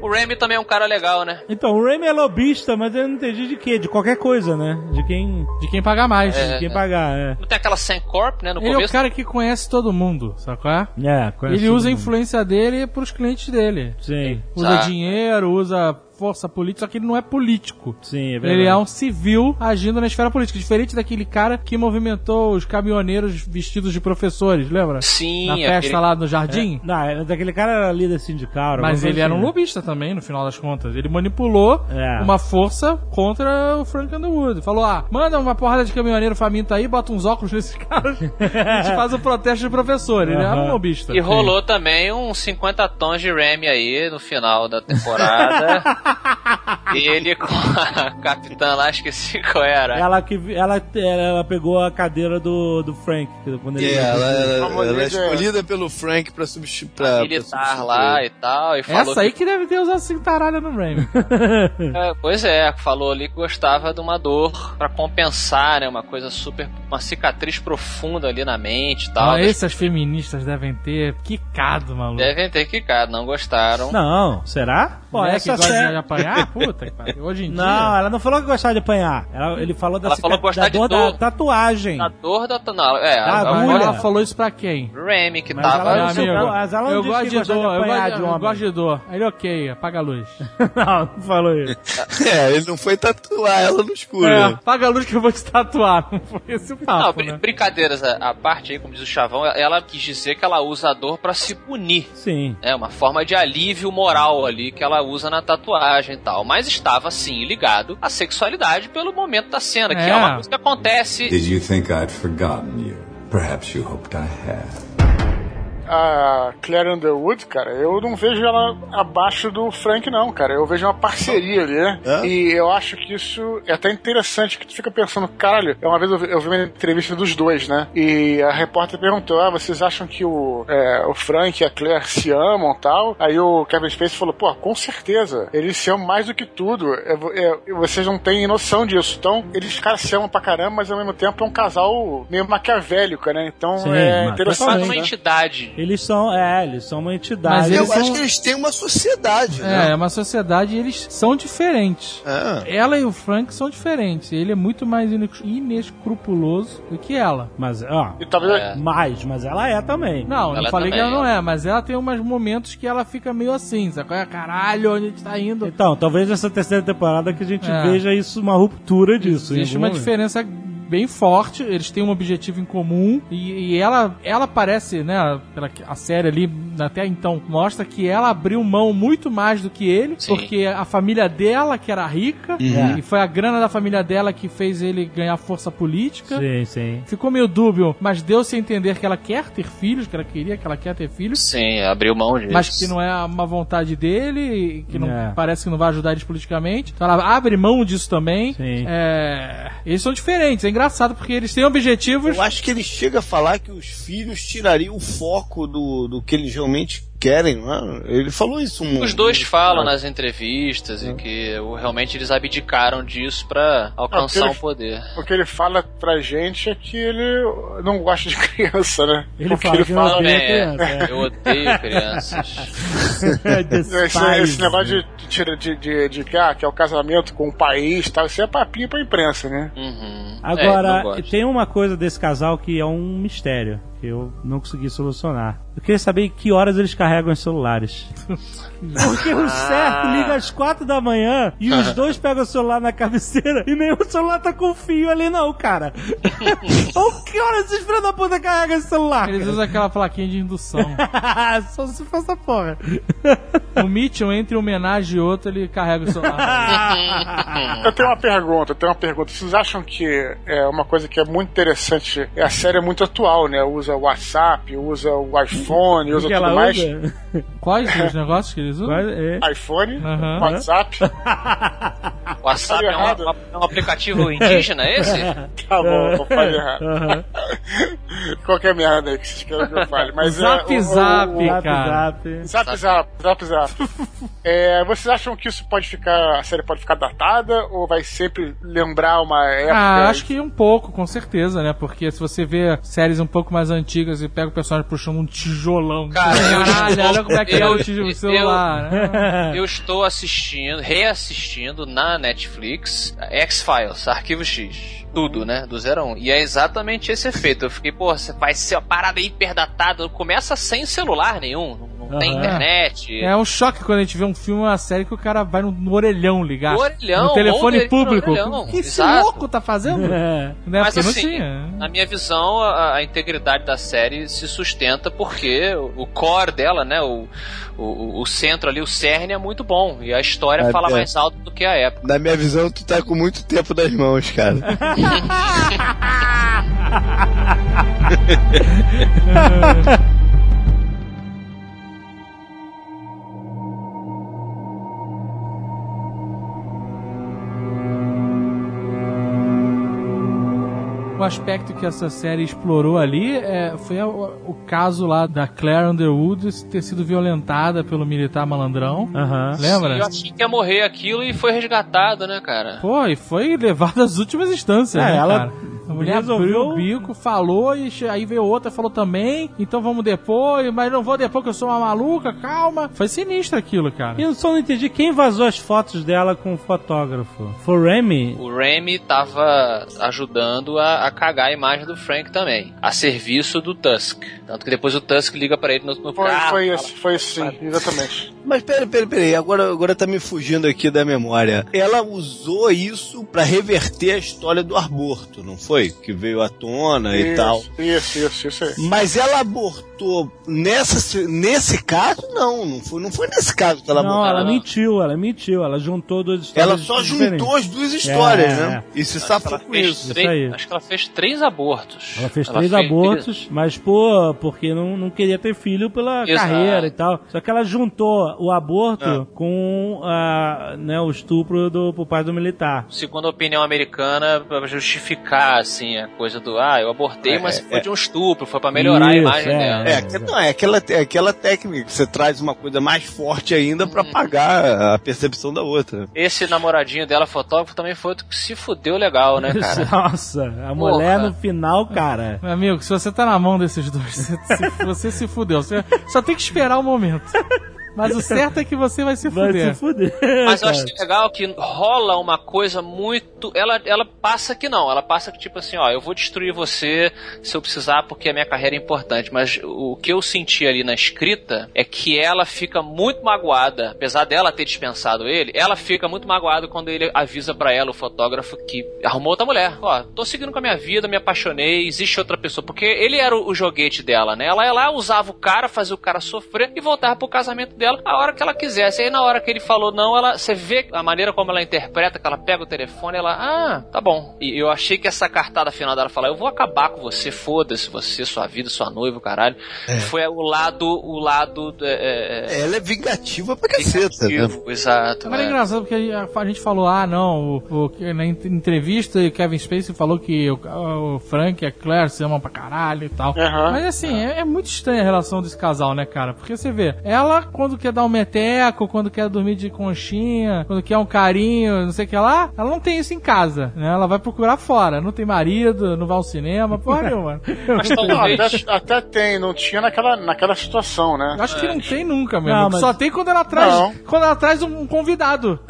O Remy também é um cara legal, né? Então, o Remy é lobista, mas eu não entendi de quê? De qualquer coisa, né? De quem, De quem pagar mais. de quem pagar, é. Não tem aquela Sencorp, né, no Ele é o começo. cara que conhece todo mundo, qual é? É, conhece Ele usa a mundo. influência dele pros clientes dele. Sim, Usa dinheiro, usa força política, só que ele não é político. sim, é verdade. Ele é um civil agindo na esfera política, diferente daquele cara que movimentou os caminhoneiros vestidos de professores, lembra? Sim, Na festa aquele- lá no jardim. Não, é- daquele cara era líder sindical. Mas ele era um assim, né? lobista também, no final das contas. Ele manipulou É. uma força contra o Frank Underwood. Falou: ah, manda uma porrada de caminhoneiro faminto aí, bota uns óculos nesses <laughs> caras. a gente faz um protesto de professor. Ele era um lobista. E rolou também uns 50 tons de Remy aí no final da temporada. <laughs> <laughs> Ele com a capitã lá, esqueci qual era. Ela que ela, ela pegou a cadeira do, do Frank quando ele É, ela, ela- ela é escolhida pelo Frank pra substituir. Pra, pra militar substituir lá ele. e tal. E falou Essa aí que- que deve ter usado cintaralha no Remy. <laughs> É, pois é, falou ali que gostava de uma dor pra compensar, né? Uma coisa super. Uma cicatriz profunda ali na mente e tal. Ah, essas feministas devem ter quicado, maluco. Devem ter quicado, não gostaram. Não, será? Pô, essa que gosta série- de apanhar? Puta que pariu. Hoje em Não, dia. ela não falou que gostava de apanhar. Ela- ele falou da, Ela falou da de dor dor. da tatuagem. A dor da. Não, é, Ah, a, a agulha. Agora ela falou isso pra quem? Remy que Mas tava. ela Meu não amigo, mas ela não eu disse gosto que de de dor, eu apanhar gosto, de eu homem. gosto de dor. Ele ok, apaga a luz. <laughs> não, não falou isso. <laughs> É, ele não foi tatuar ela no escuro. É, né? apaga a luz que eu vou te tatuar. <laughs> Não foi esse o Não, papo, brin- né? brincadeiras à à parte aí, como diz o Chavão, ela quis dizer que ela usa a dor pra se punir. Sim. É uma forma de alívio moral ali que ela usa na tatuagem e tal. Mas estava sim ligado à sexualidade pelo momento da cena, que É. é uma coisa que acontece. Did you think I'd forgotten you? Perhaps you hoped I had. A Claire Underwood, cara, eu não vejo ela abaixo do Frank, não, cara. Eu vejo uma parceria ali, né? É? E eu acho que isso é até interessante, que tu fica pensando, caralho, uma vez eu vi, eu vi uma entrevista dos dois, né? E a repórter perguntou, ah, vocês acham que o, é, o Frank e a Claire se amam tal? Aí o Kevin Spacey falou, pô, com certeza, eles se amam mais do que tudo. É, é, vocês não têm noção disso. Então, eles, caras, se amam pra caramba, mas ao mesmo tempo é um casal meio maquiavélico, né? Então Sim, é interessante. Totalmente. uma né? entidade. Eles são, é, eles são uma entidade. Mas Eu acho são- que eles têm uma sociedade, É, né? é uma sociedade e eles são diferentes. É. Ela e o Frank são diferentes. Ele é muito mais inescrupuloso do que ela. Mas, ó, E talvez É. mais, mas ela é também. Não, Ela não falei também, que ela não ela. é, mas ela tem umas momentos que ela fica meio assim, sabe? qual é? Caralho, onde a gente tá indo? Então, talvez nessa terceira temporada que a gente É. veja isso, uma ruptura disso. Existe uma momento. diferença bem forte, eles têm um objetivo em comum e, e ela, ela parece, né, pela, a série ali até então mostra que ela abriu mão muito mais do que ele, Sim. porque a família dela que era rica Uhum. e foi a grana da família dela que fez ele ganhar força política. Sim, sim. Ficou meio dúbio, mas deu-se a entender que ela quer ter filhos, que ela queria que ela quer ter filhos. Sim, abriu mão disso. Mas que não é uma vontade dele, e que não É. parece que não vai ajudar eles politicamente. Então ela abre mão disso também. Sim. É, eles são diferentes, é engraçado porque eles têm objetivos. Eu acho que ele chega a falar que os filhos tirariam o foco do, do que eles realmente querem, não é? Ele falou isso. Um, Os dois falam nas entrevistas e que realmente eles abdicaram disso pra alcançar o poder. O que ele fala pra gente é que ele não gosta de <laughs> criança, né? Ele Porque fala ele que não fala. odeia É, criança, eu odeio crianças. <laughs> Esse, esse negócio de, de, de, de, de que, ah, que é o casamento com o país tal, isso é papinho pra imprensa, né? Uhum. É, Agora, gosto. tem uma coisa desse casal que é um mistério, eu não consegui solucionar. Eu queria saber que horas eles carregam os celulares. <laughs> Porque o certo liga às quatro da manhã e os <laughs> dois pegam o celular na cabeceira e nenhum celular tá com fio ali não, cara. <laughs> Ou que horas esses filhos da puta carregam esse celular? Eles usam aquela plaquinha de indução. <laughs> Só se fosse essa porra. o Mitchell, entre homenagem e outra, ele carrega o celular. Eu tenho uma pergunta, eu tenho uma pergunta. Vocês acham que é uma coisa que é muito interessante? É a série é muito atual, né? Usa o WhatsApp, usa o iPhone, usa que tudo ela mais. usa? Quais os negócios que? Quase- é. iPhone, Aham. WhatsApp. <laughs> O WhatsApp é, uma- é um aplicativo indígena, esse? <laughs> Tá bom, não falei errado. Aham. <laughs> Qualquer merda aí que vocês queiram que eu fale. Mas Zap é, o- Zap, o- o- Zap, cara. zap. Zap Zap, Zap Zap. É, vocês acham que isso pode ficar. A série pode ficar datada ou vai sempre lembrar uma época? Ah, acho que um pouco, com certeza, né? Porque se você vê séries um pouco mais antigas e pega o personagem puxando um tijolão. Cara, eu Caralho, olha como é que é o tijolo eu- né? Eu estou assistindo, reassistindo na Netflix X-Files, Arquivo X. Tudo, né? Do 0 a 1. E é exatamente esse efeito. Eu fiquei, pô, você vai ser uma parada hiperdatada. Começa sem celular nenhum. Não, tem internet. É um choque quando a gente vê um filme, uma série que o cara vai no, no orelhão ligar. Orelhão, no telefone público. no orelhão, O que esse louco tá fazendo? É. <laughs> Né? Mas Porque assim, na minha visão, a, a integridade da série se sustenta porque o, o core dela, né, o, o, o centro ali, o cerne é muito bom. E a história fala é. mais alto do que a época. Na minha visão, tu tá com muito tempo nas mãos, cara. <laughs> O aspecto que essa série explorou ali é, foi a- o, o caso lá da Claire Underwood ter sido violentada pelo militar malandrão. Aham. Lembra? Eu achei que ia morrer aquilo e foi resgatado, né, cara? Pô, e foi levado às últimas instâncias, É, né, ela cara? A mulher resolveu- abriu o bico, falou, e aí veio outra, falou também, então vamos depois, mas não vou depois que eu sou uma maluca, calma. Foi sinistro aquilo, cara. E eu só não entendi quem vazou as fotos dela com o fotógrafo. Foi o Remy? O Remy tava ajudando a, a cagar a imagem do Frank também, a serviço do Tusk. Tanto que depois o Tusk liga pra ele no, no Foi, carro. foi esse, foi sim, exatamente. Mas pera, pera, pera aí, agora, agora tá me fugindo aqui da memória. Ela usou isso pra reverter a história do aborto, não foi? Que veio à tona e isso, tal. Isso, isso, isso aí. Mas ela abortou nessa, nesse caso? Não, não foi, não foi nesse caso que ela Não, ela não. mentiu, ela mentiu. Ela juntou duas histórias Ela só diferentes. juntou as duas histórias, É, né? E se safou com Fez isso. três- Isso aí. acho que ela fez três abortos. Ela fez três abortos, mas pô, porque não, não queria ter filho pela Exato. carreira e tal. Só que ela juntou o aborto com a, né, o estupro do pro pai do militar. Segundo a opinião americana, pra justificar, assim, a coisa do, ah, eu abortei, É, mas é, foi de um estupro, foi pra melhorar a Isso, imagem é. dela. É, não, é, aquela, é aquela técnica que você traz uma coisa mais forte ainda pra Uhum. pagar a percepção da outra. Esse namoradinho dela, fotógrafo, também foi outro que se fudeu legal, né, <laughs> cara? Nossa, a mulher Porra. no final, cara. Meu amigo, se você tá na mão desses dois, você, <laughs> se- você se fudeu. Você só tem que esperar o momento. Mas o certo é que você vai se Vai fuder. se fuder. <laughs> Mas eu acho legal que rola uma coisa muito. Ela, ela passa que não. Ela passa que, tipo assim, ó, eu vou destruir você se eu precisar porque a minha carreira é importante. Mas o que eu senti ali na escrita é que ela fica muito magoada, apesar dela ter dispensado ele, ela fica muito magoada quando ele avisa pra ela, o fotógrafo, que arrumou outra mulher. Ó, tô seguindo com a minha vida, me apaixonei, existe outra pessoa. Porque ele era o, o joguete dela, né? Ela ia lá, usava o cara, fazia o cara sofrer e voltava pro casamento dela a hora que ela quisesse. Aí na hora que ele falou não, ela, você vê a maneira como ela interpreta, que ela pega o telefone, ela, ah, tá bom. E eu achei que essa cartada final dela falar, eu vou acabar com você, foda-se você, sua vida, sua noiva, caralho. Foi o lado, o lado é, é, Ela é vingativa pra caceta, né? exato. Mas é é. engraçado porque a, a gente falou, ah, não, o, o- na en- entrevista o Kevin Spacey falou que o, o Frank e a Claire se amam pra caralho e tal. Aham. Mas assim, é, é muito estranha a relação desse casal, né, cara? Porque você vê, ela quando quer dar um meteco, quando quer dormir de conchinha, quando quer um carinho, não sei o que lá, ela não tem isso em casa, né? Ela vai procurar fora, não tem marido, não vai ao cinema, porra <laughs> nenhuma. Mas Não, talvez. até, até tem, não tinha naquela, naquela situação, né? Eu acho que não tem nunca, mesmo. Não, mas- Só tem quando ela traz, Não. quando ela traz um convidado. <laughs>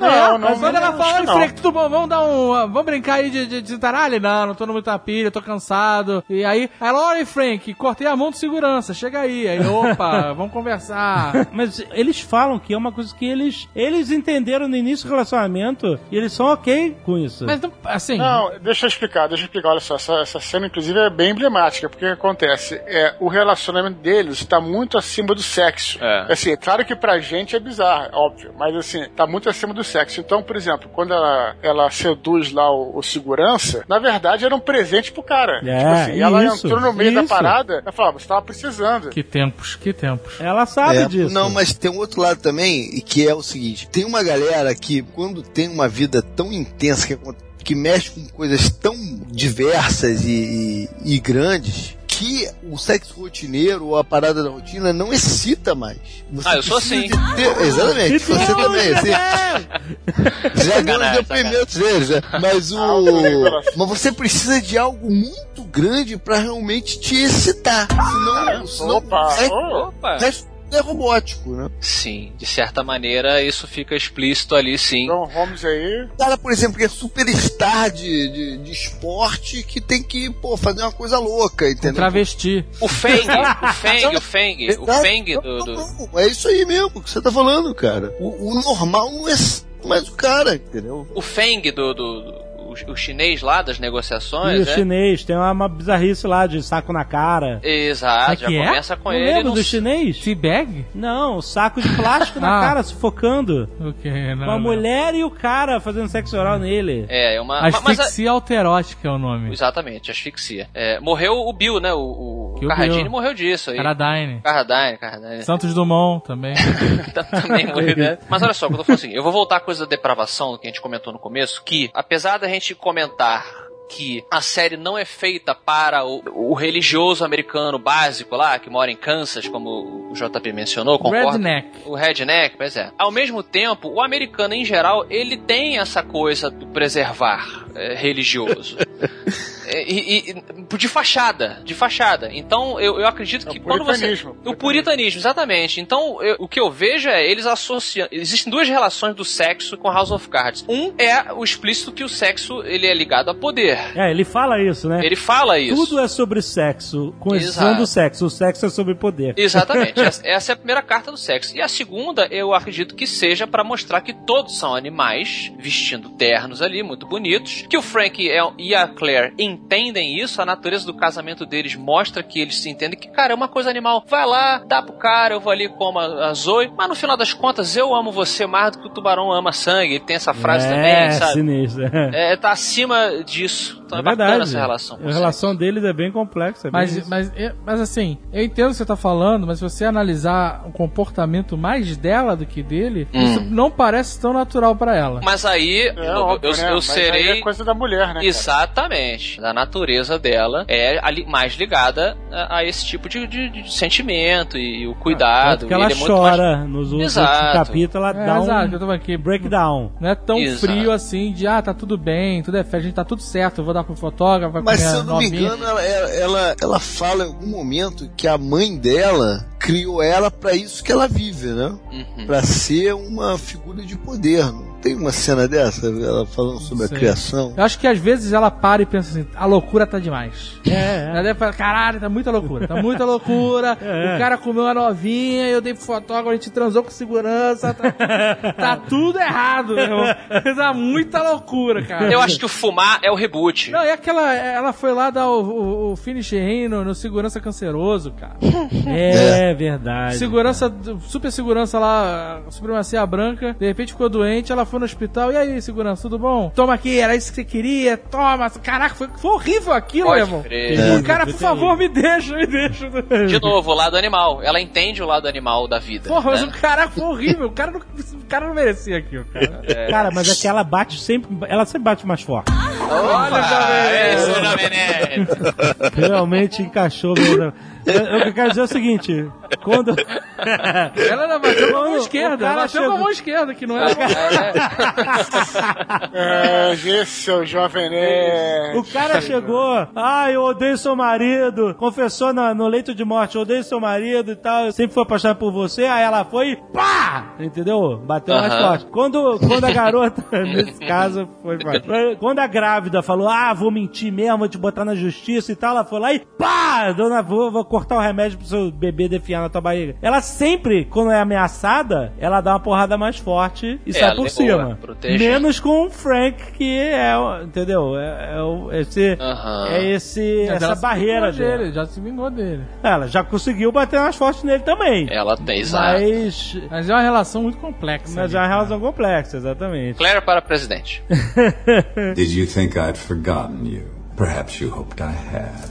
Não, É, não, mas quando não, ela fala. Frank, tudo bom? Vamos dar um. Vamos brincar aí de, de, de taralho? Não, não tô no muita pilha, tô cansado. E aí, ela, olha Frank, cortei a mão de segurança, chega aí. Aí, opa, vamos conversar. <laughs> Mas eles falam que é uma coisa que eles eles entenderam no início do relacionamento e eles são ok com isso. Mas não, assim. Não, deixa eu explicar, deixa eu explicar. Olha só, essa, essa cena, inclusive, é bem emblemática, porque o que acontece? É, o relacionamento deles está muito acima do sexo. É. Assim, claro que pra gente é bizarro, óbvio, mas assim, tá muito acima do sexo. Então, por exemplo, quando ela, ela seduz lá o, o segurança, na verdade era um presente pro cara. É, tipo assim, ela isso, entrou no meio da isso. parada, ela falou, "Ah, você tava precisando. Que tempos, que tempos. Ela sabe É, disso. Não, mas tem um outro lado também, e que é o seguinte: tem uma galera que, quando tem uma vida tão intensa, que, acon- que mexe com coisas tão diversas e, e- e grandes, que o sexo rotineiro ou a parada da rotina não excita mais. Você Ah, eu sou precisa assim. de ter- Exatamente, você também. Assim, já não Sacanagem, os depoimentos deles, né? Mas Ah, o. pela- Mas você precisa de algo muito grande pra realmente te excitar. Senão, senão Opa, oh. Opa! resto é robótico, né? Sim, de certa maneira isso fica explícito ali, sim. John Holmes aí, Um cara, por exemplo, que é superstar de, de, de esporte que tem que, pô, fazer uma coisa louca, Um entendeu? travesti. <laughs> O Feng, o Feng, o Feng, o. Feng do. Do- é isso aí mesmo que você tá falando, cara. O, o normal não é mais o cara, entendeu? O Feng do. do- do- o, o chinês lá das E negociações, o né? chinês tem uma, uma bizarrice lá de saco na cara. Exato, Ah, já que é? começa com Não ele. lembra não do chinês? Teabag? Não, saco de plástico na <laughs> Ah. cara, sufocando. Que? Não, Com a não. mulher e o cara fazendo sexo oral nele. É, é uma. a- Asfixia alterótica é o nome. exatamente, asfixia. É, morreu o Bill, né? O, o Carradine morreu disso aí. Caradine. Carradine, Carradine. Santos Dumont também. <laughs> também morreu, né? <laughs> Mas olha só, quando eu falo assim, eu vou voltar à coisa da depravação que a gente comentou no começo, que apesar da gente comentar que a série não é feita para o, o religioso americano básico lá, que mora em Kansas, como o JP mencionou, concordo? Redneck. O redneck, pois é. Ao mesmo tempo, o americano em geral, ele tem essa coisa do preservar é, religioso. <laughs> É, e, e- de fachada, de fachada. Então, eu, eu acredito É que quando você... O puritanismo, exatamente. Então, eu- o que eu vejo é eles associando... Existem duas relações do sexo com House of Cards. Um é o explícito que o sexo, ele é ligado a poder. É, ele fala isso, né? Ele fala isso. Tudo é sobre sexo, com exceção Exato. do sexo. O sexo é sobre poder. Exatamente. <laughs> Essa- é a primeira carta do sexo. E a segunda, eu acredito que seja pra mostrar que todos são animais, vestindo ternos ali, muito bonitos. Que o Frank e a Claire entendem isso, a natureza do casamento deles mostra que eles se entendem que, cara, é uma coisa animal. Vai lá, dá pro cara, eu vou ali como a, Zoe. Mas no final das contas, eu amo você mais do que o tubarão ama sangue. Ele tem essa frase é, também, sabe? sinistro. <laughs> É, tá acima disso. Então é, é bacana verdade. essa relação. com A relação deles é bem complexa. é bem Mas, mas, é- mas assim, eu entendo o que você tá falando, mas se você analisar o comportamento mais dela do que dele, Hum. isso não parece tão natural pra ela. Mas aí, é eu, óbvio, eu- né? eu Mas aí serei. é coisa da mulher, né? cara? Exatamente. Da natureza dela é ali mais ligada a, a esse tipo de, de- de sentimento e, o cuidado. Tanto que ela Ele é muito mais- chora nos últimos Exato. capítulos, ela É, dá exato, eu um tô aqui. breakdown. Não é tão Exato. frio assim de, ah, tá tudo bem, tudo é fé, a gente tá tudo certo, eu vou dar pro fotógrafo, vai Mas se eu não me engano, ela, ela, ela fala em algum momento que a mãe dela criou ela para isso que ela vive, né? Uhum. Pra ser uma figura de poder. Não tem uma cena dessa, ela falando sobre a criação. Eu acho que às vezes ela para e pensa assim, a loucura tá demais. É, <laughs> Ela deve falar, caralho, tá muita loucura, tá muita loucura. <laughs> É. O cara comeu uma novinha, eu dei pro fotógrafo, a gente transou com segurança. Tá, <laughs> tá tudo errado, meu irmão. Tá muita loucura, cara. Eu acho que o fumar é o reboot. Não, e aquela. Ela foi lá dar o, o, o finish no, no segurança canceroso, cara. É, verdade. Segurança, super segurança lá, supremacia branca, de repente ficou doente, ela foi no hospital. E aí, segurança, tudo bom? Toma aqui, era isso que você queria, toma. Caraca, foi, foi horrível aquilo, Pode meu irmão. O cara, por favor, me deixa, me deixa. De novo, o lado animal. Ela entende o lado animal da vida. Porra, mas né? o cara foi horrível. O cara não, o cara não merecia aquilo, cara. Cara, mas é que ela bate sempre. Ela sempre bate mais forte. Olha, Nerd. Realmente encaixou mesmo. Eu, eu quero dizer o seguinte: quando. Ela não bateu com a mão esquerda. Ela bateu com a chegou- mão esquerda, que não é. É, esse <laughs> é o Jovem Nerd. O cara chegou, ah, eu odeio seu marido, confessou na- no leito de morte, eu odeio seu marido e tal, eu sempre fui apaixonado por você, aí ela foi, e pá! Entendeu? Bateu mais Aham. forte. Quando, quando a garota, <laughs> nesse caso, foi forte. Quando a grávida falou, ah, vou mentir mesmo, vou te botar na justiça e tal, ela foi lá e pá! Dona, vou, vou cortar o remédio pro seu bebê defiar na tua barriga. Ela sempre, quando é ameaçada, ela dá uma porrada mais forte e É, sai por cima. Menos com o Frank, que é, entendeu? É, é o- esse, Aham. é esse, essa barreira dele. dele. Já se vingou dele. Ela já conseguiu bater mais forte nele também. Ela tem, exato. Mas, Mas é uma relação muito complexa. mas ali, é uma cara. relação complexa, exatamente. Claire para presidente. <laughs> Did you think I'd forgotten you? Perhaps you hoped I had.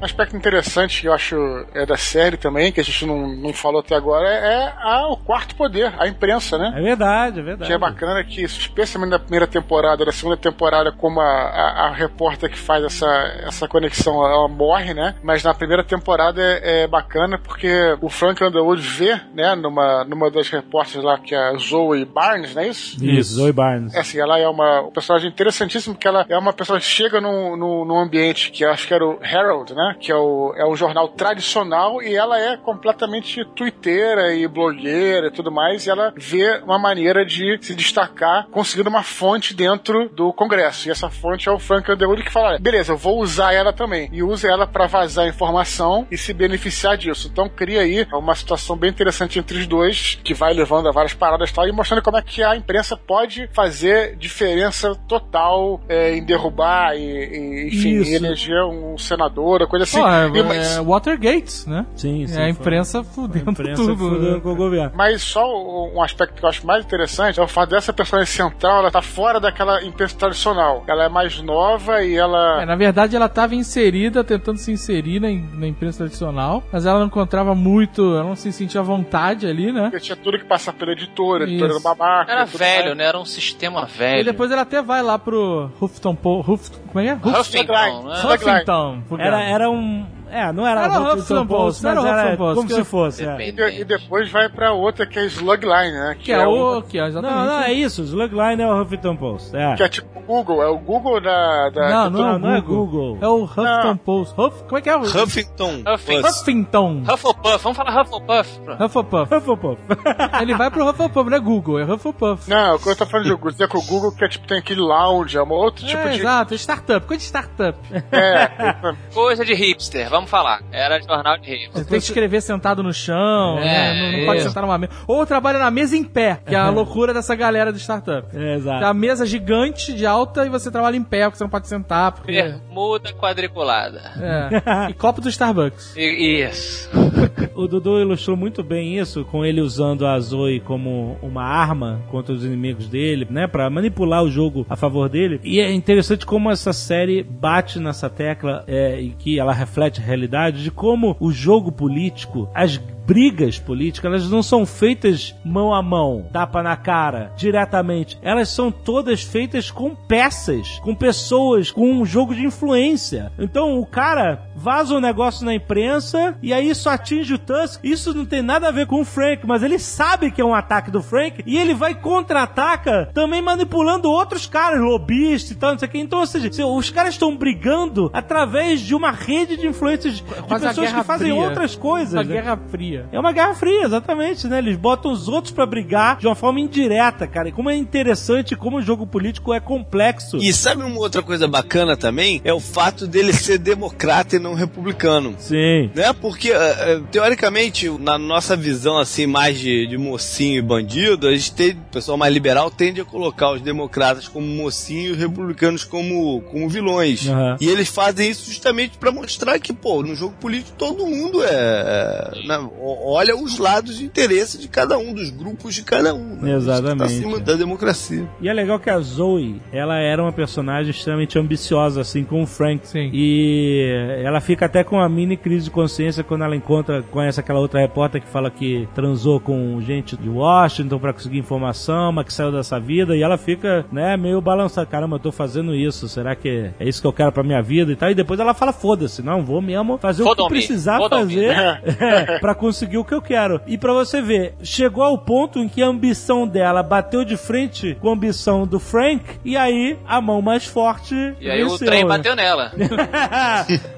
Um aspecto interessante que eu acho é da série também, que a gente não, não falou até agora, é a- o quarto poder, a imprensa, né? É verdade, é verdade. Que é bacana que, especialmente na primeira temporada, na segunda temporada, como a, a, a repórter que faz essa, essa conexão, ela morre, né? Mas na primeira temporada é, é bacana porque o Frank Underwood vê, né, numa, numa das repórteres lá, que é a Zoe Barnes, não é isso? Isso, Zoe Barnes. É assim, ela é uma um personagem interessantíssimo, porque ela é uma pessoa que chega num, num, num ambiente que eu acho que era o Herald, né? Que é, o, é um jornal tradicional e ela é completamente twitteira e blogueira e tudo mais, e ela vê uma maneira de se destacar conseguindo uma fonte dentro do Congresso. E essa fonte é o Frank Underwood que fala: "Olha, beleza, eu vou usar ela também. E usa ela para vazar informação e se beneficiar disso. Então cria aí uma situação bem interessante entre os dois, que vai levando a várias paradas e tal, e mostrando como é que a imprensa pode fazer diferença total é, em derrubar e, e, enfim, Isso. eleger um senador, coisa assim. Pô, é, E, mas, é Watergate, né? Sim, sim. é a foi. imprensa fudendo A imprensa tudo. fudendo né? com o governo. mas só um aspecto que eu acho mais interessante é o fato dessa personagem central, ela tá fora daquela imprensa tradicional. Ela é mais nova e ela. É, na verdade, ela estava inserida, tentando se inserir na, na imprensa tradicional, mas ela não encontrava muito, ela não se sentia à vontade ali, né? Tinha tudo que passar pela editora, a editora Isso. do babaca. Era velho, mais. né? Era um sistema E velho. depois ela até vai lá pro Huffington Post. Huff, como é que é? Huff, Huffington, né? Huffington. Era, era um. É, não era, Era Huffington Post, não mas era era Huffington Post, como se eu- fosse. é. E, e depois vai pra outra que é Slugline, né? Que é o. Que é exatamente. Não, não, é isso. Slugline é o Huffington Post. É. Que é tipo o Google, é o Google da. da Não, não, é o não é Google. É o Huffington Não. Post. Huff, como é que é o Huffington. Huffington. Huffington. Hufflepuff, vamos falar Hufflepuff. Hufflepuff. Hufflepuff. <laughs> Ele vai pro Hufflepuff, não é Google, é Hufflepuff. Não, o que eu tô falando de Google, dizer que o Google que é tipo, tem aquele lounge, é um outro tipo é, de. exato, startup, coisa de startup. É, <laughs> Coisa de hipster, vamos falar. Era jornal de hipster. Você tem que escrever sentado no chão, É, né? não, não pode sentar numa mesa. Ou trabalha na mesa em pé, que é a loucura dessa galera do startup. É, Tem exato. a mesa gigante de alta e você trabalha em pé, porque você não pode sentar. Porque... Bermuda quadriculada. É. E copo do Starbucks. Isso. O Dudu ilustrou muito bem isso, com ele usando a Zoe como uma arma contra os inimigos dele, né? Pra manipular o jogo a favor dele. E é interessante como essa série bate nessa tecla é, e que ela reflete realidade de como o jogo político, as brigas políticas, elas não são feitas mão a mão, tapa na cara, diretamente. Elas são todas feitas com peças, com pessoas, com um jogo de influência. Então o cara vaza um negócio na imprensa e aí isso atinge o Tusk. Isso não tem nada a ver com o Frank, mas ele sabe que é um ataque do Frank e ele vai contra-ataca também manipulando outros caras, lobistas e tal, não sei o que. Então, ou seja, os caras estão brigando através de uma rede de influências de Quase a pessoas que fazem Fria. outras coisas. Uma né? guerra fria. É uma guerra fria, exatamente, né? Eles botam os outros pra brigar de uma forma indireta, cara. E como é interessante como o jogo político é complexo. E sabe uma outra coisa bacana também? É o fato dele ser democrata e não republicano. Sim. Né? Porque, eh, eh, teoricamente, na nossa visão assim, mais de, de mocinho e bandido, a gente tem, o pessoal mais liberal tende a colocar os democratas como mocinho e os republicanos como, como vilões. Aham. E eles fazem isso justamente pra mostrar que, pô, no jogo político todo mundo é. é, né, olha os lados de interesse de cada um, dos grupos de cada um. né? Isso Exatamente. Tá acima da democracia. E é legal que a Zoe, ela era uma personagem extremamente ambiciosa, assim, com o Frank. Sim. E ela fica até com uma mini crise de consciência quando ela encontra, conhece aquela outra repórter que fala que transou com gente de Washington pra conseguir informação, mas que saiu dessa vida. E ela fica, né, meio balançada. Caramba, eu tô fazendo isso. Será que é isso que eu quero pra minha vida e tal? E depois ela fala, foda-se, não, vou mesmo fazer o que precisar fazer é, <laughs> <laughs> pra conseguir o que eu quero. E pra você ver, chegou ao ponto em que a ambição dela bateu de frente com a ambição do Frank, e aí a mão mais forte. E aí o venceu, trem né? bateu nela. <laughs>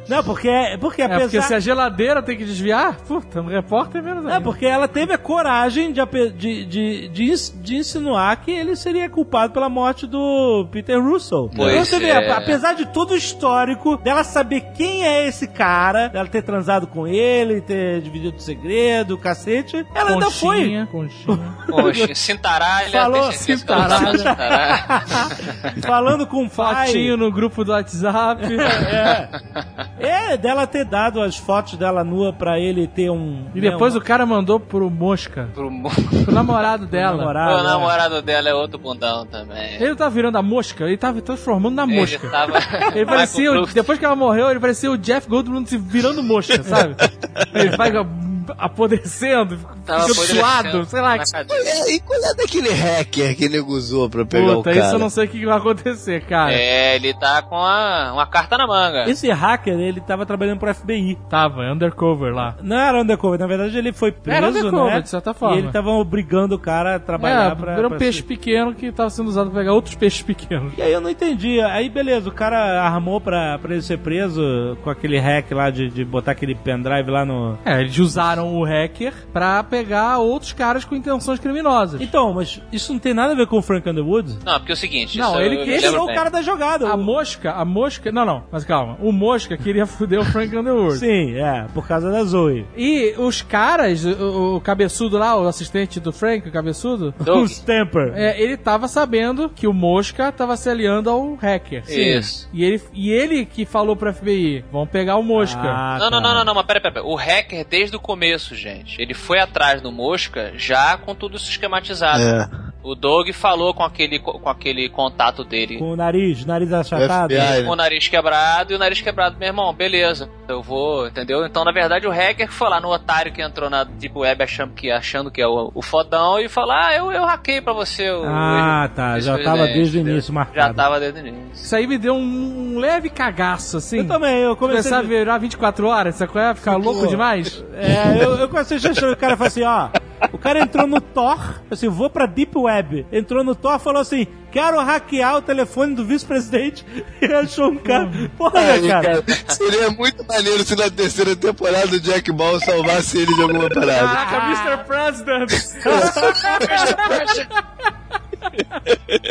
Não, porque, porque É, porque apesar. se a geladeira tem que desviar, puta, um repórter é verdade. É, porque ela teve a coragem de, de, de, de, ins- de insinuar que ele seria culpado pela morte do Peter Russell. Pois então você vê, é. apesar de todo o histórico, dela saber quem é esse cara, dela ter transado com ele, ter dividido o segredo, o cacete, ela ainda foi. conchinha, <laughs> conchinha. Poxa, cintaralha. Falou cintaralha. cintaralha. <laughs> Falando com o pai. Fotinho no grupo do WhatsApp. <laughs> É, dela ter dado as fotos dela nua pra ele ter um. E depois né, o cara mandou pro Mosca, Pro mo- pro namorado dela. namorado, O né? namorado dela é outro bundão também. Ele tava virando a mosca, ele tava transformando na Ele mosca. tava. Ele parecia, o- depois que ela morreu, ele parecia o Jeff Goldblum se virando mosca, sabe? Ele vai apodrecendo, Tava ficando suado, sei lá. É, e qual é daquele hacker que nego usou pra pegar o Puta, cara? isso eu não sei o que vai acontecer, cara. É, ele tá com a, uma carta na manga. Esse hacker, ele tava trabalhando pro FBI. Tava, é undercover lá. Não era undercover, na verdade ele foi preso, Era undercover, né? de certa forma. E ele tava obrigando o cara a trabalhar É, pra... era um pra peixe se- pequeno que tava sendo usado pra pegar outros peixes pequenos. E aí eu não entendi. Aí beleza, o cara armou pra, pra ele ser preso com aquele hack lá de, de botar aquele pendrive lá no... É, eles usaram o hacker pra pegar outros caras com intenções criminosas. Então, mas isso não tem nada a ver com o Frank Underwood? Não, porque é o seguinte. Não, ele eu que- Ele é o cara da jogada. A o- mosca, a mosca. Não, não, mas calma. O mosca queria <laughs> fuder o Frank Underwood. Sim, é, por causa da Zoe. E os caras, o, o cabeçudo lá, o assistente do Frank, o cabeçudo, Doug. O Stamper. é, ele tava sabendo que o Mosca tava se aliando ao hacker. Isso. E ele, e ele que falou pro FBI, vão pegar o Mosca. Ah, Não, não, tá. não, não, não, mas pera, pera, pera. O hacker, desde o começo, gente, ele foi atrás do Mosca já com tudo esquematizado. É. O Doug falou com aquele, com aquele contato dele Com o nariz, nariz achatado. FBI, com o nariz quebrado e o nariz quebrado, meu irmão, beleza. Eu vou, entendeu? Então, na verdade, o hacker foi lá no otário que entrou na Deep Web achando que, achando que é o, o fodão e falou: Ah, eu, eu hackei pra você. O, Ah, o- tá. Já tava desde o início marcado. Já tava desde o início. Isso aí me deu um, um leve cagaço, assim. Eu também, eu comecei... Começar a virar 24 horas, sabe qual é? Ficar louco demais. É, eu, eu comecei a achar, o cara falou assim, ó. O cara entrou no Thor, assim, vou pra Deep Web. Entrou no Thor falou assim: quero hackear o telefone do vice-presidente. <laughs> E achou um cara. Porra, Ai, cara. cara, seria muito maneiro se na terceira temporada o Jack Ball salvasse ele de alguma parada. Caraca, Mr. President!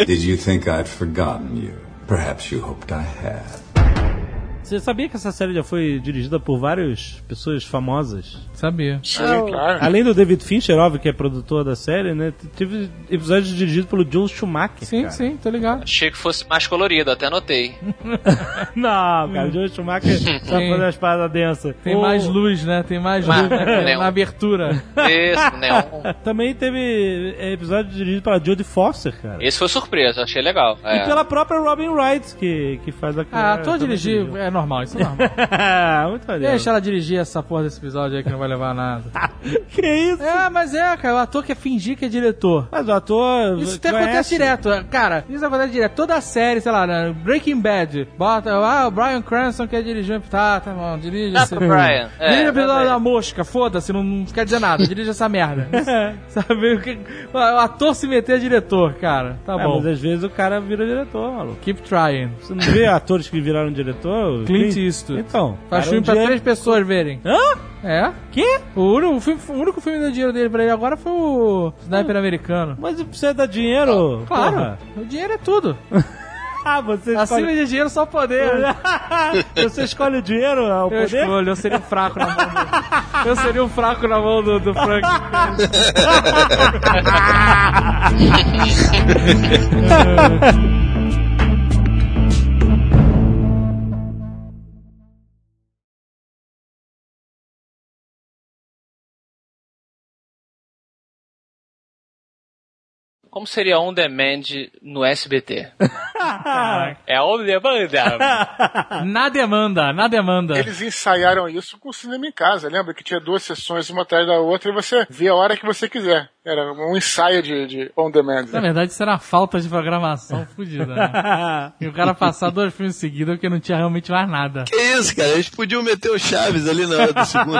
Did you think I'd forgotten you? Perhaps you hoped I had. Você sabia que essa série já foi dirigida por várias pessoas famosas? Sabia. Sim, claro. Além do David Fincher, óbvio, que é produtor da série, né? Teve episódios dirigidos pelo Joel Schumacher. Sim, cara. sim, tô ligado. Achei que fosse mais colorido, até anotei. <laughs> Não, cara, o Joel Schumacher tá fazendo as paradas densas. Tem O- mais luz, né? Tem mais luz né? na abertura. Esse, <laughs> neon. Também teve é, episódio dirigido pela Jodie Foster, cara. Esse foi surpresa, achei legal. E É. pela própria Robin Wright, que, que faz a Ah, dirigir dirigiu. é normal, isso é normal. <laughs> Muito maneiro. Deixa ela dirigir essa porra desse episódio aí que não vai levar a nada. <laughs> Que isso? É, mas é, cara, o ator quer fingir que é diretor. Mas o ator. Isso até conhece. acontece direto. Cara, isso acontece direto. Toda a série, sei lá, né, Breaking Bad, bota, ah, o Brian Cranston quer dirigir. Tá, tá bom, dirige. Dá esse- pro Brian. É, dirige o episódio da mosca, foda-se, não, não quer dizer nada. Dirige essa merda. <laughs> Sabe? O, que- o ator se meter é diretor, cara. Tá É, bom. mas às vezes o cara vira diretor, maluco. Keep trying. Você não vê atores que viraram diretor? Clint Eastwood. Então. Faz filme um pra dia- três pessoas verem. Hã? É? Que? O único, o filme, o único filme que deu dinheiro dele pra ele agora foi o Sniper americano. Mas precisa dar dinheiro? Claro, porra. o dinheiro é tudo. <laughs> Ah, você Acima escolhe... de dinheiro, só poder. <laughs> você escolhe o dinheiro ao Eu poder? escolho, eu seria um fraco na mão do... Eu seria um fraco na mão do, do Frank. <laughs> Como seria on demand no SBT? <laughs> é on demand. <laughs> Na demanda, na demanda. Eles ensaiaram isso com o cinema em casa. Lembra que tinha duas sessões, uma atrás da outra, e você via a hora que você quiser. Era um ensaio de, de on demand. Na verdade, isso era uma falta de programação fodida, né? <laughs> E o cara passar dois filmes seguidos porque não tinha realmente mais nada. Que isso, cara? Eles podiam meter o Chaves ali na hora do segundo.